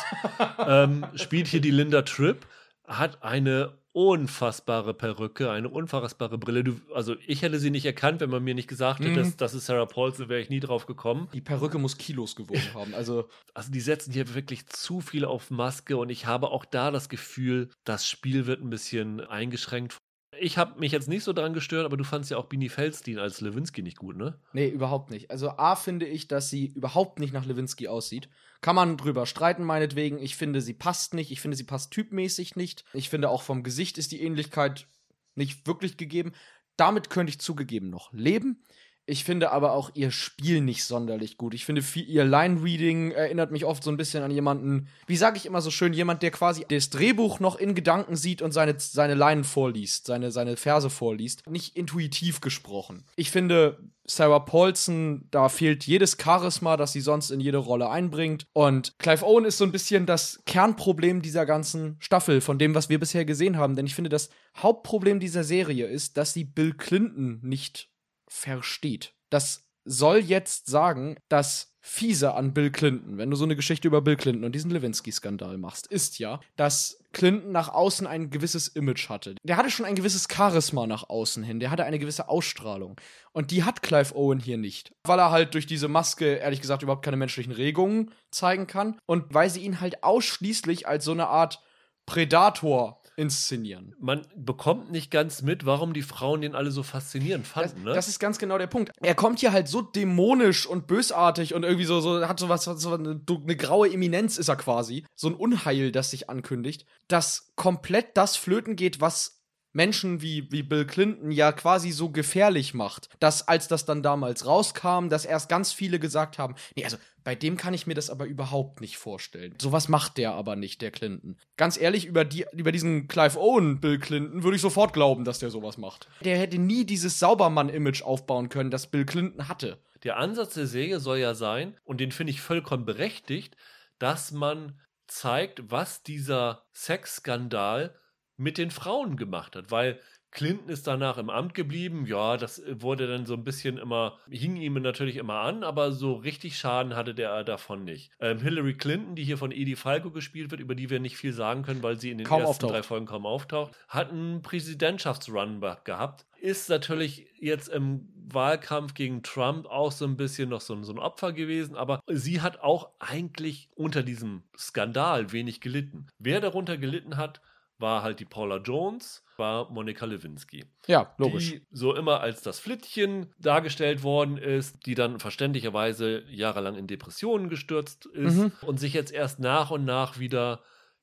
ähm, spielt hier die Linda Tripp, hat eine unfassbare Perücke, eine unfassbare Brille. Du, also ich hätte sie nicht erkannt, wenn man mir nicht gesagt hätte, Mhm. dass das ist Sarah Paulson, wäre ich nie drauf gekommen. Die Perücke muss Kilos gewogen haben. Also Also die setzen hier wirklich zu viel auf Maske und ich habe auch da das Gefühl, das Spiel wird ein bisschen eingeschränkt. Ich habe mich jetzt nicht so dran gestört, aber du fandst ja auch Bini Feldstein als Lewinsky nicht gut, ne? Nee, überhaupt nicht. Also A finde ich, dass sie überhaupt nicht nach Lewinsky aussieht. Kann man drüber streiten, meinetwegen. Ich finde, sie passt nicht. Ich finde, sie passt typmäßig nicht. Ich finde, auch vom Gesicht ist die Ähnlichkeit nicht wirklich gegeben. Damit könnte ich zugegeben noch leben. Ich finde aber auch ihr Spiel nicht sonderlich gut. Ich finde, viel, ihr Line-Reading erinnert mich oft so ein bisschen an jemanden, wie sage ich immer so schön, jemand, der quasi das Drehbuch noch in Gedanken sieht und seine, seine Leinen vorliest, seine, seine Verse vorliest. Nicht intuitiv gesprochen. Ich finde, Sarah Paulson, da fehlt jedes Charisma, das sie sonst in jede Rolle einbringt. Und Clive Owen ist so ein bisschen das Kernproblem dieser ganzen Staffel, von dem, was wir bisher gesehen haben. Denn ich finde, das Hauptproblem dieser Serie ist, dass sie Bill Clinton nicht versteht. Das soll jetzt sagen, das Fiese an Bill Clinton, wenn du so eine Geschichte über Bill Clinton und diesen Lewinsky-Skandal machst, ist ja, dass Clinton nach außen ein gewisses Image hatte. Der hatte schon ein gewisses Charisma nach außen hin, der hatte eine gewisse Ausstrahlung. Und die hat Clive Owen hier nicht. Weil er halt durch diese Maske, ehrlich gesagt, überhaupt keine menschlichen Regungen zeigen kann. Und weil sie ihn halt ausschließlich als so eine Art Predator inszenieren. Man bekommt nicht ganz mit, warum die Frauen den alle so faszinierend Das, fanden, ne? das ist ganz genau der Punkt. Er kommt hier halt so dämonisch und bösartig und irgendwie so, so hat so was, so eine, eine graue Eminenz ist er quasi. So ein Unheil, das sich ankündigt, dass komplett das flöten geht, was Menschen wie, wie Bill Clinton ja quasi so gefährlich macht. Dass, als das dann damals rauskam, dass erst ganz viele gesagt haben, nee, also bei dem kann ich mir das aber überhaupt nicht vorstellen. Sowas macht der aber nicht, der Clinton. Ganz ehrlich, über, die, über diesen Clive Owen Bill Clinton würde ich sofort glauben, dass der sowas macht. Der hätte nie dieses Saubermann-Image aufbauen können, das Bill Clinton hatte. Der Ansatz der Serie soll ja sein, und den finde ich vollkommen berechtigt, dass man zeigt, was dieser Sexskandal mit den Frauen gemacht hat, weil Clinton ist danach im Amt geblieben. Ja, das wurde dann so ein bisschen immer, hing ihm natürlich immer an, aber so richtig Schaden hatte der davon nicht. Ähm, Hillary Clinton, die hier von Edie Falco gespielt wird, über die wir nicht viel sagen können, weil sie in den Kaum ersten auftaucht. drei Folgen kaum auftaucht, hat einen Präsidentschaftsrun gehabt. Ist natürlich jetzt im Wahlkampf gegen Trump auch so ein bisschen noch so, so ein Opfer gewesen, aber sie hat auch eigentlich unter diesem Skandal wenig gelitten. Wer darunter gelitten hat, war halt die Paula Jones, war Monika Lewinsky. Ja, logisch. Die so immer als das Flittchen dargestellt worden ist, die dann verständlicherweise jahrelang in Depressionen gestürzt ist Mhm. und sich jetzt erst nach und nach wieder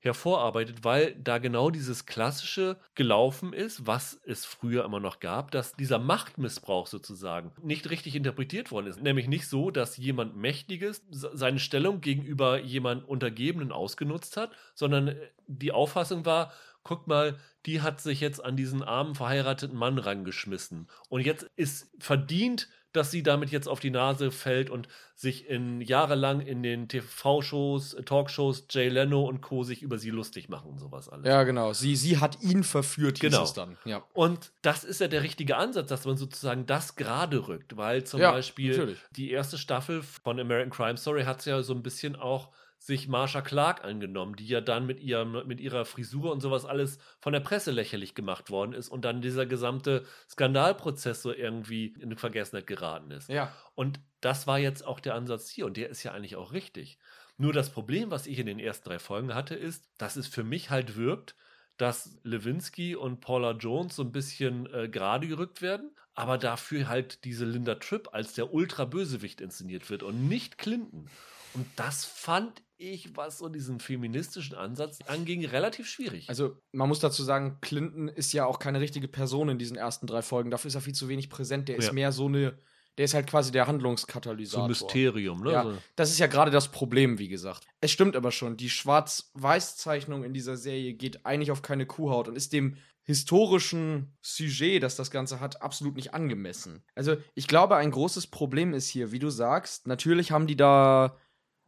hervorarbeitet, weil da genau dieses Klassische gelaufen ist, was es früher immer noch gab, dass dieser Machtmissbrauch sozusagen nicht richtig interpretiert worden ist. Nämlich nicht so, dass jemand Mächtiges se- seine Stellung gegenüber jemand Untergebenen ausgenutzt hat, sondern äh, die Auffassung war, guck mal, die hat sich jetzt an diesen armen verheirateten Mann rangeschmissen. Und jetzt ist verdient, dass sie damit jetzt auf die Nase fällt und sich in jahrelang in den TV-Shows, äh, Talkshows, Jay Leno und Co. sich über sie lustig machen und sowas alles. Ja, genau. Sie, sie hat ihn verführt, hieß Genau. es dann. Ja. Und das ist ja der richtige Ansatz, dass man sozusagen das gerade rückt, weil zum Ja, Beispiel natürlich. die erste Staffel von American Crime Story hat ja so ein bisschen auch sich Marsha Clark angenommen, die ja dann mit, ihrem, mit ihrer Frisur und sowas alles von der Presse lächerlich gemacht worden ist und dann dieser gesamte Skandalprozess so irgendwie in Vergessenheit geraten ist. Ja. Und das war jetzt auch der Ansatz hier und der ist ja eigentlich auch richtig. Nur das Problem, was ich in den ersten drei Folgen hatte, ist, dass es für mich halt wirkt, dass Lewinsky und Paula Jones so ein bisschen äh, gerade gerückt werden, aber dafür halt diese Linda Tripp als der Ultra-Bösewicht inszeniert wird und nicht Clinton. Und das fand ich, was so diesen feministischen Ansatz anging, relativ schwierig. Also, man muss dazu sagen, Clinton ist ja auch keine richtige Person in diesen ersten drei Folgen. Dafür ist er viel zu wenig präsent. Der ist Ja. mehr so eine. Der ist halt quasi der Handlungskatalysator. so ein Mysterium, ne? Ja, das ist ja gerade das Problem, wie gesagt. Es stimmt aber schon, die Schwarz-Weiß-Zeichnung in dieser Serie geht eigentlich auf keine Kuhhaut und ist dem historischen Sujet, das das Ganze hat, absolut nicht angemessen. Also, ich glaube, ein großes Problem ist hier, wie du sagst, natürlich haben die da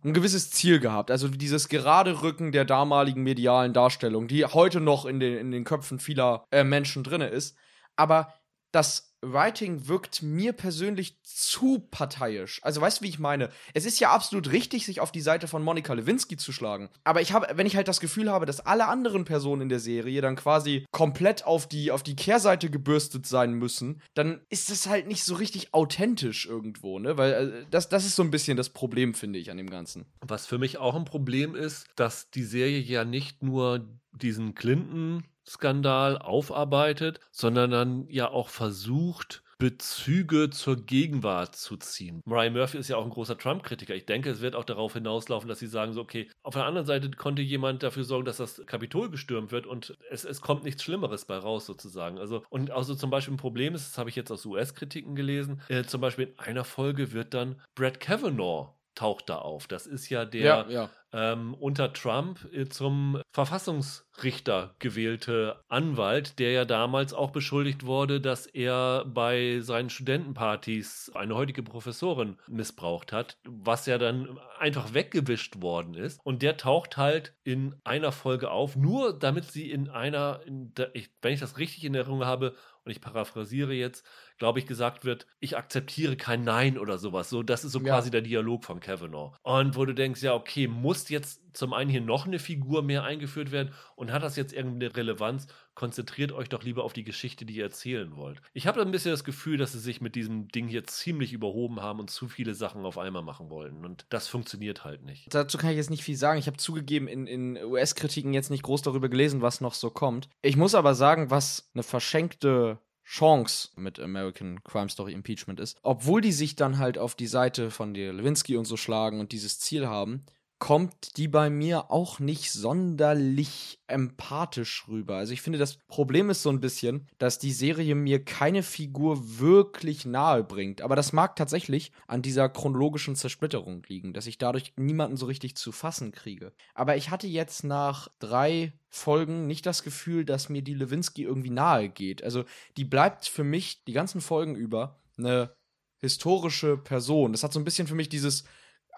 ein gewisses Ziel gehabt. Also dieses gerade Rücken der damaligen medialen Darstellung, die heute noch in den, in den Köpfen vieler äh, Menschen drinne ist. Aber das Writing wirkt mir persönlich zu parteiisch. Also weißt du, wie ich meine? Es ist ja absolut richtig, sich auf die Seite von Monika Lewinsky zu schlagen. Aber ich habe, wenn ich halt das Gefühl habe, dass alle anderen Personen in der Serie dann quasi komplett auf die, auf die Kehrseite gebürstet sein müssen, dann ist das halt nicht so richtig authentisch irgendwo, ne? Weil äh, das, das ist so ein bisschen das Problem, finde ich, an dem Ganzen. Was für mich auch ein Problem ist, dass die Serie ja nicht nur diesen Clinton Skandal aufarbeitet, sondern dann ja auch versucht, Bezüge zur Gegenwart zu ziehen. Ryan Murphy ist ja auch ein großer Trump-Kritiker. Ich denke, es wird auch darauf hinauslaufen, dass sie sagen so, okay, auf der anderen Seite konnte jemand dafür sorgen, dass das Kapitol gestürmt wird und es, es kommt nichts Schlimmeres bei raus sozusagen. Also, und also zum Beispiel ein Problem ist, das habe ich jetzt aus US-Kritiken gelesen, äh, zum Beispiel in einer Folge wird dann Brett Kavanaugh taucht da auf. Das ist ja der Ja, ja. ähm, unter Trump äh, zum Verfassungsrichter gewählte Anwalt, der ja damals auch beschuldigt wurde, dass er bei seinen Studentenpartys eine heutige Professorin missbraucht hat, was ja dann einfach weggewischt worden ist. Und der taucht halt in einer Folge auf, nur damit sie in einer, in der, ich, wenn ich das richtig in Erinnerung habe, und ich paraphrasiere jetzt, glaube ich, gesagt wird, ich akzeptiere kein Nein oder sowas. So, das ist so Ja. quasi der Dialog von Kavanaugh. Und wo du denkst, ja, okay, muss jetzt zum einen hier noch eine Figur mehr eingeführt werden und hat das jetzt irgendeine Relevanz? Konzentriert euch doch lieber auf die Geschichte, die ihr erzählen wollt. Ich habe ein bisschen das Gefühl, dass sie sich mit diesem Ding hier ziemlich überhoben haben und zu viele Sachen auf einmal machen wollten. Und das funktioniert halt nicht. Dazu kann ich jetzt nicht viel sagen. Ich habe zugegeben in, in US-Kritiken jetzt nicht groß darüber gelesen, was noch so kommt. Ich muss aber sagen, was eine verschenkte Chance mit American Crime Story Impeachment ist, obwohl die sich dann halt auf die Seite von der Lewinsky und so schlagen und dieses Ziel haben, kommt die bei mir auch nicht sonderlich empathisch rüber. Also ich finde, das Problem ist so ein bisschen, dass die Serie mir keine Figur wirklich nahe bringt. Aber das mag tatsächlich an dieser chronologischen Zersplitterung liegen, dass ich dadurch niemanden so richtig zu fassen kriege. Aber ich hatte jetzt nach drei Folgen nicht das Gefühl, dass mir die Lewinsky irgendwie nahe geht. Also die bleibt für mich die ganzen Folgen über eine historische Person. Das hat so ein bisschen für mich dieses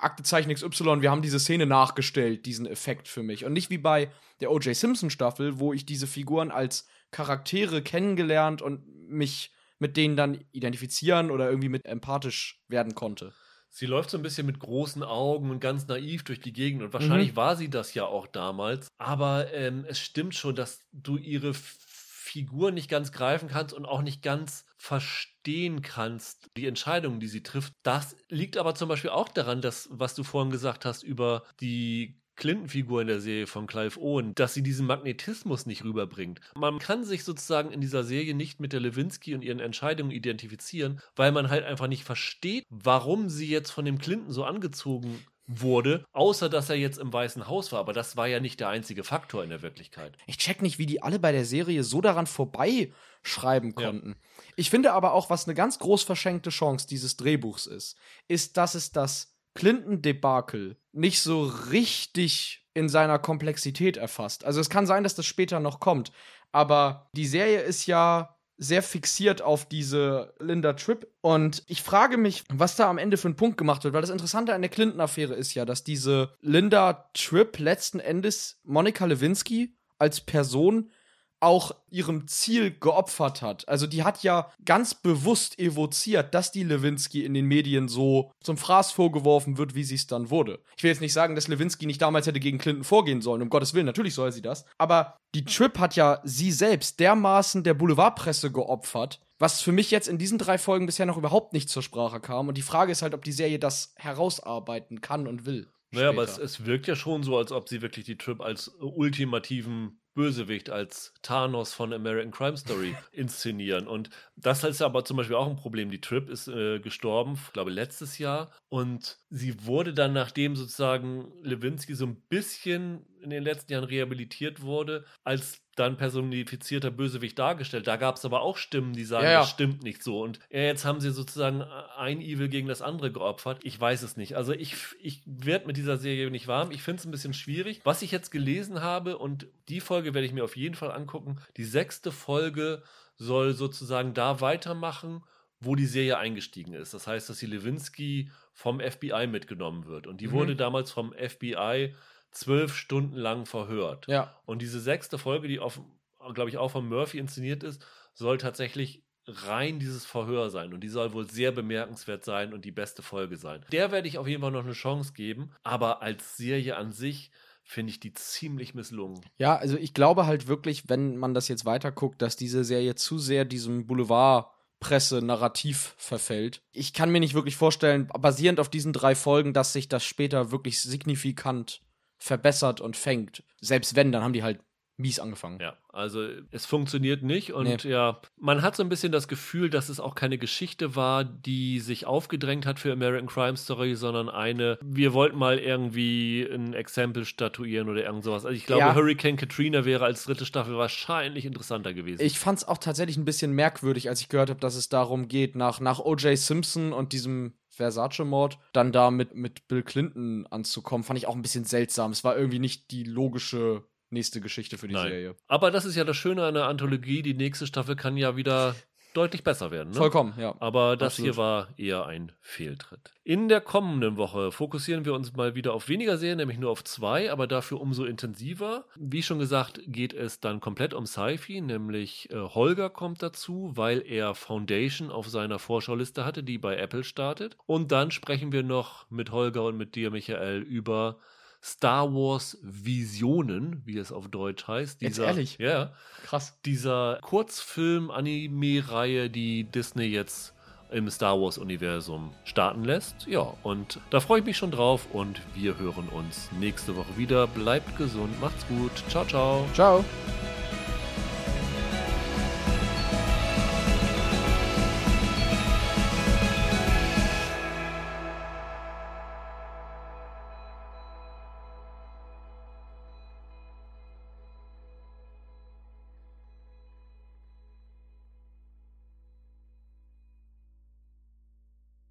Aktezeichen XY, wir haben diese Szene nachgestellt, diesen Effekt für mich. Und nicht wie bei der O.J. Simpson Staffel, wo ich diese Figuren als Charaktere kennengelernt und mich mit denen dann identifizieren oder irgendwie mit empathisch werden konnte. Sie läuft so ein bisschen mit großen Augen und ganz naiv durch die Gegend und wahrscheinlich war sie das ja auch damals. Aber ähm, es stimmt schon, dass du ihre Figur nicht ganz greifen kannst und auch nicht ganz verstehen kannst, die Entscheidungen, die sie trifft. Das liegt aber zum Beispiel auch daran, dass, was du vorhin gesagt hast über die Clinton-Figur in der Serie von Clive Owen, dass sie diesen Magnetismus nicht rüberbringt. Man kann sich sozusagen in dieser Serie nicht mit der Lewinsky und ihren Entscheidungen identifizieren, weil man halt einfach nicht versteht, warum sie jetzt von dem Clinton so angezogen wurde, außer dass er jetzt im Weißen Haus war. Aber das war ja nicht der einzige Faktor in der Wirklichkeit. Ich check nicht, wie die alle bei der Serie so daran vorbeischreiben Ja. konnten. Ich finde aber auch, was eine ganz groß verschenkte Chance dieses Drehbuchs ist, ist, dass es das Clinton-Debakel nicht so richtig in seiner Komplexität erfasst. Also es kann sein, dass das später noch kommt, aber die Serie ist ja sehr fixiert auf diese Linda Tripp. Und ich frage mich, was da am Ende für ein Punkt gemacht wird, weil das Interessante an der Clinton-Affäre ist ja, dass diese Linda Tripp letzten Endes Monika Lewinsky als Person auch ihrem Ziel geopfert hat. Also die hat ja ganz bewusst evoziert, dass die Lewinsky in den Medien so zum Fraß vorgeworfen wird, wie sie es dann wurde. Ich will jetzt nicht sagen, dass Lewinsky nicht damals hätte gegen Clinton vorgehen sollen, um Gottes Willen, natürlich soll sie das. Aber die Trip hat ja sie selbst dermaßen der Boulevardpresse geopfert, was für mich jetzt in diesen drei Folgen bisher noch überhaupt nicht zur Sprache kam. Und die Frage ist halt, ob die Serie das herausarbeiten kann und will. Naja, aber es, es wirkt ja schon so, als ob sie wirklich die Trip als ultimativen Bösewicht, als Thanos von American Crime Story inszenieren. Und das ist aber zum Beispiel auch ein Problem. Die Trip ist äh, gestorben, ich glaube letztes Jahr. Und sie wurde dann, nachdem sozusagen Lewinsky so ein bisschen in den letzten Jahren rehabilitiert wurde, als dann personifizierter Bösewicht dargestellt. Da gab es aber auch Stimmen, die sagen, Ja, ja. das stimmt nicht so. Und jetzt haben sie sozusagen ein Evil gegen das andere geopfert. Ich weiß es nicht. Also ich, ich werde mit dieser Serie nicht warm. Ich finde es ein bisschen schwierig. Was ich jetzt gelesen habe, und die Folge werde ich mir auf jeden Fall angucken, die sechste Folge soll sozusagen da weitermachen, wo die Serie eingestiegen ist. Das heißt, dass die Lewinsky vom FBI mitgenommen wird. Und die Mhm. wurde damals vom FBI zwölf Stunden lang verhört. Ja. Und diese sechste Folge, die auf, glaube ich, auch von Murphy inszeniert ist, soll tatsächlich rein dieses Verhör sein und die soll wohl sehr bemerkenswert sein und die beste Folge sein. Der werde ich auf jeden Fall noch eine Chance geben, aber als Serie an sich finde ich die ziemlich misslungen. Ja, also ich glaube halt wirklich, wenn man das jetzt weiter guckt, dass diese Serie zu sehr diesem Boulevard Presse-Narrativ verfällt. Ich kann mir nicht wirklich vorstellen, basierend auf diesen drei Folgen, dass sich das später wirklich signifikant verbessert und fängt. Selbst wenn, dann haben die halt mies angefangen. Ja, also es funktioniert nicht und nee. ja, man hat so ein bisschen das Gefühl, dass es auch keine Geschichte war, die sich aufgedrängt hat für American Crime Story, sondern eine, wir wollten mal irgendwie ein Exempel statuieren oder irgend sowas. Also ich glaube, ja. Hurricane Katrina wäre als dritte Staffel wahrscheinlich interessanter gewesen. Ich fand es auch tatsächlich ein bisschen merkwürdig, als ich gehört habe, dass es darum geht, nach, nach O.J. Simpson und diesem Versace-Mord, dann da mit, mit Bill Clinton anzukommen, fand ich auch ein bisschen seltsam. Es war irgendwie nicht die logische nächste Geschichte für die Nein. Serie. Aber das ist ja das Schöne an der Anthologie. Die nächste Staffel kann ja wieder deutlich besser werden. Ne? Vollkommen, ja. Aber das Absolut. hier war eher ein Fehltritt. In der kommenden Woche fokussieren wir uns mal wieder auf weniger Serien, nämlich nur auf zwei, aber dafür umso intensiver. Wie schon gesagt, geht es dann komplett um Sci-Fi, nämlich äh, Holger kommt dazu, weil er Foundation auf seiner Vorschauliste hatte, die bei Apple startet. Und dann sprechen wir noch mit Holger und mit dir, Michael, über Star Wars Visionen, wie es auf Deutsch heißt. Dieser, jetzt ehrlich? Ja. Krass. Dieser Kurzfilm-Anime-Reihe, die Disney jetzt im Star Wars-Universum starten lässt. Ja, und da freue ich mich schon drauf und wir hören uns nächste Woche wieder. Bleibt gesund, macht's gut. Ciao, ciao. Ciao.